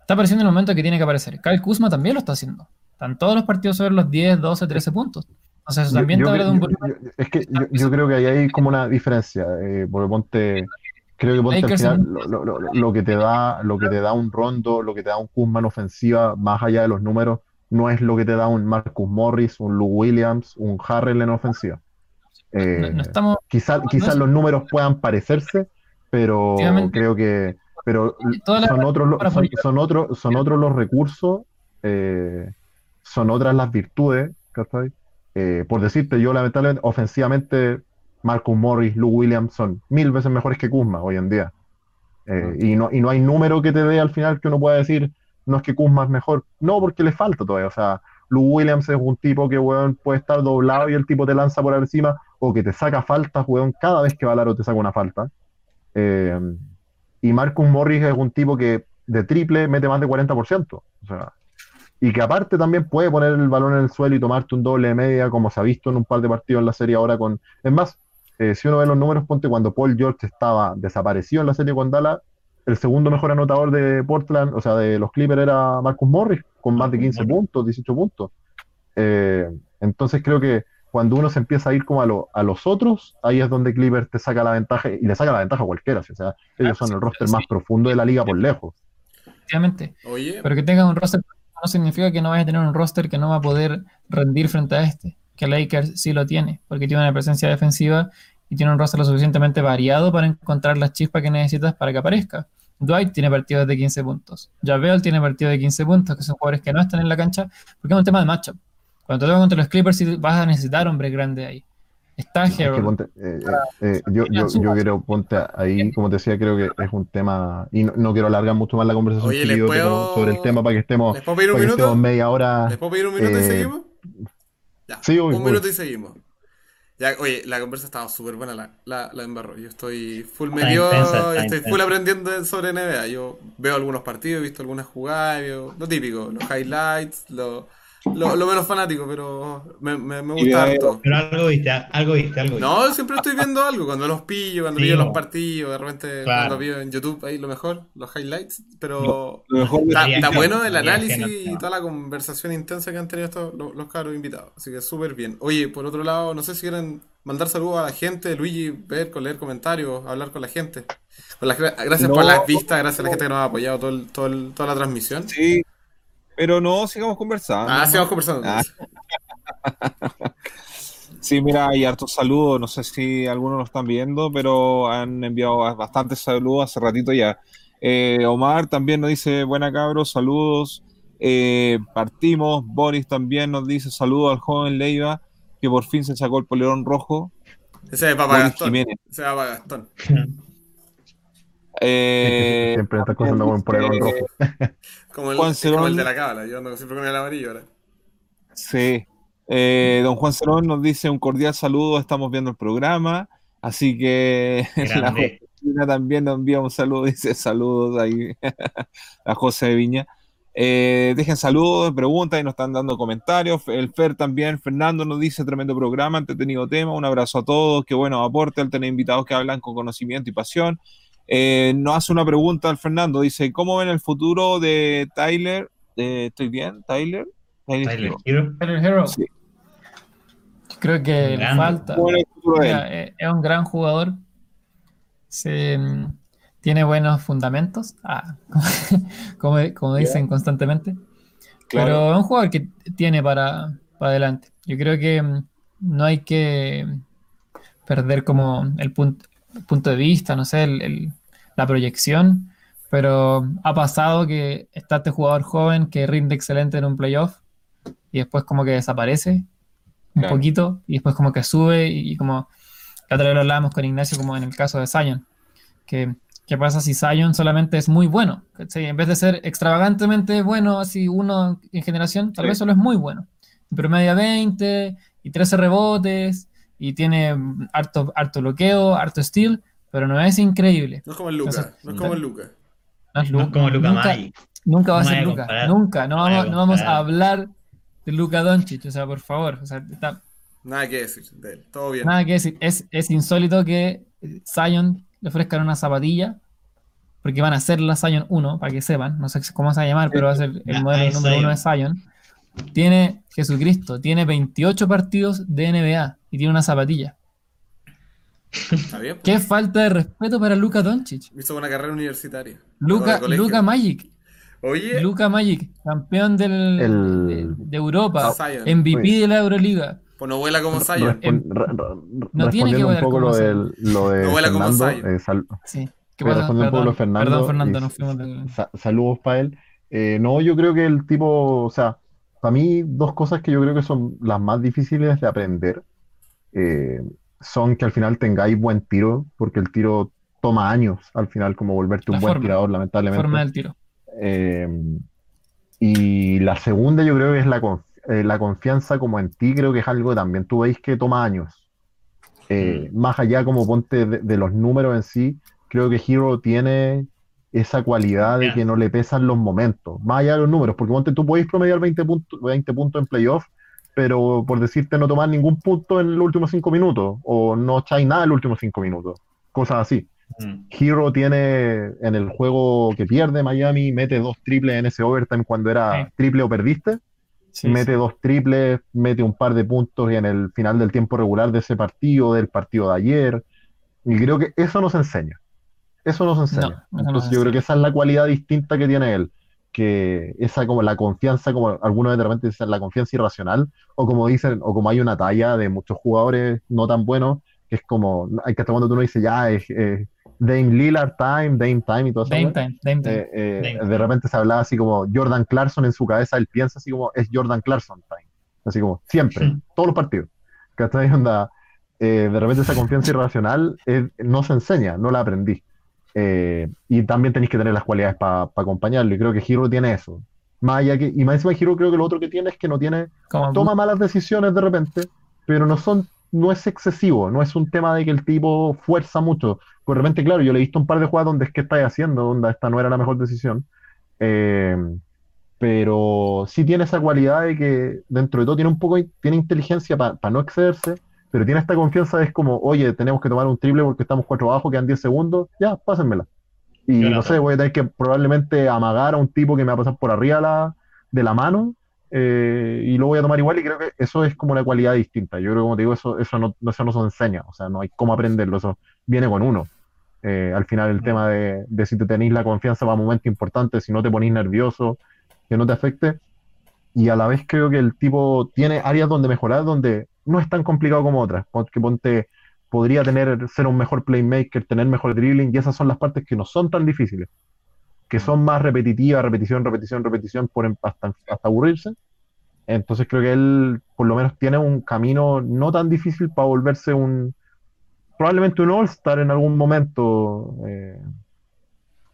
Está apareciendo en el momento que tiene que aparecer. Kyle Kuzma también lo está haciendo. Están todos los partidos sobre los 10, 12, 13 puntos. O sea, eso Yo- también yo te habla de un yo- yo- es que yo, yo creo que ahí hay como una diferencia, eh, porque ponte, creo que ponte al final lo, lo- lo- lo que te da, lo que te da un Rondo, lo que te da un Kuzma en ofensiva, más allá de los números, no es lo que te da un Marcus Morris, un Lou Williams, un Harrell en ofensiva. No, Eh, no estamos. no quizás es- los números puedan parecerse, pero creo que pero son otros son, otros son otros los recursos, eh, son otras las virtudes. Eh, por decirte, yo lamentablemente, ofensivamente, Marcus Morris, Lou Williams son mil veces mejores que Kuzma hoy en día. Eh, y, no, y no hay número que te dé al final que uno pueda decir, no es que Kuzma es mejor. No, porque le falta todavía. O sea, Lou Williams es un tipo que, weón, puede estar doblado y el tipo te lanza por encima, o que te saca faltas, weón, cada vez que va al aro te saca una falta. Eh, y Marcus Morris es un tipo que de triple mete más de 40%. O sea, y que aparte también puede poner el balón en el suelo y tomarte un doble de media, como se ha visto en un par de partidos en la serie ahora con... Es más, eh, si uno ve los números, ponte cuando Paul George estaba desaparecido en la serie con Dallas, el segundo mejor anotador de Portland, o sea, de los Clippers era Marcus Morris, con más de 15 puntos, 18 puntos. Eh, entonces creo que cuando uno se empieza a ir como a, lo- a los otros, ahí es donde Clippers te saca la ventaja, y le saca la ventaja a cualquiera. O sea, ellos son el roster más profundo de la liga por lejos. Efectivamente. Oye, Pero que tengas un roster no significa que no vayas a tener un roster que no va a poder rendir frente a este. Que Lakers sí lo tiene, porque tiene una presencia defensiva y tiene un roster lo suficientemente variado para encontrar las chispas que necesitas para que aparezca. Dwight tiene partidos de 15 puntos. Javel tiene partidos de 15 puntos, que son jugadores que no están en la cancha, porque es un tema de matchup. Cuando te toca contra los Clippers, sí vas a necesitar hombres grandes ahí. Está Es que Harold. ponte, eh, eh, eh, yo, yo, yo creo, ponte ahí, como te decía, creo que es un tema, y no, no quiero alargar mucho más la conversación Oye, que ¿les yo puedo- sobre el tema para que estemos, ¿les puedo pedir un para que estemos minuto? media hora. ¿Les puedo pedir un minuto y seguimos? Ya, sí, un minuto y seguimos. Ya, oye, la conversa estaba súper buena, la, la, la embarró. Yo estoy full medio, estoy intensa. full aprendiendo sobre NBA. Yo veo algunos partidos, he visto algunas jugadas, veo lo típico, los highlights, lo- lo, lo menos fanático, pero me, me, me gusta harto. Pero algo viste, algo viste, algo viste. No, siempre estoy viendo algo, cuando los pillo, cuando Sí, pillo los partidos, de repente Claro. cuando pillo en YouTube ahí lo mejor, los highlights, pero Lo mejor de- está, bueno el análisis y toda la conversación intensa que han tenido estos, los, los cabros invitados, así que súper bien. Oye, por otro lado, no sé si quieren mandar saludos a la gente, Luigi, ver, con leer comentarios, hablar con la gente. Con gracias No, por las vistas, gracias a la gente que nos ha apoyado todo el- todo el- toda la transmisión. Sí, pero no, sigamos conversando. Ah, sigamos conversando. Ah. Sí, mira, hay hartos saludos, no sé si algunos lo están viendo, pero han enviado bastantes saludos hace ratito ya. Eh, Omar también nos dice, buena cabros, saludos. Eh, partimos, Boris también nos dice saludos al joven Leiva, que por fin se sacó el polerón rojo. Ese es Papá Gastón. Jiménez. Ese es Papá Gastón. Eh, Siempre no por el eh, rojo. Como el, Juan como el de la cábala, yo ando siempre con el amarillo ahora. Sí. Eh, don Juan Cerón nos dice un cordial saludo, estamos viendo el programa, así que la Grande. Josefina también nos envía un saludo, dice saludos ahí a José de Viña. Eh, dejen saludos, preguntas y nos están dando comentarios. El Fer también, Fernando nos dice tremendo programa, entretenido tema, un abrazo a todos, qué bueno aporte al tener invitados que hablan con conocimiento y pasión. Eh, nos hace una pregunta al Fernando, dice, ¿cómo ven el futuro de Tyler? Eh, ¿Estoy bien? ¿Tyler? Tyler Tyler Hero. Hero. Tyler Hero. Sí. Creo que le falta. Eh, es un gran jugador. Se, mm, tiene buenos fundamentos. Ah, como, como dicen constantemente. Claro. Pero es un jugador que tiene para, para adelante. Yo creo que mm, no hay que perder como el, punto punto de vista, no sé, el- el- la proyección. Pero ha pasado que está este jugador joven que rinde excelente en un playoff y después como que desaparece un Claro. poquito y después como que sube y, y como la otra vez lo hablábamos con Ignacio como en el caso de Zion que qué pasa si Zion solamente es muy bueno ¿cachai? en vez de ser extravagantemente bueno así uno en generación tal Sí. vez solo es muy bueno y promedia 20 y 13 rebotes y tiene harto, harto bloqueo harto steal pero no es increíble No es como el Luca, Entonces, no es como el Luca. no es, No es Luka. como Luca nunca, nunca va a ser Luca comparar. nunca no vamos, a no vamos a comparar. hablar de Luca Doncic o sea por favor o sea está, Nada que decir de él. Todo bien. Nada que decir. Es, es insólito que Zion le ofrezcan una zapatilla, porque van a ser la Zion 1, para que sepan. No sé cómo se va a llamar, pero va a ser el Ya, modelo número Zion. uno de Zion. Tiene Jesucristo, tiene 28 partidos de NBA y tiene una zapatilla. Está bien. Qué falta de respeto para Luca Doncic. Hizo una carrera universitaria. Luca. Luca Magic. Oye, Luca Magic, campeón del, El- de, de Europa, Zion. MVP Oye. de la Euroliga. pues no vuela como Zion. Re- re- No tiene que respondiendo un volar poco como lo, del- lo de No vuela como Fernando, Zion. eh, sal- Sí. ¿Qué pasa? responder un poco Perdón, lo de Fernando perdón, Fernando, y- nos fuimos del... saludos para él. Eh, no, yo creo que el tipo, o sea, para mí dos cosas que yo creo que son las más difíciles de aprender eh, son que al final tengáis buen tiro, porque el tiro toma años al final como volverte un La buen forma. tirador, lamentablemente. forma del tiro. Eh, y la segunda yo creo que es la, conf- eh, la confianza como en ti, creo que es algo que también tú veis que toma años. Eh, Más allá como ponte de, de los números en sí, creo que Hero tiene esa cualidad de que no le pesan los momentos, más allá de los números, porque ponte tú podéis promediar 20 puntos, 20 puntos en playoff, pero por decirte no tomar ningún punto en los últimos 5 minutos, o no echáis nada en los últimos 5 minutos, cosas así. Mm. Hero tiene en el juego que pierde Miami, mete dos triples en ese overtime cuando era Sí. triple o perdiste, Sí, mete sí. dos triples, mete un par de puntos en el final del tiempo regular de ese partido, del partido de ayer, y creo que eso nos enseña. Eso nos enseña. No, Entonces yo creo que esa es la cualidad distinta que tiene él, que esa como la confianza, como algunos de repente dicen la confianza irracional, o como dicen, o como hay una talla de muchos jugadores no tan buenos, que es como, hay que hasta cuando tú no dices ya es eh, Dame Lillard time, Dame time y todo eso. Dame time, Dame time. Eh, eh, Dame. de repente se hablaba así como Jordan Clarkson en su cabeza, él piensa así como es Jordan Clarkson time. Así como siempre, Hmm. todos los partidos. ¿Cachai? Onda, eh, de repente esa confianza irracional eh, no se enseña, no la aprendí. Eh, y también tenéis que tener las cualidades para acompañarlo. Y creo que Hero tiene eso. Más allá que, y más encima Hero creo que lo otro que tiene es que no tiene, Como toma malas decisiones de repente, pero no son, no es excesivo, no es un tema de que el tipo fuerza mucho. Pues de repente, claro, yo le he visto un par de jugadas donde es que estáis haciendo, donde esta no era la mejor decisión. Eh, pero sí tiene esa cualidad de que dentro de todo tiene un poco, tiene inteligencia para no excederse, pero tiene esta confianza, es como, oye, tenemos que tomar un triple porque estamos cuatro abajo, quedan 10 segundos, ya, pásenmela. Y la no sé, voy a tener que probablemente amagar a un tipo que me va a pasar por arriba la, de la mano eh, y lo voy a tomar igual y creo que eso es como una cualidad distinta. Yo creo como te digo, eso, eso, no, eso no se enseña, o sea, no hay cómo aprenderlo, eso viene con uno. Eh, al final el Mm. tema de, de si te tenéis la confianza para momentos importantes, si no te ponís nervioso, que no te afecte. Y a la vez creo que el tipo tiene áreas donde mejorar, donde no es tan complicado como otras. Porque ponte, podría tener, ser un mejor playmaker, tener mejor dribbling, y esas son las partes que no son tan difíciles, que son más repetitivas, repetición, repetición, repetición, por, em- hasta, hasta aburrirse. Entonces creo que él por lo menos tiene un camino no tan difícil para volverse un, probablemente un All-Star en algún momento. eh,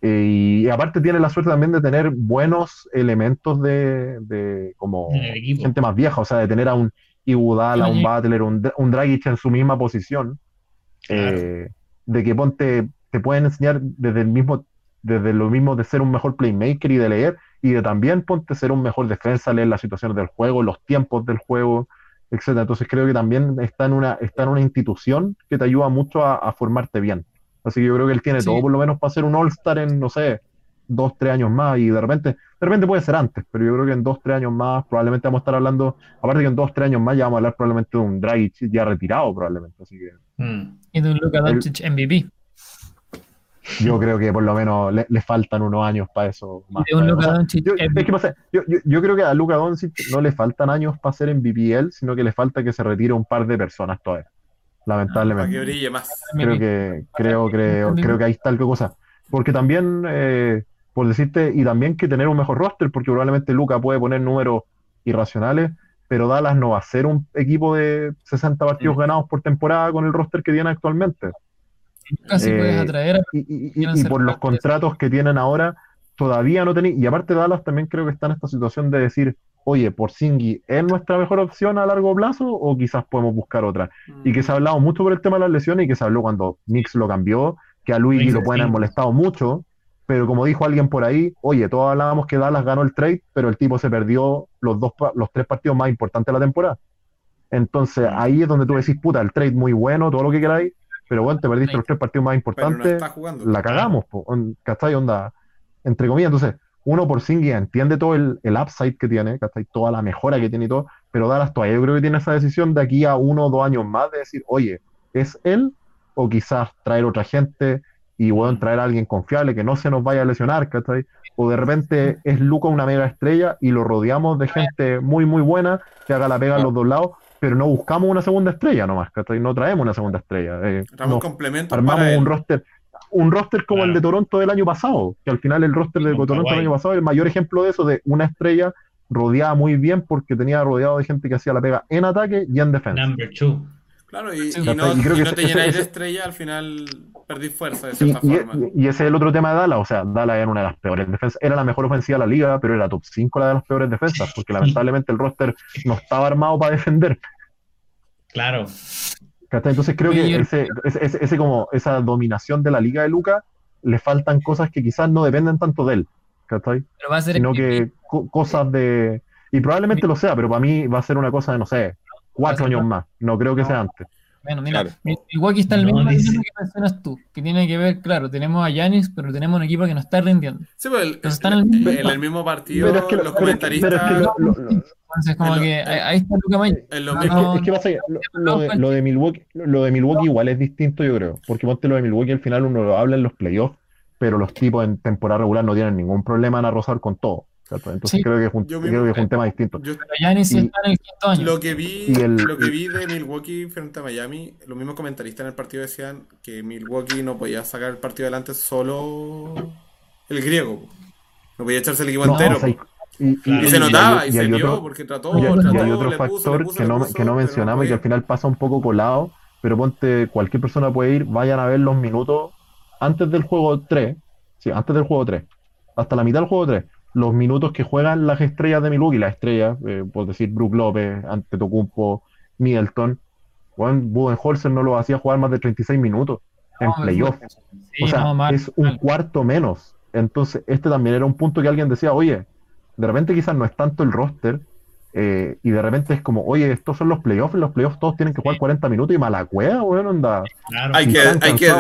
eh, y aparte tiene la suerte también de tener buenos elementos de, de como gente más vieja, o sea, de tener a un Iguodala, un. Butler, un, un Dragic en su misma posición, Claro. eh, de que ponte, te pueden enseñar desde el mismo, desde lo mismo de ser un mejor playmaker y de leer, y de también ponte ser un mejor defensa, leer las situaciones del juego, los tiempos del juego, etcétera. Entonces creo que también está en una, está en una institución que te ayuda mucho a, a formarte bien. Así que yo creo que él tiene Sí. todo por lo menos para ser un All-Star en, no sé, dos, tres años más, y de repente, de repente puede ser antes, pero yo creo que en dos, tres años más probablemente vamos a estar hablando, aparte que en dos, tres años más ya vamos a hablar probablemente de un Dragic ya retirado probablemente, así que Mm. Y de un Luka Doncic MVP. yo creo que por lo menos le, le faltan unos años para eso. más De un para- o Luka sea, Doncic yo, es MVP. que pasa, yo, yo, yo creo que a Luka Doncic no le faltan años para ser MVP él, sino que le falta que se retire un par de personas todavía, Para lamentablemente. que brille más. creo que creo creo creo que ahí está el cosa porque también eh, por decirte y también que tener un mejor roster porque probablemente Luca puede poner números irracionales pero Dallas no va a ser un equipo de 60 partidos Mm. ganados por temporada con el roster que tiene actualmente. Casi eh, puedes atraer a y, y- y- por los contratos que tienen ahora todavía no tenéis y aparte Dallas también creo que está en esta situación de decir oye por Singy es nuestra mejor opción a largo plazo o quizás podemos buscar otra y que se ha hablado mucho por el tema de las lesiones y que se habló cuando Knicks lo cambió, que a Luigi lo pueden haber molestado mucho, pero como dijo alguien por ahí, oye, todos hablábamos que Dallas ganó el trade, pero el tipo se perdió los dos los tres partidos más importantes de la temporada. Entonces ahí es donde tú decís, puta, el trade muy bueno, todo lo que queráis, pero bueno, te perdiste los tres partidos más no importantes, la cagamos, po, ¿cachai? Onda, entre comillas, entonces, uno por Singy entiende todo el, el upside que tiene, ¿cachai? Toda la mejora que tiene y todo, pero Dallas todavía yo creo que tiene esa decisión de aquí a uno o dos años más de decir, oye, ¿es él? O quizás traer otra gente y, bueno, traer a alguien confiable que no se nos vaya a lesionar, ¿cachai? O de repente es Luca una mega estrella y lo rodeamos de gente muy, muy buena que haga la pega a los dos lados, pero no buscamos una segunda estrella nomás, ¿cachai? No traemos una segunda estrella. eh, Estamos no- complementos armamos él. un roster un roster como el de Toronto del año pasado, que al final el roster de Toronto del año pasado es el mayor ejemplo de eso, de una estrella rodeada muy bien porque tenía rodeado de gente que hacía la pega en ataque y en defensa. Number two. Claro, y, Sí, y no, y creo y que no te ese- llenáis de estrella, al final perdís fuerza de Y, cierta y- forma. y ese es el otro tema de Dallas, o sea, Dallas era una de las peores defensas, era la mejor ofensiva de la liga, pero era top 5 la de las peores defensas, porque lamentablemente el roster no estaba armado para defender. Claro. Entonces creo que ese, ese, ese- ese como esa dominación de la liga de Luca le faltan cosas que quizás no dependen tanto de él, ¿cachai? Pero va a ser sino que co- cosas de... Y probablemente lo sea, pero para mí va a ser una cosa de, no sé, cuatro años más. No creo que sea antes. Bueno, mira, Claro. Mil- Milwaukee está en el No, mismo dice- que mencionas tú, que tiene que ver, claro, tenemos a Yanis, pero tenemos un equipo que no está rindiendo. Sí, pues el- Pero están en el mismo- en el mismo partido, Pero es que, lo- los pero es que- pero es comentaristas. que lo- lo- lo- Entonces, como En que ahí está en lo No, es que- mismo, es que pasa que lo, lo de, lo de Milwaukee, lo de Milwaukee igual es distinto, yo creo. Porque ponte lo de Milwaukee al final uno lo habla en los playoffs, pero los tipos en temporada regular no tienen ningún problema en arrozar con todo. ¿Cierto? Entonces Sí. creo que es un, creo mismo- que es un tema distinto. yo- Pero sí Y- está en el quinto año. lo que vi, el- lo que vi de Milwaukee frente a Miami, los mismos comentaristas en el partido decían que Milwaukee no podía sacar el partido adelante solo el griego. No podía echarse el equipo No, entero. o sea, y, y- Claro. y y- se notaba, hay- y, y se hay vio, otro- porque trató, Y hay, trató, y hay otro le puso, factor le puso, que no, puso, que no mencionamos y que al final pasa un poco colado, pero ponte, cualquier persona puede ir, vayan a ver los minutos antes del juego 3, sí, antes del juego 3, hasta la mitad del juego 3, los minutos que juegan las estrellas de Milwaukee, las estrellas, eh, por decir Brook López, Antetokounmpo, Middleton, Juan Budenholzer no lo hacía jugar más de 36 minutos en No, playoff. Sí, O sea, no, mal, es un mal. cuarto menos. Entonces, este también era un punto que alguien decía, oye, de repente quizás no es tanto el roster, eh, y de repente es como, oye, estos son los playoffs, en los playoffs todos tienen que jugar 40 minutos y mala cueva, weón, onda. Claro. Hay que- hay que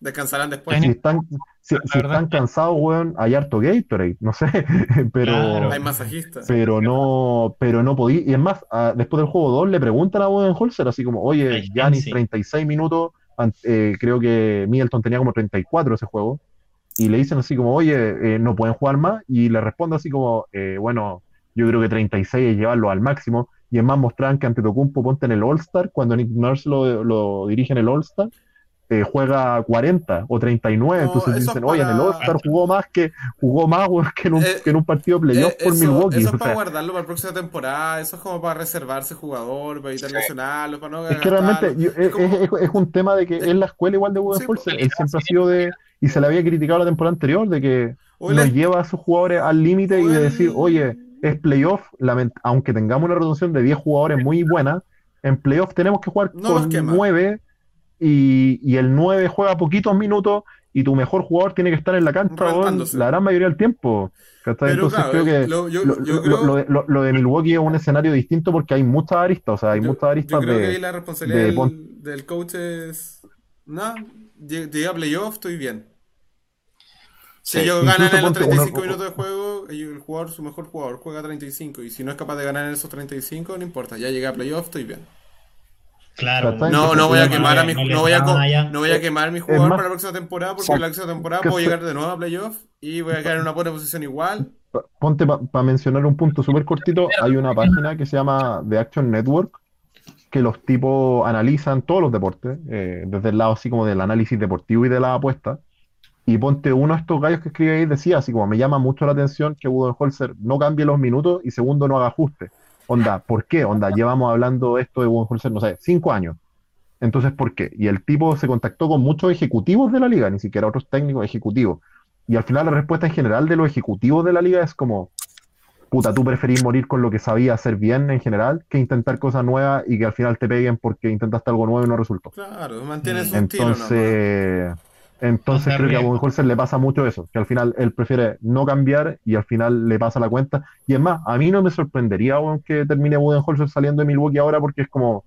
Descansarán después. si están, si, están cansados, weón, hay harto Gatorade, no sé, pero, Claro. Hay masajistas. pero no, pero no podí, y es más, a- después del juego 2 le preguntan a Budenholzer así como, oye, Giannis sí. 36 minutos, eh, creo que Middleton tenía como 34 ese juego, y le dicen así como, oye, eh, no pueden jugar más, y le responde así como, eh, bueno, yo creo que 36 es llevarlo al máximo, y es más, mostraban que Antetokounmpo ponte en el All-Star, cuando Nick Nurse lo, lo dirige en el All-Star, eh, juega 40 o 39, No, entonces dicen, oye, en el All-Star jugó más que jugó más que, en un, Eh, que en un partido de playoff Eh, por eso, Milwaukee. eso o es para sea, guardarlo para la próxima temporada. Eso es como para reservarse jugador, para evitar lesionarlo, para no es que realmente yo- es, como- es- es un tema de que en la escuela igual de Sí, Budenholzer, pues, él siempre ha sido de, y se le había criticado la temporada anterior, de que nos lleva a sus jugadores al límite y de decir, oye, es playoff, lament- aunque tengamos una reducción de 10 jugadores muy buena, en playoff tenemos que jugar No los con quema. 9 y, y el 9 juega poquitos minutos y tu mejor jugador tiene que estar en la cancha la gran mayoría del tiempo. Pero Entonces claro, creo que lo- yo- lo, yo lo- creo- lo de, lo- lo de Milwaukee es un escenario distinto porque hay muchas aristas, o sea, hay yo- muchas yo aristas creo que ahí de... la responsabilidad de del, pon- del coach es. No, lle- llegué a playoff, estoy bien. Si Sí. ellos ganan en los ponte 35 uno- minutos de juego, el jugador, su mejor jugador, juega 35. Y si no es capaz de ganar en esos 35, no importa. Ya llegué a playoff, estoy bien. Claro. No, no voy a quemar a mi, no voy a, no voy a quemar a mi jugador más- para la próxima temporada porque la próxima temporada puedo llegar de nuevo a playoff y voy a quedar en una buena posición igual. Ponte para mencionar un punto súper cortito, hay una página que se llama The Action Network, que los tipos analizan todos los deportes, eh, desde el lado así como del análisis deportivo y de la apuesta. Y ponte uno de estos gallos que escribe ahí, decía así como, me llama mucho la atención que Budenholzer no cambie los minutos y segundo no haga ajustes. Onda, ¿por qué? Onda, llevamos hablando esto de Budenholzer, no sé, cinco años. Entonces, ¿por qué? Y el tipo se contactó con muchos ejecutivos de la liga, ni siquiera otros técnicos ejecutivos. Y al final la respuesta en general de los ejecutivos de la liga es como, puta, tú preferís morir con lo que sabías hacer bien en general que intentar cosas nuevas y que al final te peguen porque intentaste algo nuevo y no resultó. Claro, mantiene su estilo nomás. Entonces, creo que a. Budenholzer le pasa mucho eso, que al final él prefiere no cambiar y al final le pasa la cuenta. Y es más, a mí no me sorprendería que termine Budenholzer saliendo de Milwaukee ahora porque es como,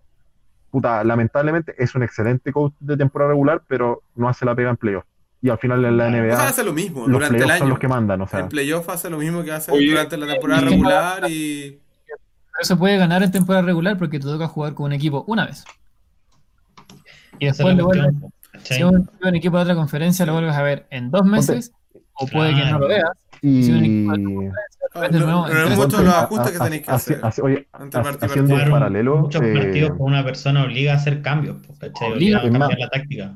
puta, lamentablemente es un excelente coach de temporada regular, pero no hace la pega en playoff. Y al final en la O sea, NBA hace lo mismo los durante el playoffs son año. los que mandan, o sea. En playoff hace lo mismo que hace Oye, durante la temporada y- regular y. Pero se puede ganar en temporada regular porque te toca jugar con un equipo una vez. Y después es le cuestión, ¿cachai? si un, un equipo de otra conferencia lo vuelves a ver en dos meses, o puede que no lo veas. Y Si un equipo de no ponte, los ajustes que tenéis que hacer. oye, haciendo un paralelo, muchos eh, partidos con una persona obliga a hacer cambios, pues, ¿cachai? Obliga. A cambiar la táctica.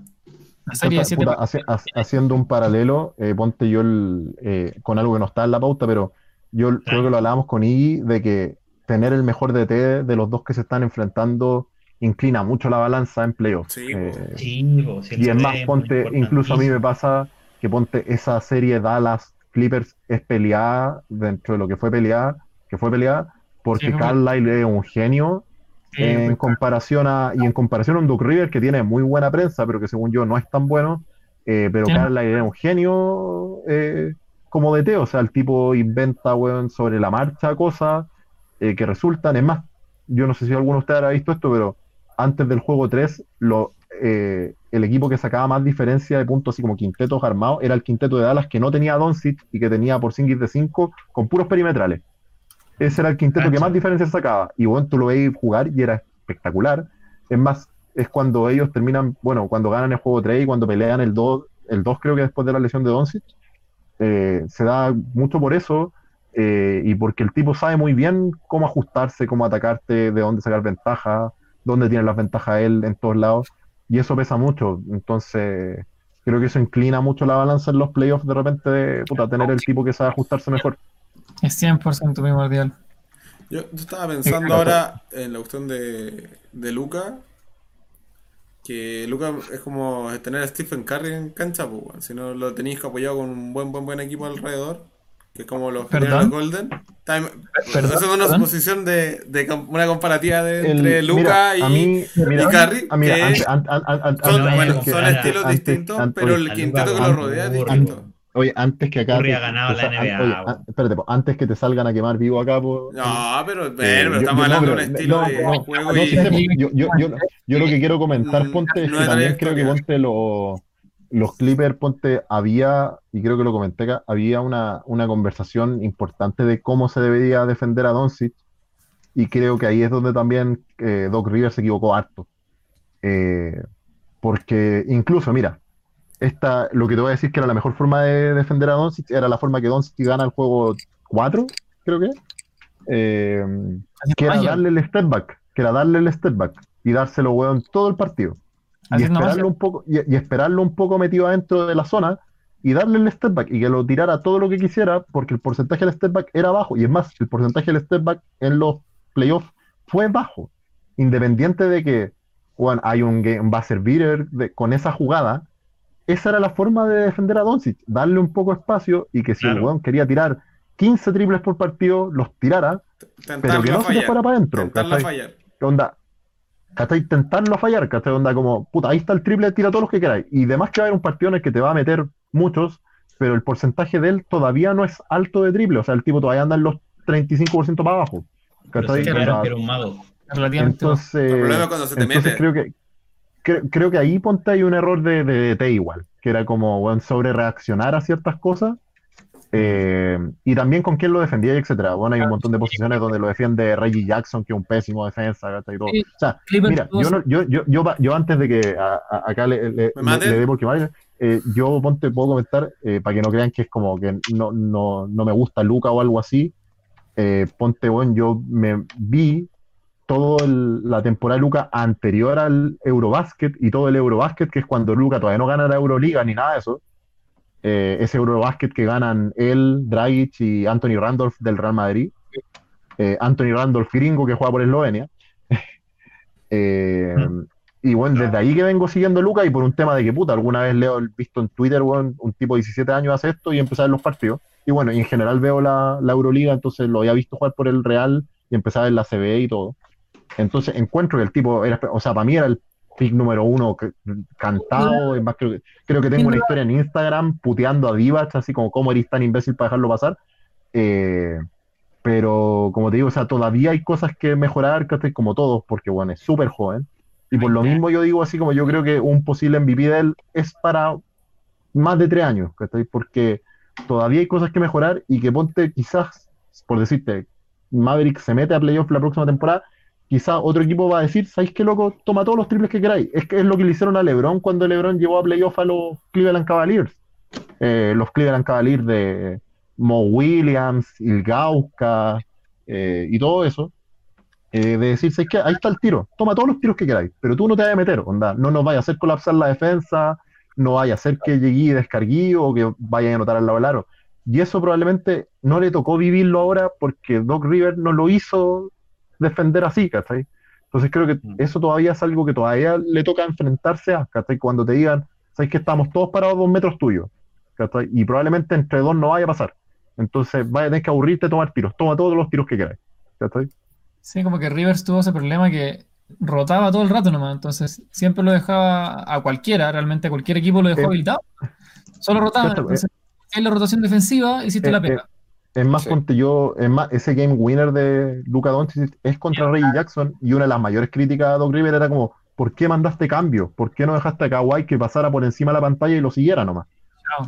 haciendo un paralelo, eh, ponte yo el, eh, con algo que no está en la pauta, pero yo creo que lo hablábamos con Iggy de que tener el mejor DT de los dos que se están enfrentando inclina mucho la balanza en playoffs. Sí, Eh. Sí, pues, si el y es más, ponte, incluso a mí me pasa que ponte esa serie Dallas Clippers es peleada dentro de lo que fue peleada, que fue peleada, porque Sí, fue- Carlisle es un genio Sí, en pues, comparación a, y en comparación a un Duke River que tiene muy buena prensa, pero que según yo no es tan bueno, eh, pero Sí. Carlisle es un genio eh, como DT, o sea, el tipo inventa, weón, sobre la marcha cosas eh, que resultan, es más, yo no sé si alguno de ustedes habrá visto esto, pero antes del juego 3, lo, eh, el equipo que sacaba más diferencia de puntos, así como quintetos armados, era el quinteto de Dallas que no tenía a Doncic y que tenía por Porzingis de 5 con puros perimetrales. Ese era el quinteto que más diferencia sacaba. Y bueno, tú lo veis jugar y era espectacular. Es más, es cuando ellos terminan, bueno, cuando ganan el juego 3 y cuando pelean el 2, el 2 creo que después de la lesión de Doncic, eh, se da mucho por eso eh, y porque el tipo sabe muy bien cómo ajustarse, cómo atacarte, de dónde sacar ventaja, dónde tiene las ventajas él en todos lados. Y eso pesa mucho. Entonces, creo que eso inclina mucho la balanza en los playoffs de repente de puta, tener el tipo que sabe ajustarse mejor. Es 100% primordial. Yo, yo estaba pensando ahora en la cuestión de, de Luca. Que Luca es como tener a Stephen Curry en cancha, pues. Si no lo tenéis apoyado con un buen, buen, buen equipo alrededor. Que es como los los Golden. Time, ¿Perdón? hacemos una ¿Perdón? suposición de, de una comparativa de, El- entre Luca mira, y, a mí, mira, y Curry. mira, que ante- ante- ante- ante- son, bueno, estilos antes- distintos, antes- pero el quinteto que lo rodea es distinto. Oye, antes que acá. Curry te- ha ganado te la NBA, oye, espérate, po, antes que te salgan a quemar vivo acá, po, No, pero, Eh, pero estamos yo- hablando no, de un pero- estilo no, de no, juego no, y. yo, yo, yo, yo lo que quiero comentar, ponte, es no que también creo que ponte lo- los Clippers, ponte, había, y creo que lo comenté acá, había una, una conversación importante de cómo se debería defender a Doncic, y creo que ahí es donde también eh, Doc Rivers se equivocó harto. Eh, porque incluso, mira, esta, lo que te voy a decir que era la mejor forma de defender a Doncic era la forma que Doncic gana el juego 4, creo que. Eh, que era darle el step back, que era darle el step back y dárselo, weón, todo el partido. Y esperarlo un poco, y, y esperarlo un poco metido adentro de la zona y darle el step back y que lo tirara todo lo que quisiera, porque el porcentaje del step back era bajo. Y es más, el porcentaje del step back en los playoffs fue bajo. Independiente de que weón, hay un, game, buzzer beater de- con esa jugada, esa era la forma de defender a Doncic, darle un poco de espacio y que si el weón quería tirar 15 triples por partido, los tirara, pero que no se le fuera fallar. para adentro. Fallar. ¿Qué onda? ¿Cachai? Intentarlo a fallar, ¿cachai? Onda como, puta, ahí está el triple, tira todos los que queráis. Y demás que va a haber un partido en el que te va a meter muchos, pero el porcentaje de él todavía no es alto de triple. O sea, el tipo todavía anda en los 35% para abajo. Pero ¿Cachai? que era un mago. Relativamente entonces, El problema es cuando se te entonces mete. creo que creo, creo que ahí ponte hay un error de, de, DT igual, que era como bueno, sobre reaccionar a ciertas cosas. Eh, y también con quién lo defendía, y etcétera. Bueno, hay un montón de posiciones donde lo defiende Reggie Jackson, que es un pésimo defensa. Y todo. O sea, Mira, yo, no- yo, yo, yo, yo antes de que a- a- acá le, le, ¿Me le- le dé porque vaya, eh, yo ponte, puedo comentar, eh, para que no crean que es como que no, no, no me gusta Luca o algo así. eh, ponte, bueno, yo me vi toda la temporada de Luca anterior al Eurobasket y todo el Eurobasket, que es cuando Luca todavía no gana la Euroliga ni nada de eso. Eh, ese Eurobasket que ganan él, Dragic y Anthony Randolph del Real Madrid. Eh, Anthony Randolph gringo que juega por Eslovenia. Eh, y bueno, desde ahí que vengo siguiendo a Luca y por un tema de que puta, alguna vez leo visto en Twitter, un tipo de 17 años hace esto y empezar los partidos. Y bueno, y en general veo la, la Euroliga, entonces lo había visto jugar por el Real y empezaba en la CBE y todo. Entonces encuentro que el tipo era, o sea, para mí era el pick número uno que- cantado, es más, creo que, creo que tengo una historia en Instagram puteando a Divac, así como cómo eres tan imbécil para dejarlo pasar. Eh, pero como te digo, o sea, todavía hay cosas que mejorar, ¿cachai? Como todos, porque bueno, es súper joven. Y por lo mismo yo digo así como yo creo que un posible MVP de él es para más de tres años, ¿cachai? Porque todavía hay cosas que mejorar y que ponte quizás, por decirte, Maverick se mete a playoff la próxima temporada, quizás otro equipo va a decir, ¿sabéis qué loco? Toma todos los triples que queráis. Es que es lo que le hicieron a LeBron cuando LeBron llevó a playoff a los Cleveland Cavaliers. Eh, los Cleveland Cavaliers de Mo Williams, Ilgauska eh, y todo eso. eh, de decir, ¿sabéis qué? Ahí está el tiro, toma todos los tiros que queráis, pero tú no te vayas a meter, onda, no nos vaya a hacer colapsar la defensa, no vaya a hacer que llegue y descarguí o que vaya a anotar al lado del aro. Y eso probablemente no le tocó vivirlo ahora porque Doc River no lo hizo defender así, ¿cachai? Entonces creo que Mm. eso todavía es algo que todavía le toca enfrentarse a, ¿cachai? Cuando te digan, ¿sabes que estamos todos parados dos metros tuyos? ¿cachai? Y probablemente entre dos no vaya a pasar. Entonces vaya a tener que aburrirte de tomar tiros. Toma todos los tiros que quieras. ¿cachai? Sí, como que Rivers tuvo ese problema que rotaba todo el rato nomás, entonces siempre lo dejaba a cualquiera, realmente a cualquier equipo lo dejó Eh, habilitado. Solo rotaba, Cierto, entonces en la rotación defensiva hiciste eh, la pega. Es más, Sí. ponte yo, es más, ese game winner de Luca Doncic es contra Reggie Jackson y una de las mayores críticas a Doc River era como, ¿por qué mandaste cambio? ¿Por qué no dejaste a Kawhi que pasara por encima de la pantalla y lo siguiera nomás? No,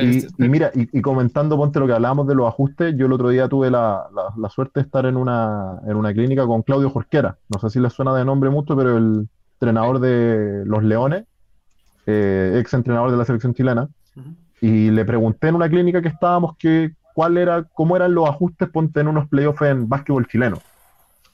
Y, y mira, y, y comentando, ponte lo que hablábamos de los ajustes, yo el otro día tuve la, la- la suerte de estar en una, en una clínica con Claudio Jorquera. No sé si les suena de nombre mucho, pero el entrenador de los Leones, eh, ex entrenador de la selección chilena, y le pregunté en una clínica que estábamos que cuál era, cómo eran los ajustes, ponte en unos playoffs en básquetbol chileno.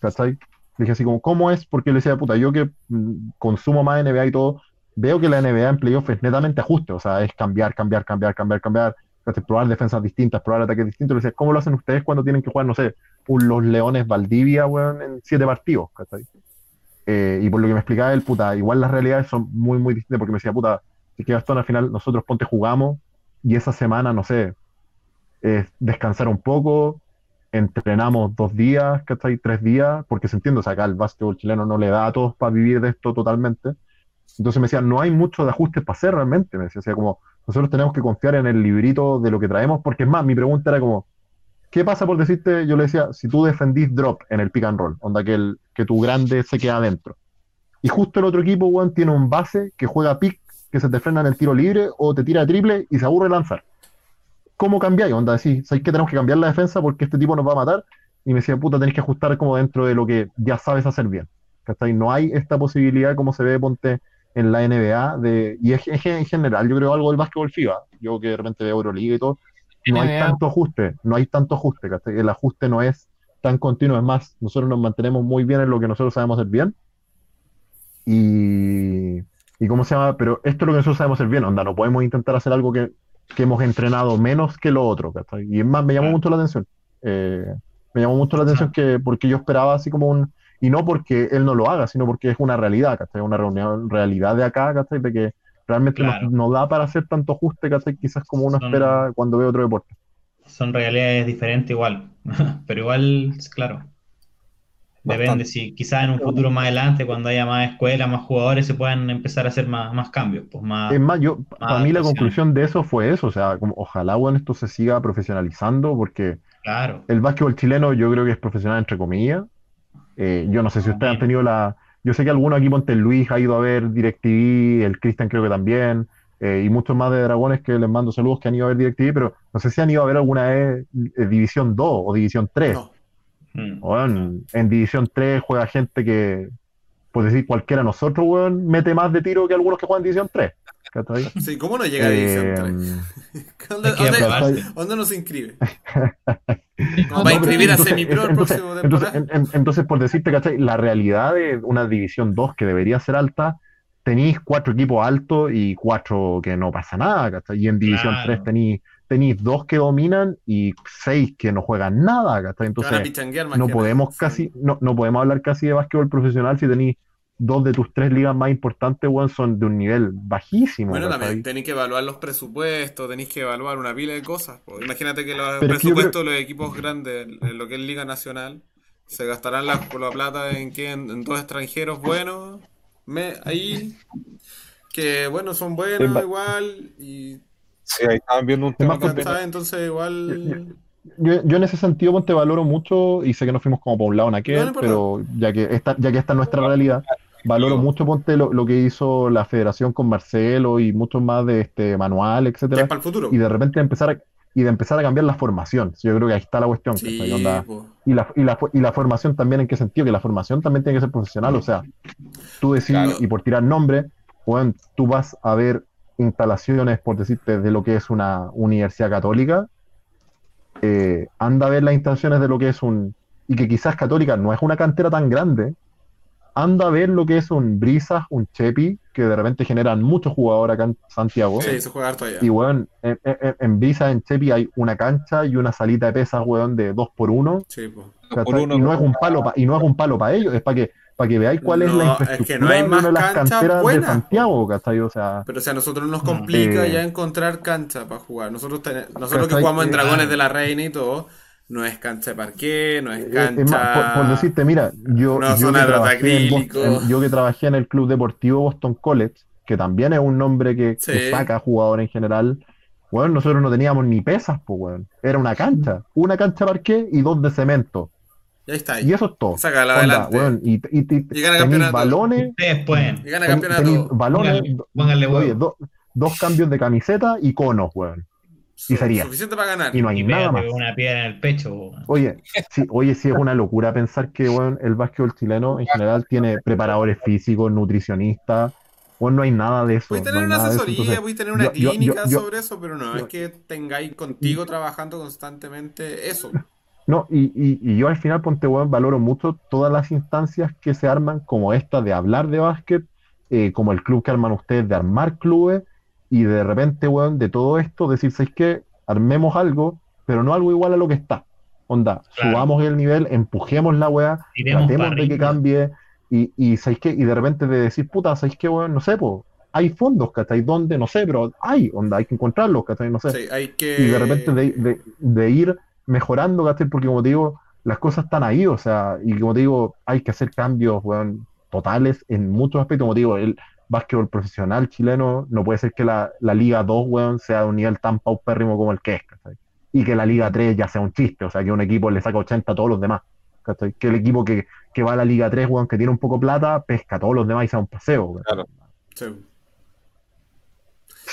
¿Cachai? Dije así como, ¿cómo es? Porque le decía, puta, yo que mm, consumo más NBA y todo, veo que la NBA en playoffs es netamente ajuste, o sea, es cambiar, cambiar, cambiar, cambiar, cambiar, ¿cachai? probar defensas distintas, probar ataques distintos. Le decía, ¿cómo lo hacen ustedes cuando tienen que jugar, no sé, un Los Leones Valdivia, weón, en siete partidos, ¿cachai? Eh, y por lo que me explicaba él, puta, igual las realidades son muy, muy distintas, porque me decía, puta, si que Gastón al final nosotros ponte jugamos y esa semana, no sé, es descansar un poco, entrenamos dos días, ¿cachai? Tres días, porque se entiende, o sea, acá el básquetbol chileno no le da a todos para vivir de esto totalmente. Entonces me decía, no hay mucho de ajustes para hacer realmente, me decía, o sea, como nosotros tenemos que confiar en el librito de lo que traemos, porque es más, mi pregunta era como, ¿qué pasa por decirte? Yo le decía, si tú defendís drop en el pick and roll, onda que, el, que tu grande se queda adentro, y justo el otro equipo, weón, tiene un base que juega pick, que se te frena en el tiro libre o te tira triple y se aburre lanzar. ¿Cómo cambiáis? Onda, decís, ¿sabéis que tenemos que cambiar la defensa porque este tipo nos va a matar? Y me decía, puta, tenéis que ajustar como dentro de lo que ya sabes hacer bien. ¿Cachai? No hay esta posibilidad como se ve, ponte, en la NBA, de, y es, es en general, yo creo algo del básquetbol FIBA, yo que de repente veo Euroliga y todo, no hay NBA. tanto ajuste, no hay tanto ajuste, ¿cachai? El ajuste no es tan continuo, es más, nosotros nos mantenemos muy bien en lo que nosotros sabemos hacer bien, y, y ¿cómo se llama? Pero esto es lo que nosotros sabemos hacer bien, onda, no podemos intentar hacer algo que, que hemos entrenado menos que lo otro, ¿cachai? Y es más, me llamó mucho la atención, eh, me llamó mucho la atención que, porque yo esperaba así como un, y no porque él no lo haga, sino porque es una realidad, ¿cachai? Una reunión, realidad de acá, ¿cachai? De que realmente no- Claro. no, da para hacer tanto ajuste, ¿cachai? Quizás como uno Son- espera cuando ve otro deporte. Son realidades diferentes igual, pero igual, claro. Depende Bastante. si quizás en un futuro más adelante, cuando haya más escuelas, más jugadores, se puedan empezar a hacer más, más cambios, pues más... Es más, yo, para mí la conclusión de eso fue eso, o sea, como, ojalá, bueno, esto se siga profesionalizando, porque Claro, el básquetbol chileno yo creo que es profesional entre comillas. Eh, yo no sé si ustedes han tenido la... Yo sé que algunos aquí, Ponte Luis, ha ido a ver DirecTV, el Cristian creo que también, eh, y muchos más de Dragones que les mando saludos que han ido a ver DirecTV, pero no sé si han ido a ver alguna vez eh, División 2 o División 3. No. Mm. Weón, en División 3 juega gente que, por decir cualquiera de nosotros, weón, mete más de tiro que algunos que juegan en División 3. ¿cachai? Sí, ¿cómo no llega a División 3? Eh, ¿Dónde, dónde- dónde nos inscribe? No, va a inscribir a entonces- Semipro el entonces- próximo entonces, temporada. en- en- entonces, por decirte, ¿cachai? La realidad de una División 2 que debería ser alta, tenéis cuatro equipos altos y cuatro que no pasa nada, ¿cachai? Y en División Claro. 3 tenéis, tenéis dos que dominan y seis que no juegan nada, ¿cachai? Entonces, no podemos nada. casi, no, no podemos hablar casi de básquetbol profesional si tenéis dos de tus tres ligas más importantes, weón, son de un nivel bajísimo, Bueno, ¿cachai? también tenéis que evaluar los presupuestos, tenéis que evaluar una pila de cosas. Imagínate que los Pero presupuestos de los equipos grandes, en lo que es Liga Nacional, se gastarán la, la plata en, que en, en dos extranjeros buenos, me, ahí, que bueno, son En buenos igual, y Sí, ahí estaban viendo un tema más entonces igual... Yo, yo en ese sentido pues, te valoro mucho y sé que nos fuimos como por un lado en aquel, No, no importa. pero ya que esta, ya que esta es nuestra realidad, valoro mucho ponte lo, lo que hizo la federación con Marcelo y muchos más de este manual, que es etcétera, para el futuro. y de repente empezar a, y de empezar a cambiar la formación. Yo creo que ahí está la cuestión. Onda, po. y la, y, la, y la formación también, ¿en qué sentido? Que la formación también tiene que ser profesional. O sea, tú decís, Claro. y por tirar nombre, bueno, tú vas a ver instalaciones, por decirte, de lo que es una universidad católica. eh, anda a ver las instalaciones de lo que es un. Y que quizás católica no es una cantera tan grande. Anda a ver lo que es un Brisas, un Chepi, que de repente generan muchos jugadores acá en Santiago. Sí, se juega harto allá. Y, weón, en, en, en Brisas, en Chepi, hay una cancha y una salita de pesas, weón, de 2 por 1 Sí, po. Por ¿cachai? uno, y no es un palo pa- y no es un palo para ellos, es para que para que veáis cuál es No, la es infraestructura que no hay de más una de las canchas canteras de buenas, Santiago, ¿cachai? O sea, Pero o sea, a nosotros nos complica Eh, ya encontrar cancha para jugar. Nosotros, ten- nosotros que jugamos en Dragones de la Reina y todo, no es cancha de parqué, no es eh, cancha... es más, por, por decirte, mira, yo, yo, que de trabajé en acrílico. Boston- en- yo que trabajé en el Club Deportivo Boston College, que también es un nombre que, saca jugadores en general, bueno, nosotros no teníamos ni pesas, pues, weón. Era una cancha, una cancha de parqué y dos de cemento. Ya está Y ahí. eso es todo. Sácala Onda, adelante. weón, y, y, y- Y gana campeonato. balones, Ustedes pueden. Y gana campeonato. balones, Oye, do- dos cambios de camiseta y conos, weón. y sería. Suficiente para ganar. Y no hay Y nada más. una piedra en el pecho. weón. Oye, sí, oye, sí es una locura pensar que weón, el básquetbol chileno en general tiene preparadores físicos, nutricionistas. Bueno, no hay nada de eso. Puedes no tener hay una asesoría, Entonces, puedes tener una yo- clínica yo- yo- sobre eso, pero no, yo- es que tengáis contigo trabajando constantemente eso. No, y, y- y yo al final, ponte, weón, valoro mucho todas las instancias que se arman, como esta de hablar de básquet, eh, como el club que arman ustedes de armar clubes, y de repente, weón, de todo esto, decir, ¿sabes qué? Armemos algo, pero no algo igual a lo que está. Onda, Claro. subamos el nivel, empujemos la weá, tratemos de que cambie, y, y ¿sabéis qué? Y de repente de decir, puta, ¿sabéis qué, weón? No sé, pues, hay fondos, ¿cachai? ¿Dónde? No sé, pero hay, onda, hay que encontrarlos, ¿cachai? No sé Sí, hay que... y de repente de, de- de ir mejorando, ¿cachai? Porque como te digo, las cosas están ahí, o sea, y como te digo, hay que hacer cambios, weón, totales en muchos aspectos, como te digo, el, básquetbol profesional chileno, no puede ser que la, la Liga 2, weón, sea de un nivel tan paupérrimo como el que es, ¿cachai? Y que la Liga 3 ya sea un chiste, o sea, que un equipo le saca 80 a todos los demás, ¿cachai? Que el equipo que, que va a la Liga 3, weón, que tiene un poco plata, pesca a todos los demás y sea un paseo, weón. Claro. Sí.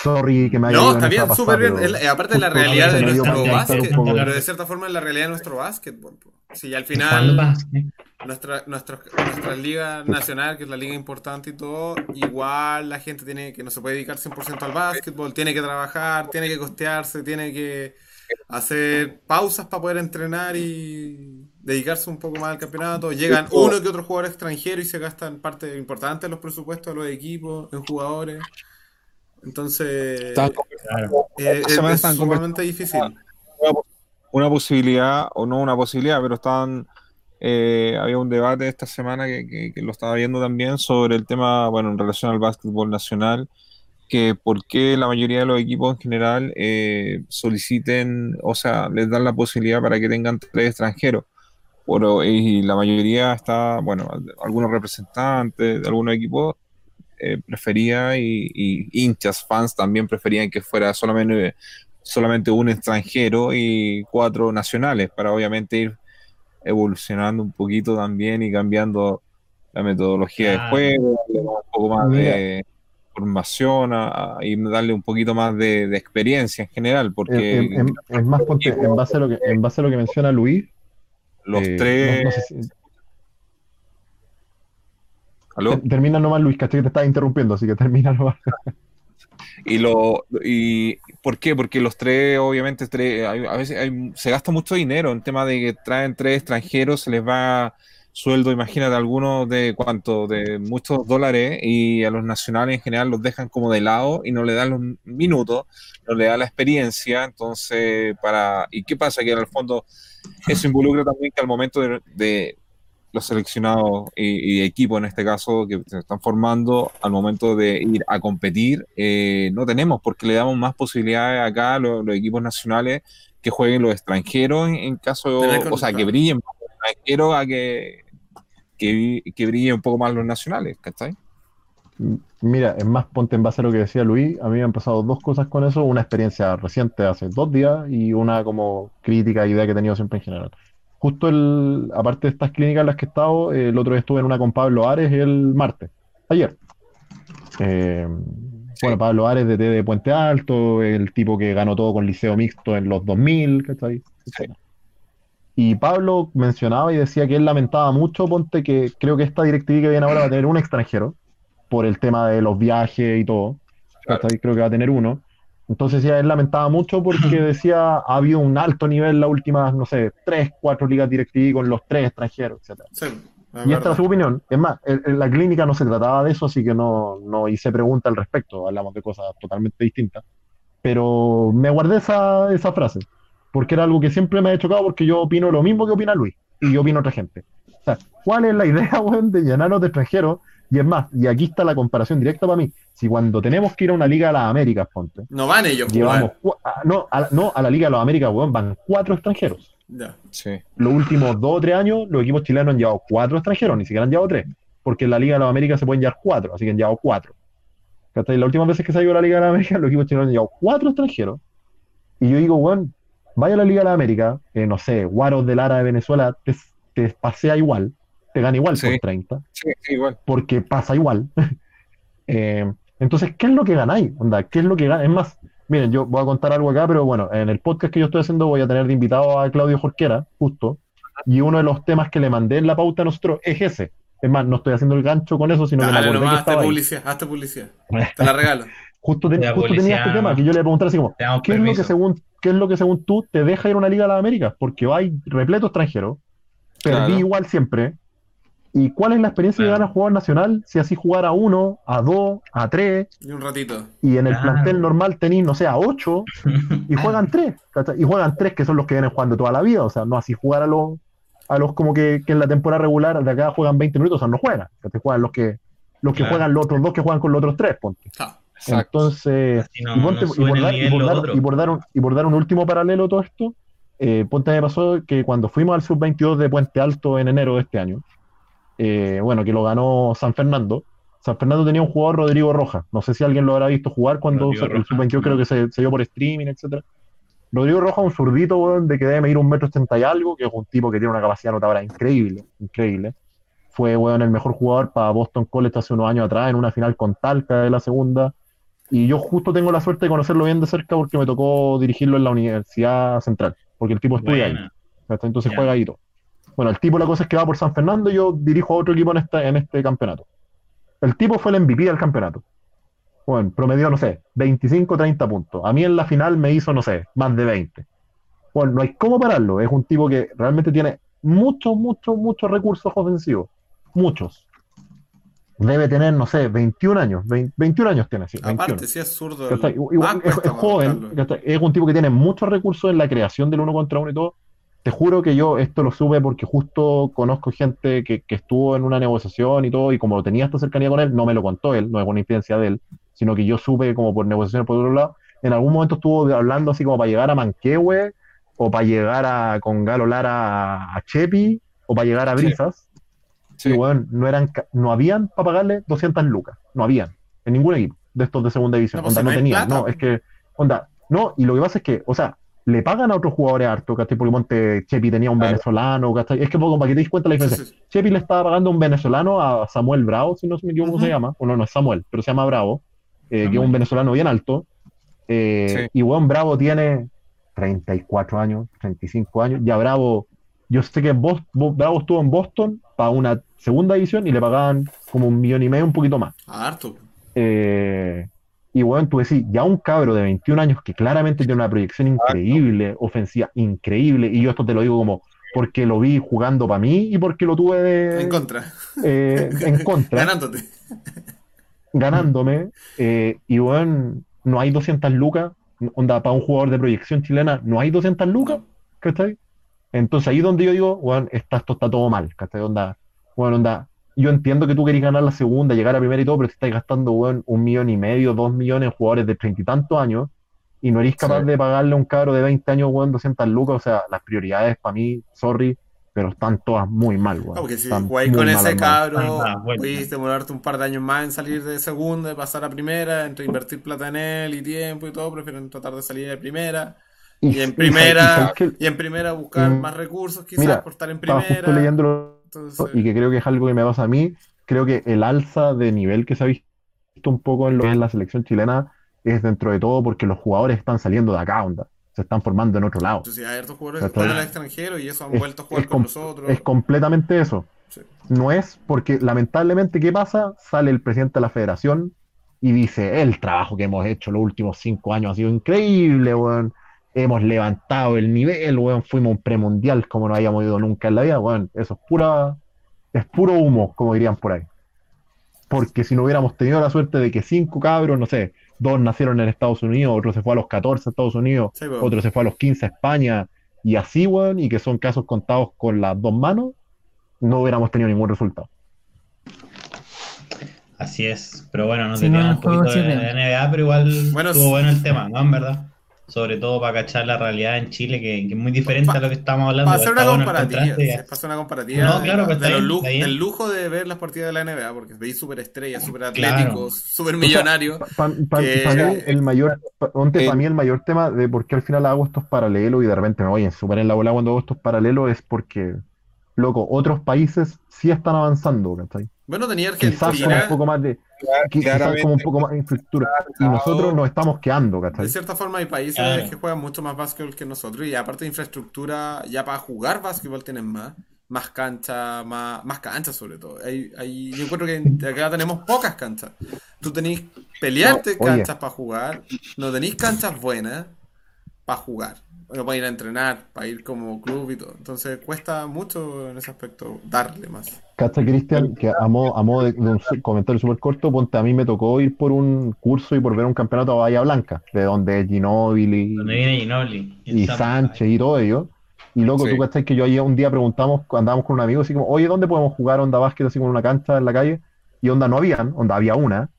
Sorry que me haya No, está bien, súper bien. pero eh, aparte de la realidad de nuestro básquet, pero de cierta forma es la realidad de nuestro básquetbol. Sí, al final nuestra, nuestra, nuestra liga nacional, que es la liga importante y todo, igual la gente tiene que no se puede dedicar 100% al básquetbol, tiene que trabajar, tiene que costearse, tiene que hacer pausas para poder entrenar y dedicarse un poco más al campeonato. Llegan uno que otro jugador extranjero y se gastan parte importante de los presupuestos de los equipos, en jugadores. Entonces, eh, esta es, semana es sumamente difícil. una posibilidad, o no una posibilidad, pero estaban, eh, había un debate esta semana que, que- que lo estaba viendo también sobre el tema, bueno, en relación al básquetbol nacional, que por qué la mayoría de los equipos en general eh, soliciten, o sea, les dan la posibilidad para que tengan tres extranjeros. Por- y la mayoría está, bueno, algunos representantes de algunos equipos eh, prefería y, y hinchas, fans también preferían que fuera solamente, solamente un extranjero y cuatro nacionales para obviamente ir evolucionando un poquito también y cambiando la metodología de juego, un poco más Mira. de formación a- a- y darle un poquito más de, de experiencia en general, porque En, en- en más ponte, en base a lo que, en base a lo que menciona Luis, los eh, tres... no- no sé si- ¿Aló? Ter- Termina nomás, Luis, caché que te estaba interrumpiendo, así que termina nomás. Y lo y ¿por qué? Porque los tres, obviamente, tres, hay- a veces hay- se gasta mucho dinero en tema de que traen tres extranjeros, se les va sueldo, imagínate, algunos de cuánto, de muchos dólares, y a los nacionales en general los dejan como de lado y no le dan los minutos, no le dan la experiencia, entonces, para, ¿y qué pasa? Que en el fondo eso involucra también que al momento de, de los seleccionados y, y equipos en este caso que se están formando al momento de ir a competir, eh, no tenemos porque le damos más posibilidades acá a los, los equipos nacionales que jueguen los extranjeros en, en caso, o sea, que brillen más los extranjeros a que, que, que brillen un poco más los nacionales, ¿cachai? Mira, es más, ponte en base a lo que decía Luis, a mí me han pasado dos cosas con eso, una experiencia reciente hace dos días y una como crítica, idea que he tenido siempre en general. Justo el, aparte de estas clínicas en las que he estado, eh, el otro día estuve en una con Pablo Ares el martes, ayer. Eh, Bueno, Pablo Ares de, de Puente Alto, el tipo que ganó todo con liceo mixto en los 2000, ¿cachai? Sí. Y Pablo mencionaba y decía que él lamentaba mucho, ponte que creo que esta directiva que viene ahora va a tener un extranjero por el tema de los viajes y todo. Creo que va a tener uno. Entonces ya él lamentaba mucho porque decía ha habido un alto nivel las últimas, no sé, tres, cuatro ligas directivas con los tres extranjeros, etcétera. Sí, es Y esta es su opinión. Es más, en, en la clínica no se trataba de eso, así que no, no hice pregunta al respecto. Hablamos de cosas totalmente distintas. Pero me guardé esa, esa frase, porque era algo que siempre me ha chocado, porque yo opino lo mismo que opina Luis, y yo opino otra gente. O sea, ¿cuál es la idea, weón, de llenarnos de extranjeros? Y es más, y aquí está la comparación directa para mí. Si cuando tenemos que ir a una Liga de las Américas, ponte, No van ellos llevamos, jugar. cua- ah, no, a, la- no, a la Liga de las Américas, weón, van cuatro extranjeros Ya. Sí. los últimos dos o tres años, los equipos chilenos han llevado cuatro extranjeros, ni siquiera han llevado tres, porque en la Liga de las Américas se pueden llevar cuatro, así que han llevado cuatro. ¿Cachai? Las últimas veces que se ha ido a la Liga de las Américas, los equipos chilenos han llevado cuatro extranjeros, y yo digo, weón, vaya a la Liga de las Américas, eh, no sé, Guaros de Lara de Venezuela te, te pasea igual, te gana igual Sí. por 30, Sí, igual. porque pasa igual. Eh, entonces, ¿qué es lo que ganáis? Onda, ¿qué es lo que ganáis? Es más, miren, yo voy a contar algo acá, pero bueno, en el podcast que yo estoy haciendo voy a tener de invitado a Claudio Jorquera, justo, y uno de los temas que le mandé en la pauta a nosotros es ese. Es más, no estoy haciendo el gancho con eso, sino que me Dale que ahí. publicidad, hazte publicidad. Te la regalo. Justo, ten- La justo tenía este tema que yo le pregunté así como, ¿qué es, lo que según, ¿qué es lo que según tú te deja ir a una Liga de las Américas? Porque vais repleto extranjero, perdí Claro. igual siempre. ¿Y cuál es la experiencia de Claro. ganar jugador nacional si así jugar a uno, a dos, a tres, Y un ratito. y en el Claro. plantel normal tenéis, no sé, a ocho, y juegan tres, ¿cachai? y juegan tres que son los que vienen jugando toda la vida, o sea, no así jugar a los, a los como que, que en la temporada regular de acá juegan 20 minutos, o sea, no juegan, ¿cachai? juegan los que, los que Claro. juegan los otros dos que juegan con los otros tres, ponte. Exacto. Entonces, no- y, ponte- no y suben por dar, y nivel por los dar- otros. y por dar un, y por dar un último paralelo a todo esto, eh, ponte me pasó que cuando fuimos al sub-22 de Puente Alto en enero de este año, eh, bueno, que lo ganó San Fernando, San Fernando tenía un jugador, Rodrigo Rojas. No sé si alguien lo habrá visto jugar cuando Rodrigo el sub-22 creo que se, se dio por streaming, etcétera. Rodrigo Rojas, un zurdito, weón, de que debe medir un metro ochenta y algo, que es un tipo que tiene una capacidad notadora increíble, increíble. Fue, weón, el mejor jugador para Boston College hace unos años atrás, en una final con Talca de la segunda. Y yo justo tengo la suerte de conocerlo bien de cerca porque me tocó dirigirlo en la Universidad Central, porque el tipo estudia ahí. Entonces juega ahí todo. Bueno, el tipo la cosa es que va por San Fernando y yo dirijo a otro equipo en este, en este campeonato. El tipo fue el MVP del campeonato. Bueno, promedió, no sé, 25, 30 puntos. A mí en la final me hizo, no sé, más de 20. Bueno, no hay cómo pararlo. Es un tipo que realmente tiene muchos, muchos, muchos recursos ofensivos. Muchos. Debe tener, no sé, 21 años. 20 21 años tiene, sí. 21. Aparte, si es zurdo. Es, joven, es un tipo que tiene muchos recursos en la creación del uno contra uno y todo. Te juro que yo esto lo supe porque justo conozco gente que, que estuvo en una negociación y todo, y como tenía esta cercanía con él, no me lo contó él, no es una incidencia de él, sino que yo supe como por negociaciones por otro lado, en algún momento estuvo hablando así como para llegar a Manquehue, o para llegar a con Galo Lara a, Chepi, o para llegar a. Brisas, Sí. y weón, no eran, no habían para pagarle 200 lucas, no habían, en ningún equipo de estos de segunda división, No, pues onda, no tenían, plata, no, es que, onda, no, y lo que pasa es que, o sea, le pagan a otros jugadores harto, ¿cachai? Porque Monte Chepi tenía un Claro. venezolano, ¿cachai? Es que poco para que te des cuenta la diferencia. sí, sí. Chepi le estaba pagando un venezolano a Samuel Bravo, si no me equivoco cómo se Ujú. llama, o no, no es Samuel, pero se llama Bravo, eh, que es un venezolano bien alto, eh, y weón, Bravo tiene 34 años, 35 años, ya Bravo, yo sé que Bravo estuvo en Boston para una segunda edición y le pagaban como un millón y medio, un poquito más. Ah, Harto. Eh, y bueno, tú decís, ya un cabro de 21 años que claramente tiene una proyección increíble, ofensiva increíble, y yo esto te lo digo como porque lo vi jugando para mí y porque lo tuve de, En contra. eh, en contra, Ganándote. ganándome, eh, y bueno, no hay 200 lucas, onda, para un jugador de proyección chilena, no hay 200 lucas, ¿cachai? Entonces ahí donde yo digo, bueno, está, esto está todo mal, ¿cachai? Onda, bueno, onda, yo entiendo que tú querés ganar la segunda, llegar a primera y todo, pero te estás gastando, weón, un millón y medio, dos millones en jugadores de treinta y tantos años, y no eres capaz Sí. de pagarle a un cabro de 20 años, weón, 200 lucas, o sea, las prioridades para mí, sorry, pero están todas muy mal, weón. No, porque si jugáis con ese cabro, Ah, bueno. podéis demorarte un par de años más en salir de segunda y pasar a primera, entre invertir plata en él y tiempo y todo, prefieren tratar de salir de primera. Y en y- primera, y y en primera buscar Mm, más recursos quizás mira, por estar en estaba justo primera. Entonces, y que creo que es algo que me pasa a mí, creo que el alza de nivel que se ha visto un poco en lo que es la selección chilena es dentro de todo porque los jugadores están saliendo de acá, onda, se están formando en otro lado. entonces hay hartos jugadores que Está están el extranjero y eso han Es- vuelto a jugar con nosotros. Es completamente eso. Sí. No es porque lamentablemente, ¿qué pasa? Sale el presidente de la federación y dice, el trabajo que hemos hecho los últimos cinco años ha sido increíble, weón. Hemos levantado el nivel, weón. Fuimos un premundial como no habíamos ido nunca en la vida, weón. Eso es pura, es puro humo, como dirían por ahí. Porque si no hubiéramos tenido la suerte de que cinco cabros, no sé, dos nacieron en Estados Unidos, otro se fue a los 14 a Estados Unidos, Sí, otro se fue a los 15 a España, y así, weón, y que son casos contados con las dos manos, no hubiéramos tenido ningún resultado. Así es, pero bueno, Sí, no, desviamos el un poquito de NBA, pero igual Bueno, estuvo bueno el tema, ¿no? En verdad. Sobre todo para cachar la realidad en Chile, que, que es muy diferente Pa- a lo que estamos hablando. Para hacer una comparativa, hacer una comparativa No, de, claro, pues de está los bien, lu- está bien. del lujo de ver las partidas de la NBA, porque veis súper estrellas, súper Claro. atléticos, súper millonarios. Para Que- mí, el mayor, pa- Eh, pa' mí el mayor tema de por qué al final hago estos paralelos y de repente me voy en súper en la bola cuando hago estos paralelos es porque, loco, otros países sí están avanzando, ¿cachai? Bueno, tenía Quizás con un Argentina, poco más de, quizás con un poco más de infraestructura. Y nosotros nos estamos quedando, ¿cachai? de cierta forma hay países Claro. que juegan mucho más básquetbol que nosotros y aparte de infraestructura, ya para jugar básquetbol tienen más. Más cancha, más, más canchas sobre todo. Hay, hay- yo encuentro que en- acá tenemos pocas canchas. Tú tenés pelearte No, canchas para jugar, no tenéis canchas buenas para jugar. Bueno, para ir a entrenar, para ir como club y todo. Entonces cuesta mucho en ese aspecto darle más. ¿Cachai, Cristian? Que a modo, a modo de, de un comentario súper corto, ponte, a mí me tocó ir por un curso y por ver un campeonato a Bahía Blanca, de donde es Ginóbili Donde viene Ginobili. y Sánchez y todo ello. Y loco, Sí. tú cachai que yo ayer un día preguntamos, andábamos con un amigo, así como, oye, ¿dónde podemos jugar onda básquet así con una cancha en la calle? Y onda no habían, onda había una.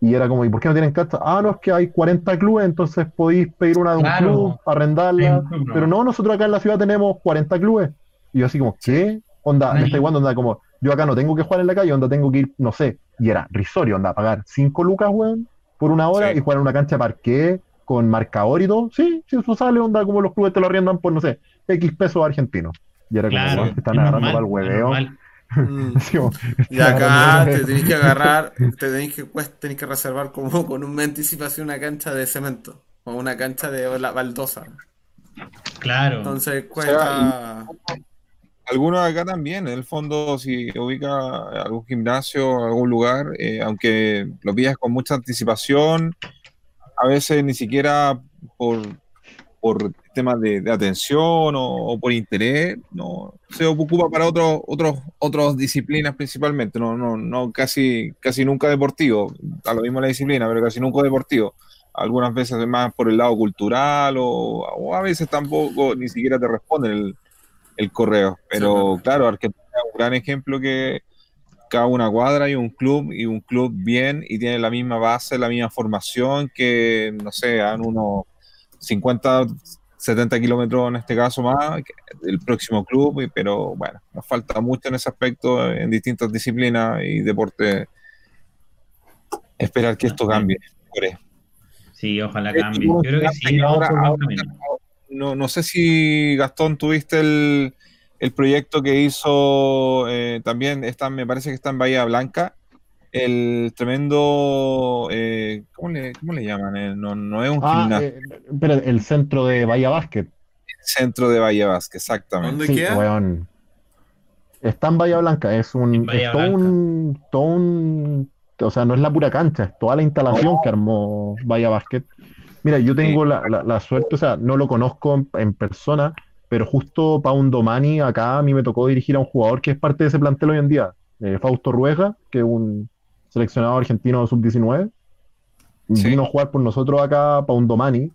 Y era como, ¿y por qué no tienen cancha? Ah, no, es que hay 40 clubes, entonces podéis pedir una de un Claro. club, arrendarla. Sí, no. Pero no, nosotros acá en la ciudad tenemos 40 clubes. Y yo así como, ¿qué? Onda, me está igual, onda como, yo acá no tengo que jugar en la calle, onda tengo que ir, no sé, y era risorio, onda, pagar 5 lucas, weón, por una hora Sí. y jugar en una cancha de parqué con marcador y todo. Sí, sí, eso sale, onda, como los clubes te lo arriendan por, no sé, X pesos argentinos. Y era como, Claro, te están es agarrando para el hueveo. normal. Mm. Como, Y acá te tenés que agarrar, te tenés que, pues, tenés que reservar como con un mes de anticipación una cancha de cemento o una cancha de la baldosa. Claro. Entonces cuesta. Algunos acá también, en el fondo, si ubica algún gimnasio, algún lugar, eh, aunque lo pidas con mucha anticipación, a veces ni siquiera por, por temas de, de atención o, o por interés, no se ocupa para otros otros otras disciplinas principalmente, no, no, no casi, casi nunca deportivo, a lo mismo la disciplina, pero casi nunca deportivo. Algunas veces es más por el lado cultural o, o a veces tampoco ni siquiera te responden el, el correo. Pero Sí, claro, Argentina es un gran ejemplo que cada una cuadra y un club y un club bien y tiene la misma base, la misma formación que, no sé, han unos 50, 70 kilómetros en este caso más el próximo club, pero bueno, nos falta mucho en ese aspecto en distintas disciplinas y deportes. Esperar que esto cambie. Sí, ojalá cambie. Yo creo que sí, vamos ahora- no, no sé si Gastón tuviste el, el proyecto que hizo eh, también, está, me parece que está en Bahía Blanca, el tremendo, eh, ¿cómo, le, cómo le llaman? Eh, no, no es un Ah, gimnasio, eh, espera, el centro de Bahía Basket. centro de Bahía Vázquez, exactamente. ¿Dónde Sí, queda? weón. Está en Bahía Blanca, es un, es todo Blanca. un, todo un, o sea, no es la pura cancha, es toda la instalación que armó Bahía Basket. Mira, yo tengo la, la- la suerte, o sea, no lo conozco en, en persona, pero justo para un Domani acá a mí me tocó dirigir a un jugador que es parte de ese plantel hoy en día, eh, Fausto Ruega, que es un seleccionado argentino sub-19. Sí. Vino a jugar por nosotros acá para un Domani.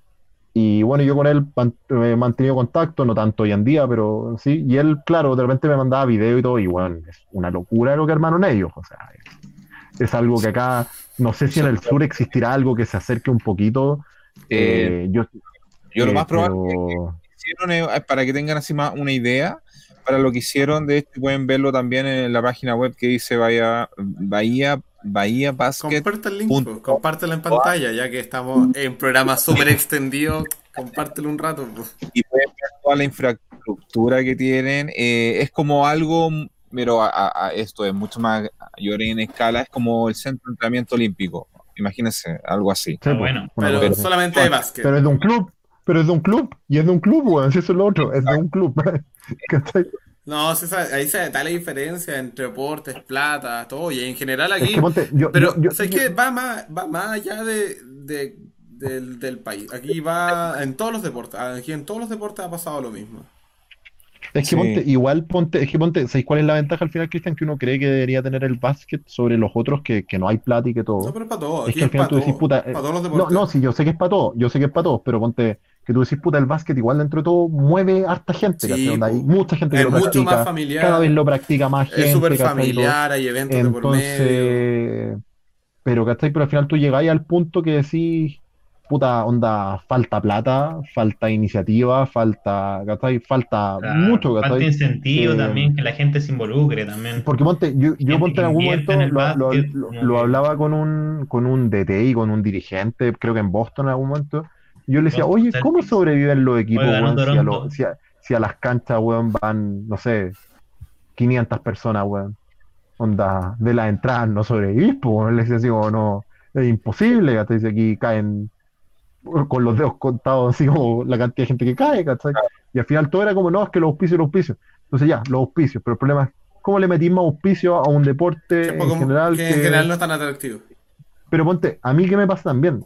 Y bueno, yo con él he mantenido contacto, no tanto hoy en día, pero sí. Y él, claro, de repente me mandaba video y todo, y bueno, es una locura lo que armaron ellos. O sea, es, es algo que acá, no sé si en el sur existirá algo que se acerque un poquito. Eh, Eh, yo, Yo lo eh, más probable pero- hicieron, eh, para que tengan así más una idea, para lo que hicieron, de hecho pueden verlo también en la página web que dice Bahía, Bahía, Bahía Basket. Comparte el link, compártelo en pantalla, ya que estamos en programa súper extendido. Compártelo un rato. y pueden ver toda la infraestructura que tienen. Eh, es como algo, pero a, a- a esto es mucho más mayor en escala, es como el centro de entrenamiento olímpico. Imagínense, algo así. sí, Ah, pues, bueno. Pero así. solamente de básquet. Pero es de un club, pero es de un club, y es de un club, si eso es lo otro, es de un club. No, ahí se da la diferencia entre deportes, plata, todo. Y en general Es aquí. que ponte, yo, Pero, yo- yo- ¿sabes qué? Va más, va más allá de, de- del, del país. Aquí va en todos los deportes. Aquí en todos los deportes ha pasado lo mismo. Es que Sí. ponte, igual ponte, es que ponte, ¿sabes cuál es la ventaja al final, Cristian? Que uno cree que debería tener el básquet sobre los otros, que, que no hay plata y que todo. No, pero es para todos. Es Aquí que al es final para tú decís, todos. puta, Para eh, todos los No, deportes. no, sí, yo sé que es para todos, yo sé que es para todos, pero ponte que tú decís, puta, el básquet igual dentro de todo mueve harta gente, Sí, hay mucha gente que Es lo mucho practica, más familiar. cada vez lo practica más gente, Es súper familiar, hay eventos de por medio. Entonces, pero ¿cachai? Pero al final tú llegáis al punto que decís, puta, onda, falta plata, falta iniciativa, falta, ¿cachai? Falta Claro, mucho, falta incentivo Eh, también, que la gente se involucre también. Porque ponte, yo, yo ponte en algún momento en lo, lo- básquet, lo- hablaba con un, con un DT y con un dirigente, creo que en Boston en algún momento. Yo le decía, oye, ¿cómo sobreviven los equipos, weón, si a, Toronto. lo- si a- si a las canchas, weón, van, no sé, 500 personas, weón? Onda, de las entradas no sobrevivís, pues. Le decía así como, no, es imposible, ¿cachai? Si aquí caen con los dedos contados, así como la cantidad de gente que cae, ¿cachai? Y al final todo era como, no, es que los auspicios, los auspicios. Entonces ya, los auspicios, pero el problema es, ¿cómo le metís más auspicio a un deporte Que, en general? que en que- general no es tan atractivo. Pero ponte, a mí qué me pasa también,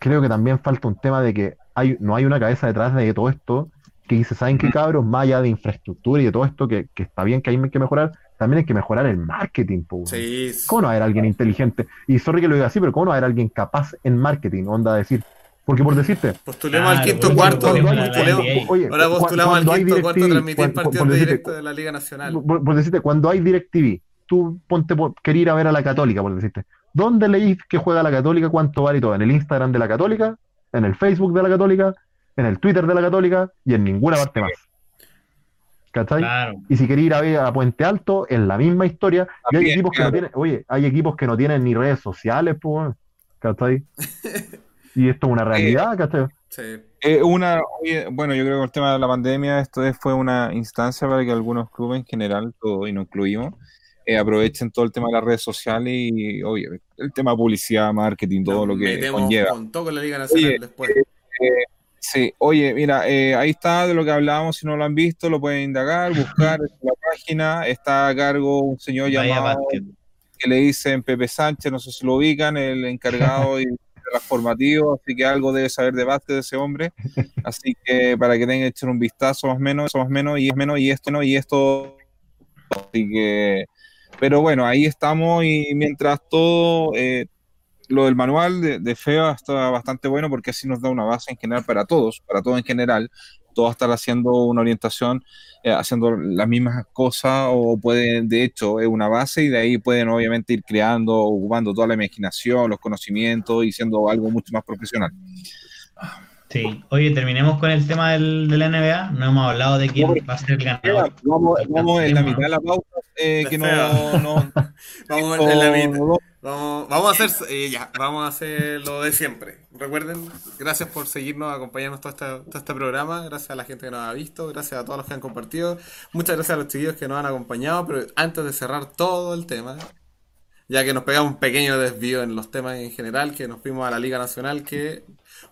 creo que también falta un tema de que hay, no hay una cabeza detrás de todo esto que dice, ¿saben qué cabros? Más allá de infraestructura y de todo esto, que, que está bien que hay que mejorar, también hay que mejorar el marketing, po, weón. Sí. ¿Cómo no va a haber alguien inteligente? Y sorry que lo diga así, pero ¿cómo no va a haber alguien capaz en marketing? Onda, decir, porque por decirte, Postulemos al Claro, quinto cuarto. a Ahora postulamos al quinto cuarto a transmitir cuando- partidos por decirte, directos de la Liga Nacional. por, por decirte, cuando hay DirecTV, tú ponte por, querer ir a ver a la Católica, por decirte. ¿Dónde leís que juega la Católica? ¿Cuánto vale y todo? ¿En el Instagram de la Católica? ¿En el Facebook de la Católica? ¿En el Twitter de la Católica? Y en ninguna parte más. ¿cachai? Claro. Y si quería ir a ver a Puente Alto, es la misma historia. Y hay equipos que no tienen, oye, hay equipos que no tienen ni redes sociales, pues, ¿cachai? Y esto es una realidad, ¿cachai? Sí. Eh, una, oye, bueno, yo creo que el tema de la pandemia, esto es- fue una instancia para que algunos clubes en general, todo, y nos incluimos, eh, aprovechen todo el tema de las redes sociales y, oye, el tema de publicidad, marketing, todo Nos lo que conlleva. con todo con la Liga Nacional Oye, después. Sí, oye, mira, eh, ahí está de lo que hablábamos, si no lo han visto, lo pueden indagar, buscar en la página, está a cargo un señor Vaya llamado básquet. que le dicen Pepe Sánchez, no sé si lo ubican, el encargado y de las formativas, así que algo debe saber de básquet ese hombre, así que para que tengan echar un vistazo más o menos, más o menos, y es menos, y esto no, y esto, así que, pero bueno, ahí estamos y mientras todo, eh, lo del manual de, de está bastante bueno porque así nos da una base en general para todos, para todos en general, todos estar haciendo una orientación, eh, haciendo las mismas cosas o pueden, de hecho, es una base y de ahí pueden obviamente ir creando, ocupando toda la imaginación, los conocimientos y siendo algo mucho más profesional. Sí. Oye, terminemos con el tema del, de la NBA. No hemos hablado de quién va a ser el ganador. Vamos, vamos en la mitad de la pauta, eh, que no, no, Vamos en la mitad. Vamos, vamos a hacer eh, ya, vamos a hacer lo de siempre. Recuerden, gracias por seguirnos, acompañarnos todo este, todo este programa, gracias a la gente que nos ha visto, gracias a todos los que han compartido, muchas gracias a los chiquillos que nos han acompañado, pero antes de cerrar todo el tema, ya que nos pegamos un pequeño desvío en los temas en general, que nos fuimos a la Liga Nacional, que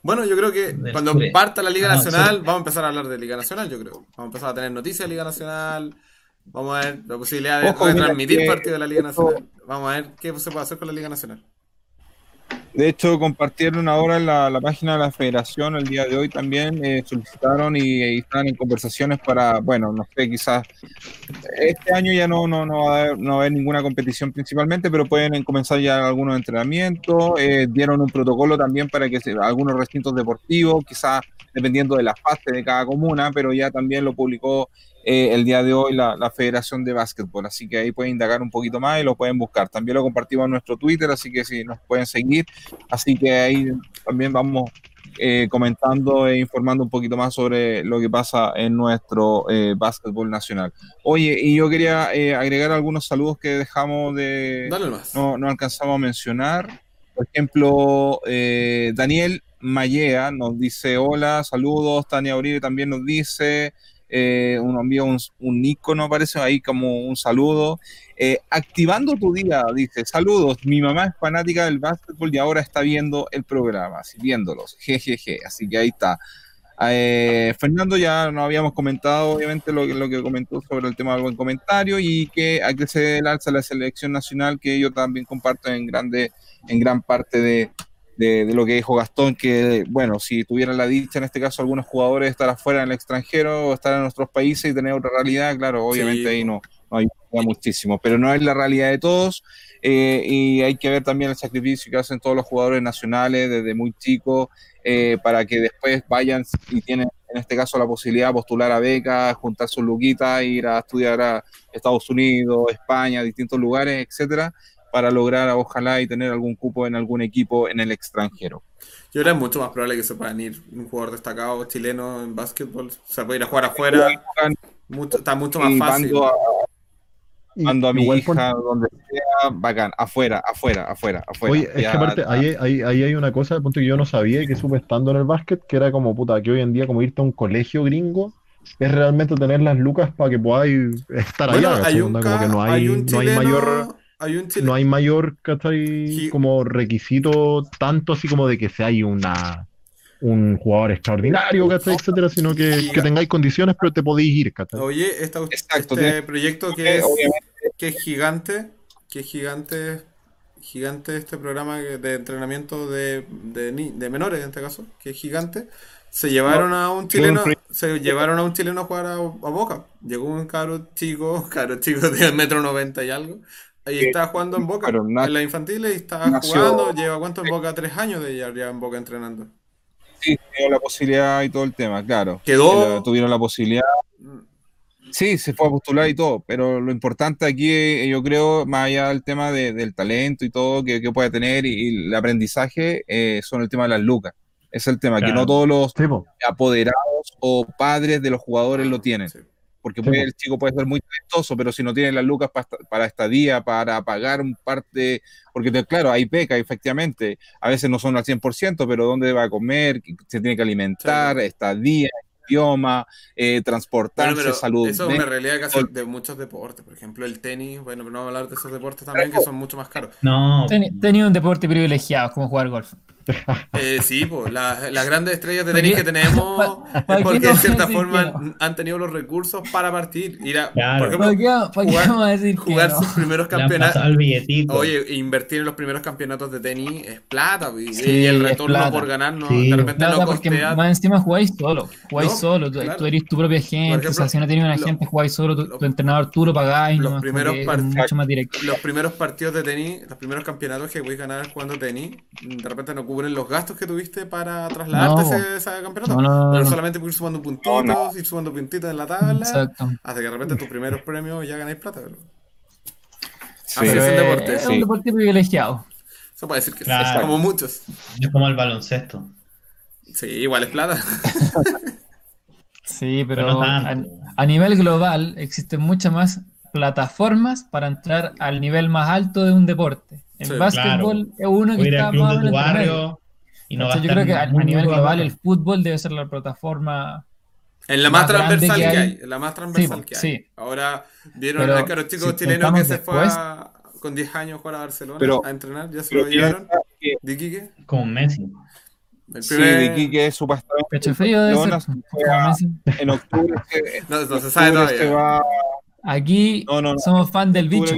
bueno, yo creo que Del cuando parta la Liga Ah, Nacional, vamos a empezar a hablar de Liga Nacional, yo creo. Vamos a empezar a tener noticias de Liga Nacional, vamos a ver la posibilidad de que partidos de la Liga Nacional. Vamos a ver qué se puede hacer con la Liga Nacional. De hecho, compartieron ahora en la, página de la federación el día de hoy también, eh, solicitaron y, y están en conversaciones para, bueno, no sé, quizás este año ya no, no, no, va, a haber, no va a haber ninguna competición principalmente, pero pueden comenzar ya algunos entrenamientos, eh, dieron un protocolo también para que se- algunos recintos deportivos, quizás dependiendo de la fase de cada comuna, pero ya también lo publicó eh, el día de hoy la, la Federación de Básquetbol, así que ahí pueden indagar un poquito más y lo pueden buscar. También lo compartimos en nuestro Twitter, así que si nos pueden seguir, así que ahí también vamos eh, comentando e informando un poquito más sobre lo que pasa en nuestro eh, básquetbol nacional. Oye, y yo quería eh, agregar algunos saludos que dejamos de, Dale más. no, no alcanzamos a mencionar. Por ejemplo, eh, Daniel Mallea nos dice hola, saludos. Tania Uribe también nos dice, eh, uno envía un, un icono, parece ahí como un saludo. Eh, activando tu día, dice, saludos, mi mamá es fanática del básquetbol y ahora está viendo el programa, así, viéndolos, jejeje, así que ahí está. Eh, Fernando ya nos habíamos comentado, obviamente, lo, lo que comentó sobre el tema del buen comentario y que a que se alza la selección nacional, que yo también comparto en grande, en gran parte de, de- de lo que dijo Gastón, que bueno, si tuvieran la dicha en este caso algunos jugadores de estar afuera en el extranjero o estar en nuestros países y tener otra realidad, claro, obviamente Sí. ahí no, no ayuda muchísimo, pero no es la realidad de todos eh, y hay que ver también el sacrificio que hacen todos los jugadores nacionales desde muy chicos eh, para que después vayan y tienen en este caso la posibilidad de postular a becas, juntar sus luquitas, ir a estudiar a Estados Unidos, España, distintos lugares, etcétera, para lograr ojalá y tener algún cupo en algún equipo en el extranjero. Yo creo que es mucho más probable que se puedan ir un jugador destacado chileno en básquetbol. Se puede ir a jugar afuera. Mucho, está mucho más fácil. mando a, Y- mando a mi hija donde sea, bacán, afuera, afuera, afuera, afuera. Oye, es que aparte, ahí, ahí, ahí hay una cosa, de punto que yo no sabía y que supe estando en el básquet, que era como, puta, que hoy en día como irte a un colegio gringo es realmente tener las lucas para que podáis estar Bueno, allá, ¿cachai? hay un, como que no hay, hay un no hay chileno. mayor, hay un no hay mayor, ¿cachai? Sí. Como requisito tanto así como de que sea hay una un jugador extraordinario, ¿cachai? etcétera, sino que, Sí. que tengáis condiciones, pero te podéis ir, ¿cachai? Oye, esta- Exacto, este tiene- proyecto que es, obviamente, que es gigante, que es gigante, gigante este programa de entrenamiento de, de, ni- de menores en este caso, que es gigante. Se llevaron a un chileno, se llevaron a un chileno a jugar a, a Boca. Llegó un cabro chico, cabro chico de metro noventa y algo. Ahí Sí, está jugando en Boca, pero en las infantiles, y está nació- jugando. Lleva cuánto en Boca, tres años de ya, ya en Boca entrenando. sí, tuvieron la posibilidad y todo el tema, claro. Quedó- Tuvieron la posibilidad. Sí, se fue a postular y todo, pero lo importante aquí, eh, yo creo, más allá del tema de- del talento y todo que, que puede tener y, y el aprendizaje, eh, son el tema de las lucas. Es el tema, que no todos los apoderados o padres de los jugadores lo tienen. Sí. Porque Sí, puede- el chico puede ser muy talentoso, pero si no tiene las lucas pa- para estadía, para pagar un parte, porque te- claro, hay beca, efectivamente, a veces no son al 100%, pero ¿dónde va a comer? Se tiene que alimentar, estadía, idioma, eh, transportarse, salud. eso es una realidad casi de muchos deportes. Por ejemplo, el tenis. Bueno, pero no vamos a hablar de esos deportes también que son mucho más caros. No, Ten- Tenía un deporte privilegiado, como jugar golf. Eh, sí, pues la- las grandes estrellas de tenis que tenemos ¿Para es qué porque no de cierta forma no? han- tenido los recursos para partir. Ir a, Claro. Por ejemplo, ¿Para qué, para qué jugar- vamos a decir jugar no? sus primeros campeonatos. Oye, invertir en los primeros campeonatos de tenis es plata. Y, Sí, y el retorno por ganar no, Sí. de repente Plata no porque costea. más encima jugáis solo, jugáis No, solo, tú, claro. tú eres tu propia gente, ejemplo, o sea, si no tenías una lo- gente, jugáis solo, tu, lo- tu entrenador tú lo pagáis, los primeros mucho más directo. Los primeros partidos de tenis, los primeros campeonatos que voy a ganar jugando tenis, de repente no cubren los gastos que tuviste para trasladarte No. ese, ese campeonato. No, no, no, Pero no. solamente por ir sumando puntitos, ir sumando puntitos en la tabla, Exacto. hasta que de repente tus primeros premios ya ganáis plata. Pero... Sí. Así es el es, deporte. es sí. un deporte privilegiado. Se puede decir que sí, Claro. como muchos. Es como el baloncesto. Sí, igual es plata. Sí, Pero pero no a, a nivel global existen muchas más plataformas para entrar al nivel más alto de un deporte. El Sí, básquetbol es uno que está más o de tu barrio y no ¿Cachai? Yo gastar creo que a, a nivel global el fútbol debe ser la plataforma En la más, Más transversal que que hay. hay. en la más transversal Sí, que hay. sí. Ahora vieron Pero al caro chico si chileno que se fue después- a- con 10 años a jugar a Barcelona Pero- a entrenar, ya se lo llevaron. ¿De Quique? Como Messi. El sí, primer- de Iquique es supuestamente pecho frío ser. Fue a- Messi. en octubre. No, no se en sabe octubre se todavía. va- Aquí No, no, no. somos fan del bicho.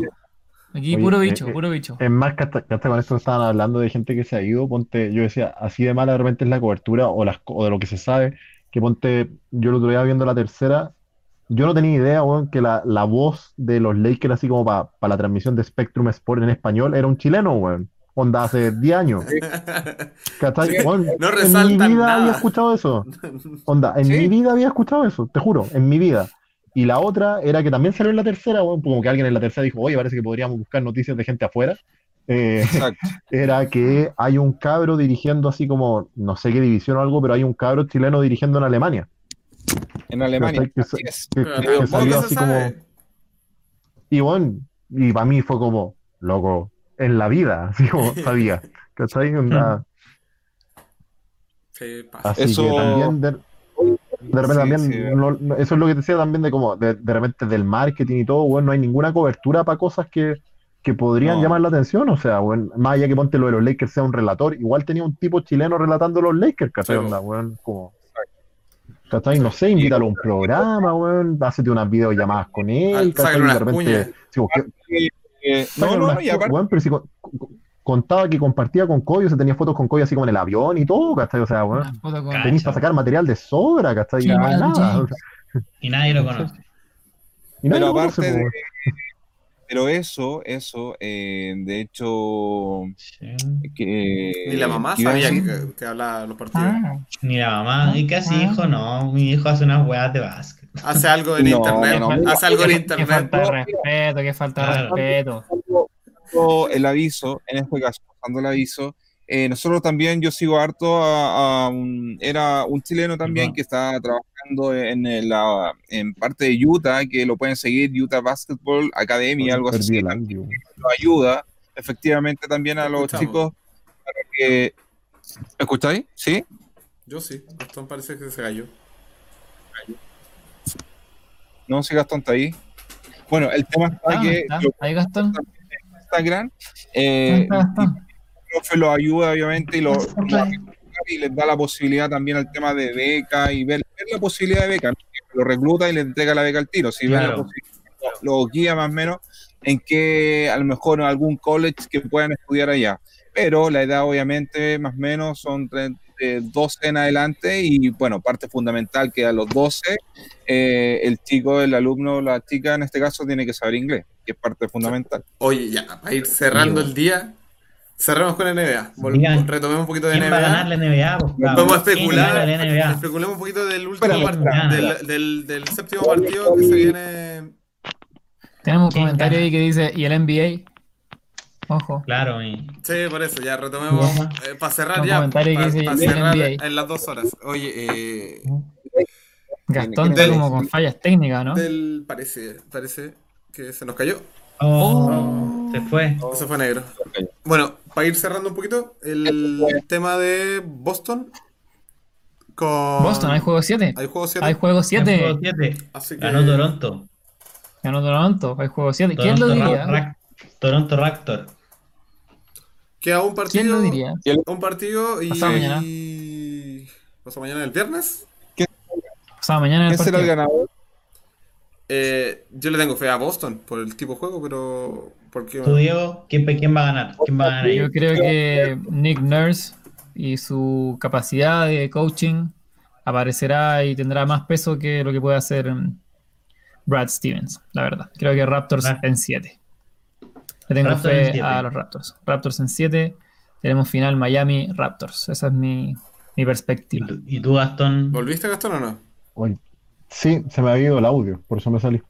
Aquí Oye, puro eh, bicho, eh, puro bicho. Es más que hasta, que hasta con esto estaban hablando de gente que se ha ido, ponte, yo decía, así de mala de repente es la cobertura o, las, o de lo que se sabe, que ponte, yo el otro día viendo la tercera, yo no tenía idea, weón, que la, la voz de los Lakers, así como para la transmisión de Spectrum Sport en español, era un chileno, weón. Onda hace 10 años. ¿Cachai? Sí. Weón, No en mi vida nada. había escuchado eso. Onda, en Sí. mi vida había escuchado eso, te juro, en mi vida. Y la otra era que también salió en la tercera, weón, como que alguien en la tercera dijo, oye, parece que podríamos buscar noticias de gente afuera. Eh, Exacto. era que hay un cabro dirigiendo así como, no sé qué división o algo, pero hay un cabro chileno dirigiendo en Alemania. En Alemania. Que, así sa- es. que- Pero que tampoco salió así como... Y bueno, y para mí fue como, loco, en la vida, así como sabía. ¿Cachai? Onda, Sí, pasa. Así Eso- que también de, de repente Sí, también sí. no- no- eso es lo que te decía también de como de, de repente del marketing y todo, bueno, no hay ninguna cobertura para cosas que, que podrían No. llamar la atención, o sea, bueno, más allá que ponte lo de los Lakers sea un relator, igual tenía un tipo chileno relatando los Lakers, ¿cachai? Sí, Onda, weón, como ¿cachai? No sé, invítalo a un programa, weón, hácete unas videollamadas con él, ¿cachai? Y de repente, cuñas. sí, porque- Eh, no, no, y aparte, weón, pero si con- con- contaba que compartía con Coyo, se tenía fotos con Coyo así como en el avión y todo, ¿cachai? O sea, Cacha. Tenéis para sacar material de sobra, ¿cachai? Sí, nada. Y nadie lo conoce. Y nadie pero lo aparte de, weón. pero eso, eso, eh, de hecho, Sí. que Ni la mamá sabía que, que hablaba los partidos. Ah, Ni la mamá. ¿Y qué hace hijo? No, mi hijo hace unas weas de básquet. Hace algo en No, internet. no, no. hace algo en qué internet. falta de respeto, qué falta de respeto. Dando el aviso, en este caso, dando el aviso, eh, nosotros también, yo sigo harto a, a un, era un chileno también Ajá. que está trabajando en, el, la, en parte de Utah, que lo pueden seguir, Utah Basketball Academy, algo así, el audio. lo ayuda efectivamente también a los Escuchamos. chicos para que... ¿Escucháis? ¿Sí? Yo sí. Gastón parece que se cayó. No, si Gastón está ahí. Bueno, el tema está Ah, que ¿está? Ahí Gastón. Instagram, ¿Dónde eh, profe lo ayuda obviamente y lo, lo- y les da la posibilidad también al tema de beca y ver, ver la posibilidad de beca, ¿no? lo recluta y le entrega la beca al tiro, si ven la Claro. posibilidad, lo guía más o menos en que a lo mejor en algún college que puedan estudiar allá, pero la edad obviamente más o menos son tre- de 12 en adelante y bueno, parte fundamental que a los 12 eh, el chico, el alumno, la chica en este caso tiene que saber inglés, que es parte fundamental. Oye, ya, para ir cerrando el día, cerramos con NBA. Vol- Digan, retomemos un poquito de ¿Quién va a ganar NBA. la NBA? pues? Podemos ¿Quién especular. la NBA? Especulemos un poquito del último partido, del, del, del séptimo partido que se viene. Tenemos un ¿Quién comentario ahí que dice, ¿y el NBA? Ojo. Claro, y- Sí, por eso, ya retomemos. Para cerrar Un ya. comentario que Para el cerrar en las dos horas. Oye, eh, Gastón ¿Quién está es? como con fallas técnicas, ¿no? Del, parece, parece que se nos cayó. Oh, se fue. Se fue negro. Bueno, para ir cerrando un poquito, el tema de Boston con... Boston, hay juego 7. Hay juego 7. Hay juego 7. Juego siete. Así que... Ganó Toronto. Ganó Toronto, hay juego 7. ¿Quién lo Ra- diría? Ra- Toronto Raptor. Queda un partido. ¿Quién lo diría? Un partido y... Pasado mañana. Pasado mañana el viernes. Pasado mañana el ¿Quién será el partido. ganador? Eh, yo le tengo fe a Boston por el tipo de juego, pero... Porque... Tú, Diego, ¿quién, quién va a ganar? ¿Quién va a ganar? Yo creo que Nick Nurse y su capacidad de coaching aparecerá y tendrá más peso que lo que puede hacer mm, Brad Stevens, la verdad. Creo que Raptors Ra- en 7. Le tengo Raptors fe a los Raptors. Raptors en 7. Tenemos final Miami Raptors. Esa es mi, mi ¿Y perspectiva. y tú, Gastón? ¿Volviste, Gastón, o no? Oye, Sí, se me había ido el audio, por eso me salí.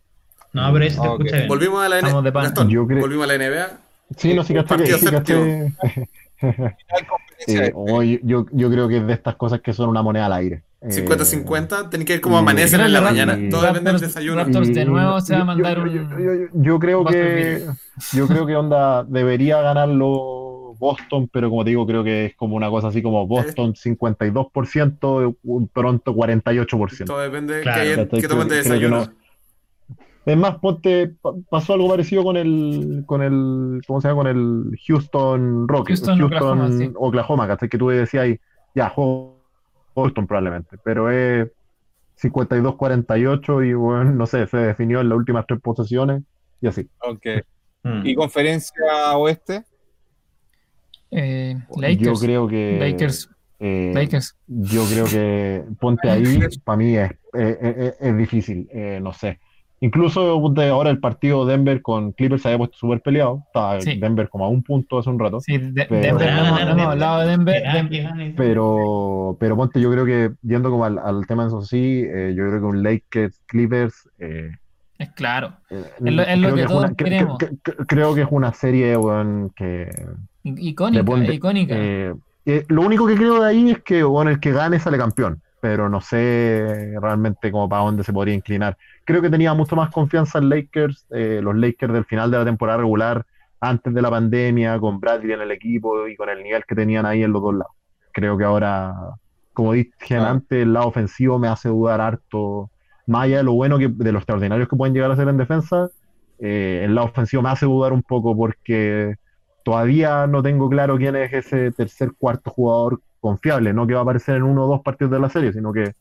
No, pero ahí se te ok. escucha bien. Volvimos a la Estamos de NBA. Gastón, Yo creo- volvimos a la NBA. Sí, no, sí, que partido sí, Eh, este. yo, yo creo que es de estas cosas que son una moneda al aire. Eh, 50-50, tenés que ir como y- amanecen en la mañana. Raptors- Todo depende del desayuno. Raptors- de nuevo se va a yo- mandar yo, un- yo- yo- yo creo que yo creo que onda debería ganarlo Boston, pero como te digo, creo que es como una cosa así como Boston 52%, un Toronto 48%. Todo depende Claro. que, tomen de desayuno. no. Es más, ponte, pa- pasó algo parecido con el, con el, ¿cómo se llama? Con el Houston Rockets, Houston, Oklahoma, sí. Oklahoma, ¿cachai? Que tú decías ahí, ya, juego Boston probablemente, pero es 52-48 y bueno, no sé, se definió en las últimas tres posesiones y así. Ok. Mm. ¿Y conferencia oeste? Eh, Yo Lakers. creo que Lakers. eh, Lakers. Yo creo que ponte ahí, para mí es, es, es- es difícil, eh, no sé. Incluso ponte ahora el partido Denver con Clippers se había puesto súper peleado. Estaba Sí. Denver como a un punto hace un rato. Sí, de- Pero- Denver, no hemos, no Denver. hablado de Denver. Pero, pero ponte, yo creo que, yendo como al, al tema de eso sí, eh, yo creo que un Lakers Clippers. eh, Es claro. eh, Es lo- es lo creo que es todos una, cre- queremos. cre- cre- creo que es una serie, weón, que. I- Icónica, Depende, icónica. Eh, eh, lo único que creo de ahí es que bueno, el que gane sale campeón, pero no sé realmente como para dónde se podría inclinar. Creo que tenía mucho más confianza en Lakers, eh, los Lakers del final de la temporada regular, antes de la pandemia, con Bradley en el equipo y con el nivel que tenían ahí en los dos lados. Creo que ahora, como dije antes, el lado ofensivo me hace dudar harto, más allá de lo bueno que, de los extraordinarios que pueden llegar a ser en defensa, eh, el lado ofensivo me hace dudar un poco porque todavía no tengo claro quién es ese tercer, cuarto jugador confiable, no que va a aparecer en uno o dos partidos de la serie, sino que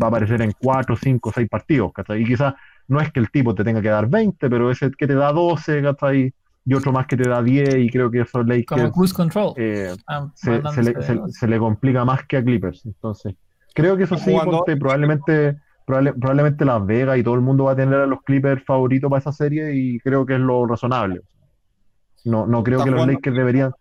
va a aparecer en cuatro, cinco, seis partidos, ¿cachai? Y quizás no es que el tipo te tenga que dar 20, pero ese que te da 12, ¿cachai? Y otro más que te da 10, y creo que esos Como Lakers cruise control. eh, Ah, se, le, se- le complica más que a Clippers. Entonces, creo que eso sí, ponte, probablemente, probable- probablemente Las Vegas y todo el mundo va a tener a los Clippers favoritos para esa serie y creo que es lo razonable. No, no creo que los Lakers deberían,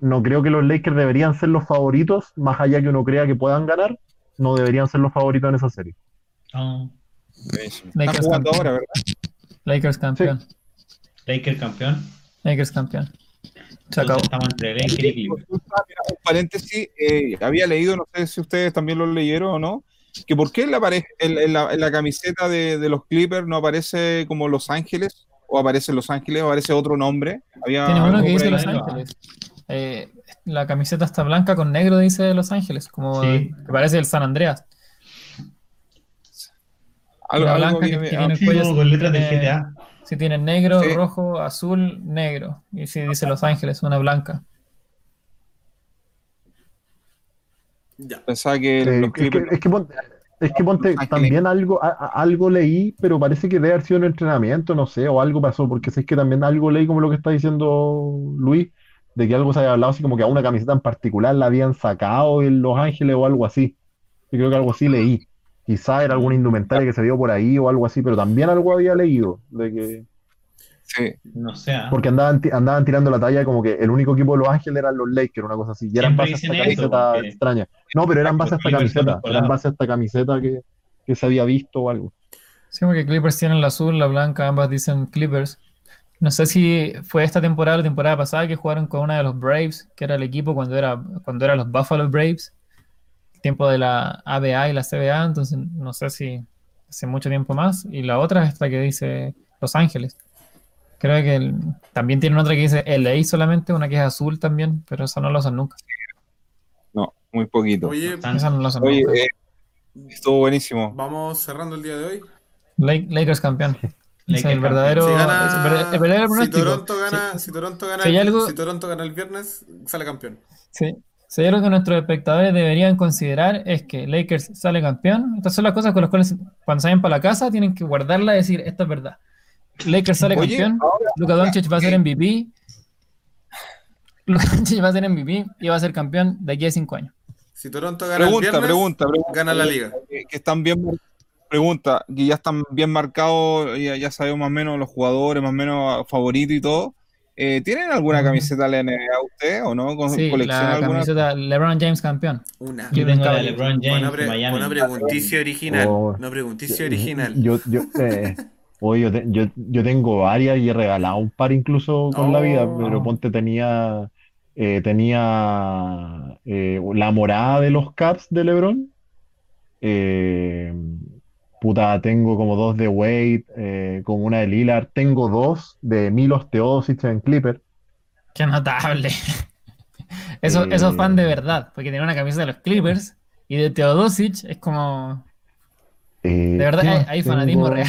no creo que los Lakers deberían ser los favoritos, más allá que uno crea que puedan ganar, no deberían ser los favoritos en esa serie. Oh. Lakers campeón. ahora, ¿verdad? Lakers campeón. Lakers campeón. Lakers campeón. Se acabó. Estamos entre Lakers y Clippers. Un paréntesis, eh, había leído, no sé si ustedes también lo leyeron o no, que por qué en la, pareja, en, en la, en la camiseta de, de los Clippers no aparece como Los Ángeles, o aparece Los Ángeles, o aparece otro nombre. Había Tiene uno que dice ahí. Los. Ángeles. Eh, la camiseta está blanca con negro, dice Los Ángeles. Como Sí. que parece el San Andreas. Algo, La blanca que ah, tiene- Sí, cuello como con letras de tiene- GTA. Si tiene negro, Sí. rojo, azul, negro. Y si dice Los Ángeles, una blanca. Ya. Pensaba que Eh, los es que, es que ponte, es que ponte, Ángeles. también algo, a- a- algo leí, pero parece que debe haber sido un entrenamiento, no sé, o algo pasó, porque sé que también algo leí como lo que está diciendo Luis, de que algo se había hablado así como que a una camiseta en particular la habían sacado en Los Ángeles o algo así. Yo creo que algo así leí. Quizá era alguna indumentaria que se vio por ahí o algo así, pero también algo había leído, de que, Sí. No sé. ¿ah? porque andaban, andaban tirando la talla como que el único equipo de Los Ángeles eran los Lakers, una cosa así, y eran Siempre base a esta camiseta porque- extraña. No, pero eran base a esta camiseta, eran colados. base a esta camiseta que, que se había visto o algo. Sí, porque Clippers tienen la azul, la blanca, ambas dicen Clippers. No sé si fue esta temporada o la temporada pasada que jugaron con una de los Braves, que era el equipo cuando era cuando eran los Buffalo Braves, tiempo de la ABA y la CBA, entonces no sé si hace mucho tiempo más, y la otra es esta que dice Los Ángeles. Creo que el- también tienen otra que dice LA solamente, una que es azul también, pero esa no la usan nunca. No, muy poquito. Oye, Esa no la usan Oye, nunca. eh, estuvo buenísimo. vamos cerrando el día de hoy. Lake- Lakers campeón. El verdadero, Si el gana, verda- el verdadero si pronóstico. Toronto gana, si Toronto gana, si algo- si Toronto gana el viernes, sale campeón. Sí. Si hay algo que nuestros espectadores deberían considerar es que Lakers sale campeón. Estas son las cosas con las cuales cuando salen para la casa tienen que guardarla y decir, esto es verdad. Lakers sale Oye, campeón, ahora, Luka Doncic va a ser MVP. Luka Doncic va a ser MVP y va a ser campeón de aquí a cinco años. Si Toronto gana el pregunta, viernes, pregunta, pregunta. gana la liga. Que, están bien, pregunta, que ya están bien marcados, ya, ya sabemos más o menos los jugadores, más o menos favoritos y todo. Eh, ¿Tienen alguna camiseta de la NBA ustedes o no? ¿Con- Sí, ¿Colecciona la alguna? camiseta LeBron James campeón. Una. Yo tengo la de LeBron James pre- de Miami. buena pregunticia original. Oh. Una pregunticia original. Yo, yo, eh, oye, yo, te- yo, yo tengo varias y he regalado un par incluso con la vida, Oh. pero ponte tenía, eh, tenía eh, la morada de los Caps de LeBron. Eh, puta, tengo como dos de Wade, eh, como una de Lillard. Tengo dos de Milos Teodosic en Clipper. Qué notable. Eso, Eh. Esos fan de verdad, porque tiene una camiseta de los Clippers y de Teodosic es como. Eh, De verdad, ¿qué hay, fanatismo real.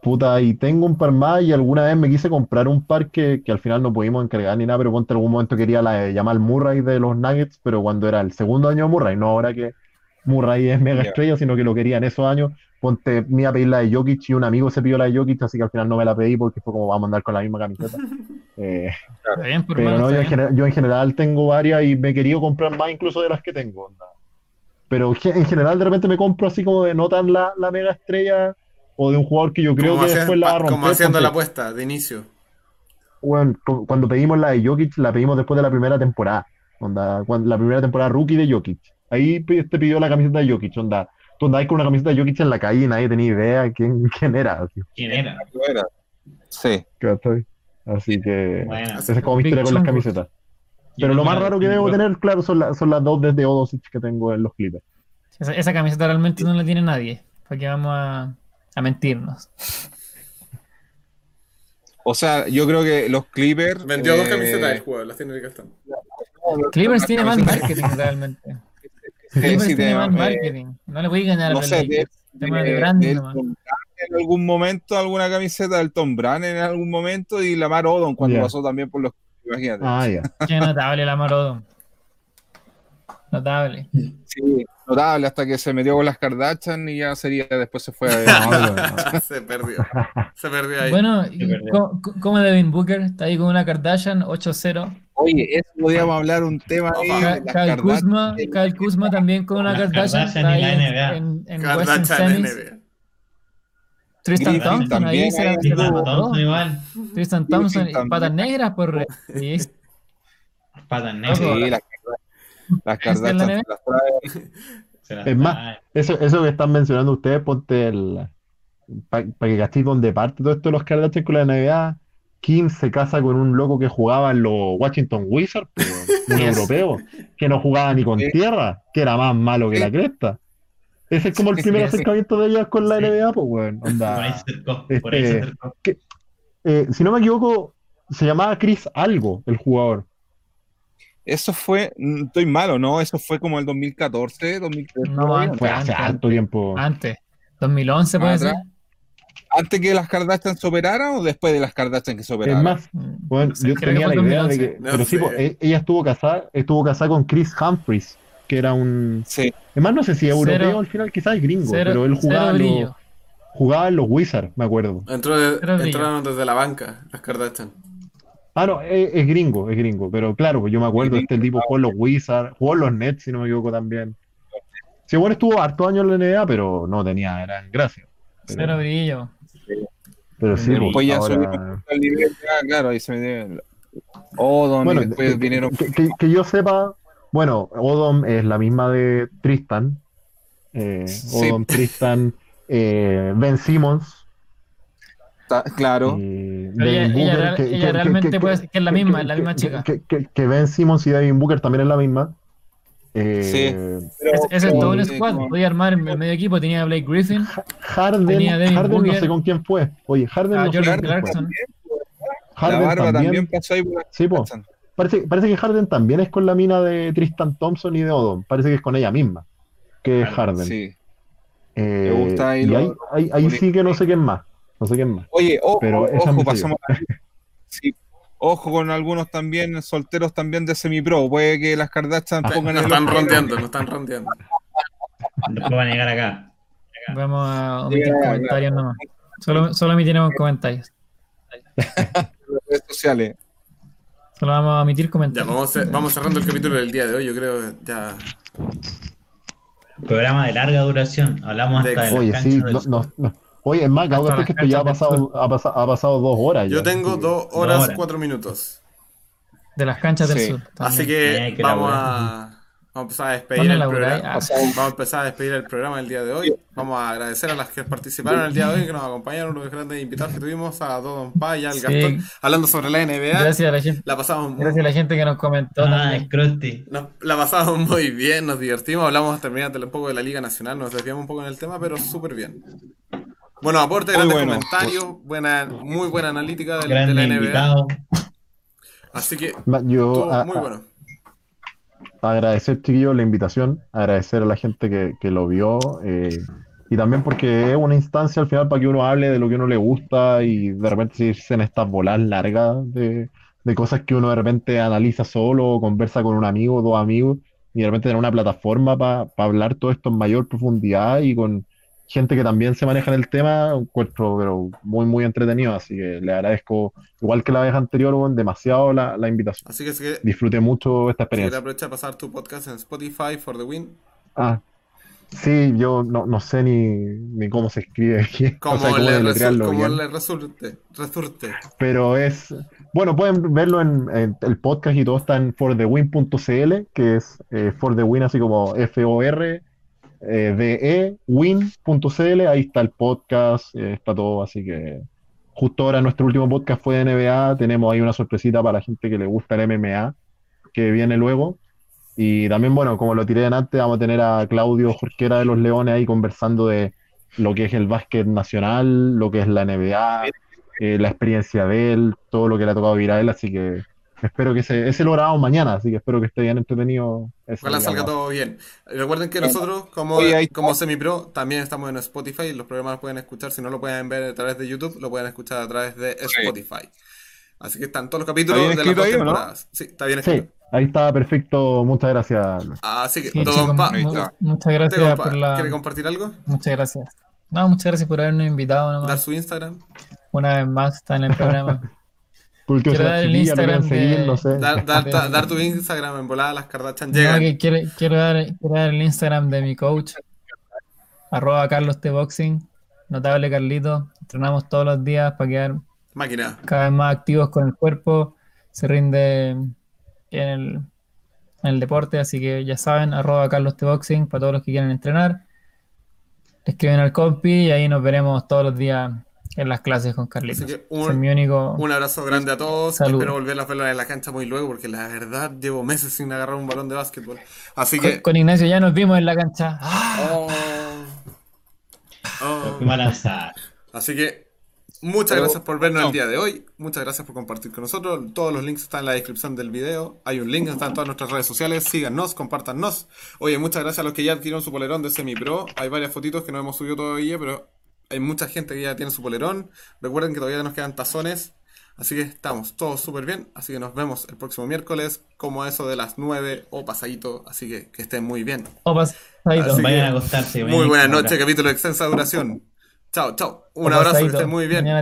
Puta, y tengo un par más y alguna vez me quise comprar un par que, que al final no pudimos encargar ni nada, pero ponte algún momento quería la de Jamal Murray de los Nuggets, pero cuando era el segundo año de Murray, no ahora que Murray es mega estrella, sino que lo quería en esos años, ponte, me iba a pedir la de Jokic y un amigo se pidió la de Jokic, así que al final no me la pedí porque fue como vamos a andar con la misma camiseta. Eh, Está bien, por pero hermano, no, yo en, general, yo en general tengo varias y me he querido comprar más incluso de las que tengo. onda. Pero en general de repente me compro así como de no tan la, la mega estrella o de un jugador que yo creo Como, que después la va a como romper. haciendo ponte- la apuesta de inicio. Bueno, cu- cuando pedimos la de Jokic, la pedimos después de la primera temporada. Onda, cuando, la primera temporada rookie de Jokic. Ahí te pidió la camiseta de Jokic. Onda, tú andabas con una camiseta de Jokic en la calle y nadie tenía idea quién, quién era. Así, ¿Quién era? Era. Sí. Así que Bueno. esa es como mi historia con las camisetas. Pero lo más raro que debo tener, claro, son, la- son las dos desde Odosic que tengo en los Clippers. Esa, esa camiseta realmente no la tiene nadie. Porque vamos a, a mentirnos. O sea, yo creo que los Clippers. Vendió dos eh, camisetas del jugador, las tiene el Gastón. Clippers tiene camisetas- marketing realmente. Sí, Clippers sí, tiene de- mal eh, marketing. No le voy a ganar a no los sé, de. Tema de de- branding en algún momento, alguna camiseta del Tom Brand en algún momento y Lamar Odom cuando pasó también por los. Imagínate. Ah, ya. Qué notable la Marodo. Notable. Sí, notable hasta que se metió con las Kardashian y ya sería, después se fue a. Se perdió. Se perdió ahí. Bueno, verdad. ¿cómo, cómo Devin Booker? Está ahí con una Kardashian 8-0. Oye, eso podríamos hablar un tema ahí. Kyle. Kuzma, Kyle Kuzma también con una Kardashian. Kardashian y la ahí en, NBA. en, en Kardashian. NBA. Tristan Griffin Thompson ahí se se botó. Thompson igual. Tristan Thompson patas negras por sí, Patas negras. Sí, las, las ¿Está en Kardashian NBA? las trae. Se las Es más, trae. Eso, eso que están mencionando ustedes, ponte el. Para que cachéis donde parte todo esto de los Kardashian con la NBA. Kim se casa con un loco que jugaba en los Washington Wizards, un europeo, que no jugaba ni con tierra, que era más malo que la cresta. Ese es como el primer acercamiento de ellas con la Sí. NBA, pues, weón. Onda. Este. Eh, si no me equivoco, se llamaba Chris Algo, el jugador. Eso fue, mm, estoy malo, ¿no? Eso fue como el 2014, 2013. No, antes. Fue hace antes, harto tiempo. Antes. 2011 puede ser. ¿Antes que las Kardashian se operaran o después de las Kardashian que se Es más, Bueno, no sé, yo tenía la idea de 2011. que, No pero sí, sé. po, e- ella estuvo casada, estuvo casada con Chris Humphries, que era un, Sí, además no sé si europeo Cero- al final, quizás es gringo, Cero, pero él jugaba en, los, jugaba en los Wizards, me acuerdo. Entró de- entraron desde la banca, las Kardashian. Ah, no, es, es gringo, es gringo, pero claro, pues yo me acuerdo, Es este tipo jugó en los Wizards, jugó en los Nets, si no me equivoco también. Sí, bueno, estuvo harto años en la NBA, pero no tenía, era en gracia. Cero Pero, brillo. pero sí, Pero pues, ahora- al nivel, claro, ahí se metieron. Odom Bueno, y después que- vinieron. que, que- que yo sepa, bueno, Odom es la misma de Tristan. Eh, Sí. Odom, Tristan, eh, Ben Simmons. ta- Claro, y Pero ella- ella Booker, real- que- ella que- realmente que- puede ser que es la misma, que- la misma que- chica. Que, que- que Ben Simmons y Devin Booker también es la misma. Eh, Pero- ese es todo un eh, squad. como- Podía armar el medio equipo. Tenía a Blake Griffin, Harden, Tenía Harden no sé con quién fue. Oye, Harden a no sé Jordan. Clarkson. La Harden barba también, también. pasó ahí por Sí, po. Parece, parece que Harden también es con la mina de Tristan Thompson y de Odom. Parece que es con ella misma. Que es Harden. Sí. Eh, Me gusta ahí y lo- ahí, ahí, ahí sí que no sé quién más. No sé quién más. Oye, ojo, Pero ojo, pasamos a- sí, ojo con algunos también solteros también de semi-pro. Puede que las Kardashian pongan el están rondeando, nos están rondeando. Después van a llegar acá. Vamos a omitir Ya, ya. comentarios nomás. Solo, solo omitiremos comentarios. redes sociales. Solo vamos a omitir Ya, comentarios. vamos, a- vamos cerrando el capítulo del día de hoy. Yo creo ya. Programa de larga duración. Hablamos hasta de las Oye, sí. no. Oye, es más, Hasta es que esto ya ha pasado, ha, pasado, ha pasado dos horas. Yo ya. tengo Sí. dos horas, horas. cuatro minutos. De las canchas del Sí. sur. también. Así que vamos a, vamos a empezar a despedir ¿Cuándo el programa. Ah, Vamos a empezar a despedir el programa del día de hoy. Vamos a agradecer a las que participaron el día de hoy, que nos acompañaron, los grandes invitados que tuvimos, a Don Pa y al Sí. Gastón, hablando sobre la NBA. Gracias a la gente, La pasamos muy, gracias a la gente que nos comentó Ah, también. es Krusty. nos- la pasamos muy bien, nos divertimos, hablamos también un poco de la Liga Nacional, nos desviamos un poco en el tema, pero súper bien. Bueno, aporte, Muy grandes bueno. comentarios, buena, muy buena analítica de, de la NBA. invitado. Así que Yo a- muy bueno. agradecer, chiquillos, la invitación, agradecer a la gente que, que lo vio, eh, y también porque es una instancia al final para que uno hable de lo que uno le gusta y de repente irse en estas bolas largas de, de cosas que uno de repente analiza solo o conversa con un amigo, dos amigos, y de repente tener una plataforma para hablar todo esto en mayor profundidad y con gente que también se maneja en el tema, encuentro pero muy, muy entretenido, así que le agradezco, igual que la vez anterior, demasiado la, la invitación. Así que si quieres Disfruté mucho esta si experiencia. aprovechar a pasar tu podcast en Spotify for the win. Ah, sí, yo no, no sé ni, ni cómo se escribe aquí, o Como, sea, cómo le, resu- resulte, pero es, bueno, pueden verlo en, en el podcast y todo está en forthewin.cl, que es eh, for the win, así como F-O-R, eh, D-E, win.cl, ahí está el podcast, eh, está todo, así que justo ahora nuestro último podcast fue de NBA, tenemos ahí una sorpresita para la gente que le gusta el MMA, que viene luego. Y también, bueno, como lo tiré en antes, vamos a tener a Claudio Jorquera de los Leones ahí conversando de lo que es el básquet nacional, lo que es la NBA, eh, la experiencia de él, todo lo que le ha tocado vivir a él, así que espero que ese, ese lo grabamos mañana, así que espero que esté bien entretenido. ese, Ojalá salga todo bien. Recuerden que nosotros, como, como semi-pro, también estamos en Spotify. Los programas los pueden escuchar. Si no lo pueden ver a través de YouTube, lo pueden escuchar a través de Spotify. Así que están todos los capítulos ¿Está bien de las dos ahí o no? temporadas. Sí, está bien Sí, escrito. ahí está perfecto, muchas gracias. Así que, Sí, Don chicos, Pa, mu- muchas gracias por la. ¿quiere compartir algo? Muchas gracias. No, muchas gracias por habernos invitado Dar nomás. su Instagram. Una vez más está en el programa. Porque Quiero dar el Instagram de- seguir, no sé. Dar, dar, de- dar tu Instagram en volada, las Kardashian No, llegan. que quiero, quiero dar, quiero dar el Instagram de mi coach, arroba Carlos T Boxing, notable Carlito. Entrenamos todos los días para quedar Máquina. cada vez más activos con el cuerpo, se rinde en el, en el deporte, así que ya saben, arroba Carlos T Boxing para todos los que quieran entrenar. Escriben al compi y ahí nos veremos todos los días en las clases con Carlitos. Así que un- es mi único. Un abrazo grande a todos. Salud. Espero volver a verlos en la cancha muy luego porque la verdad llevo meses sin agarrar un balón de básquetbol. Así Con, que. con Ignacio ya nos vimos en la cancha. ¡Ah! Oh. Oh. Así que muchas gracias por vernos el día de hoy. Muchas gracias por compartir con nosotros. Todos los links están en la descripción del video. Hay un link, están en todas nuestras redes sociales. Síganos, compártanos. Oye, muchas gracias a los que ya adquirieron su polerón de Semi Pro. Hay varias fotitos que no hemos subido todavía, pero hay mucha gente que ya tiene su polerón. Recuerden que todavía nos quedan tazones. Así que estamos todos súper bien. Así que nos vemos el próximo miércoles, como a eso de las 9 o pasadito. Así que que estén muy bien. O pasadito. Así Vayan que, a acostarse. Muy vayan buenas noches, capítulo de extensa duración. Chao, chao. Un O abrazo, que pasadito. estén muy bien.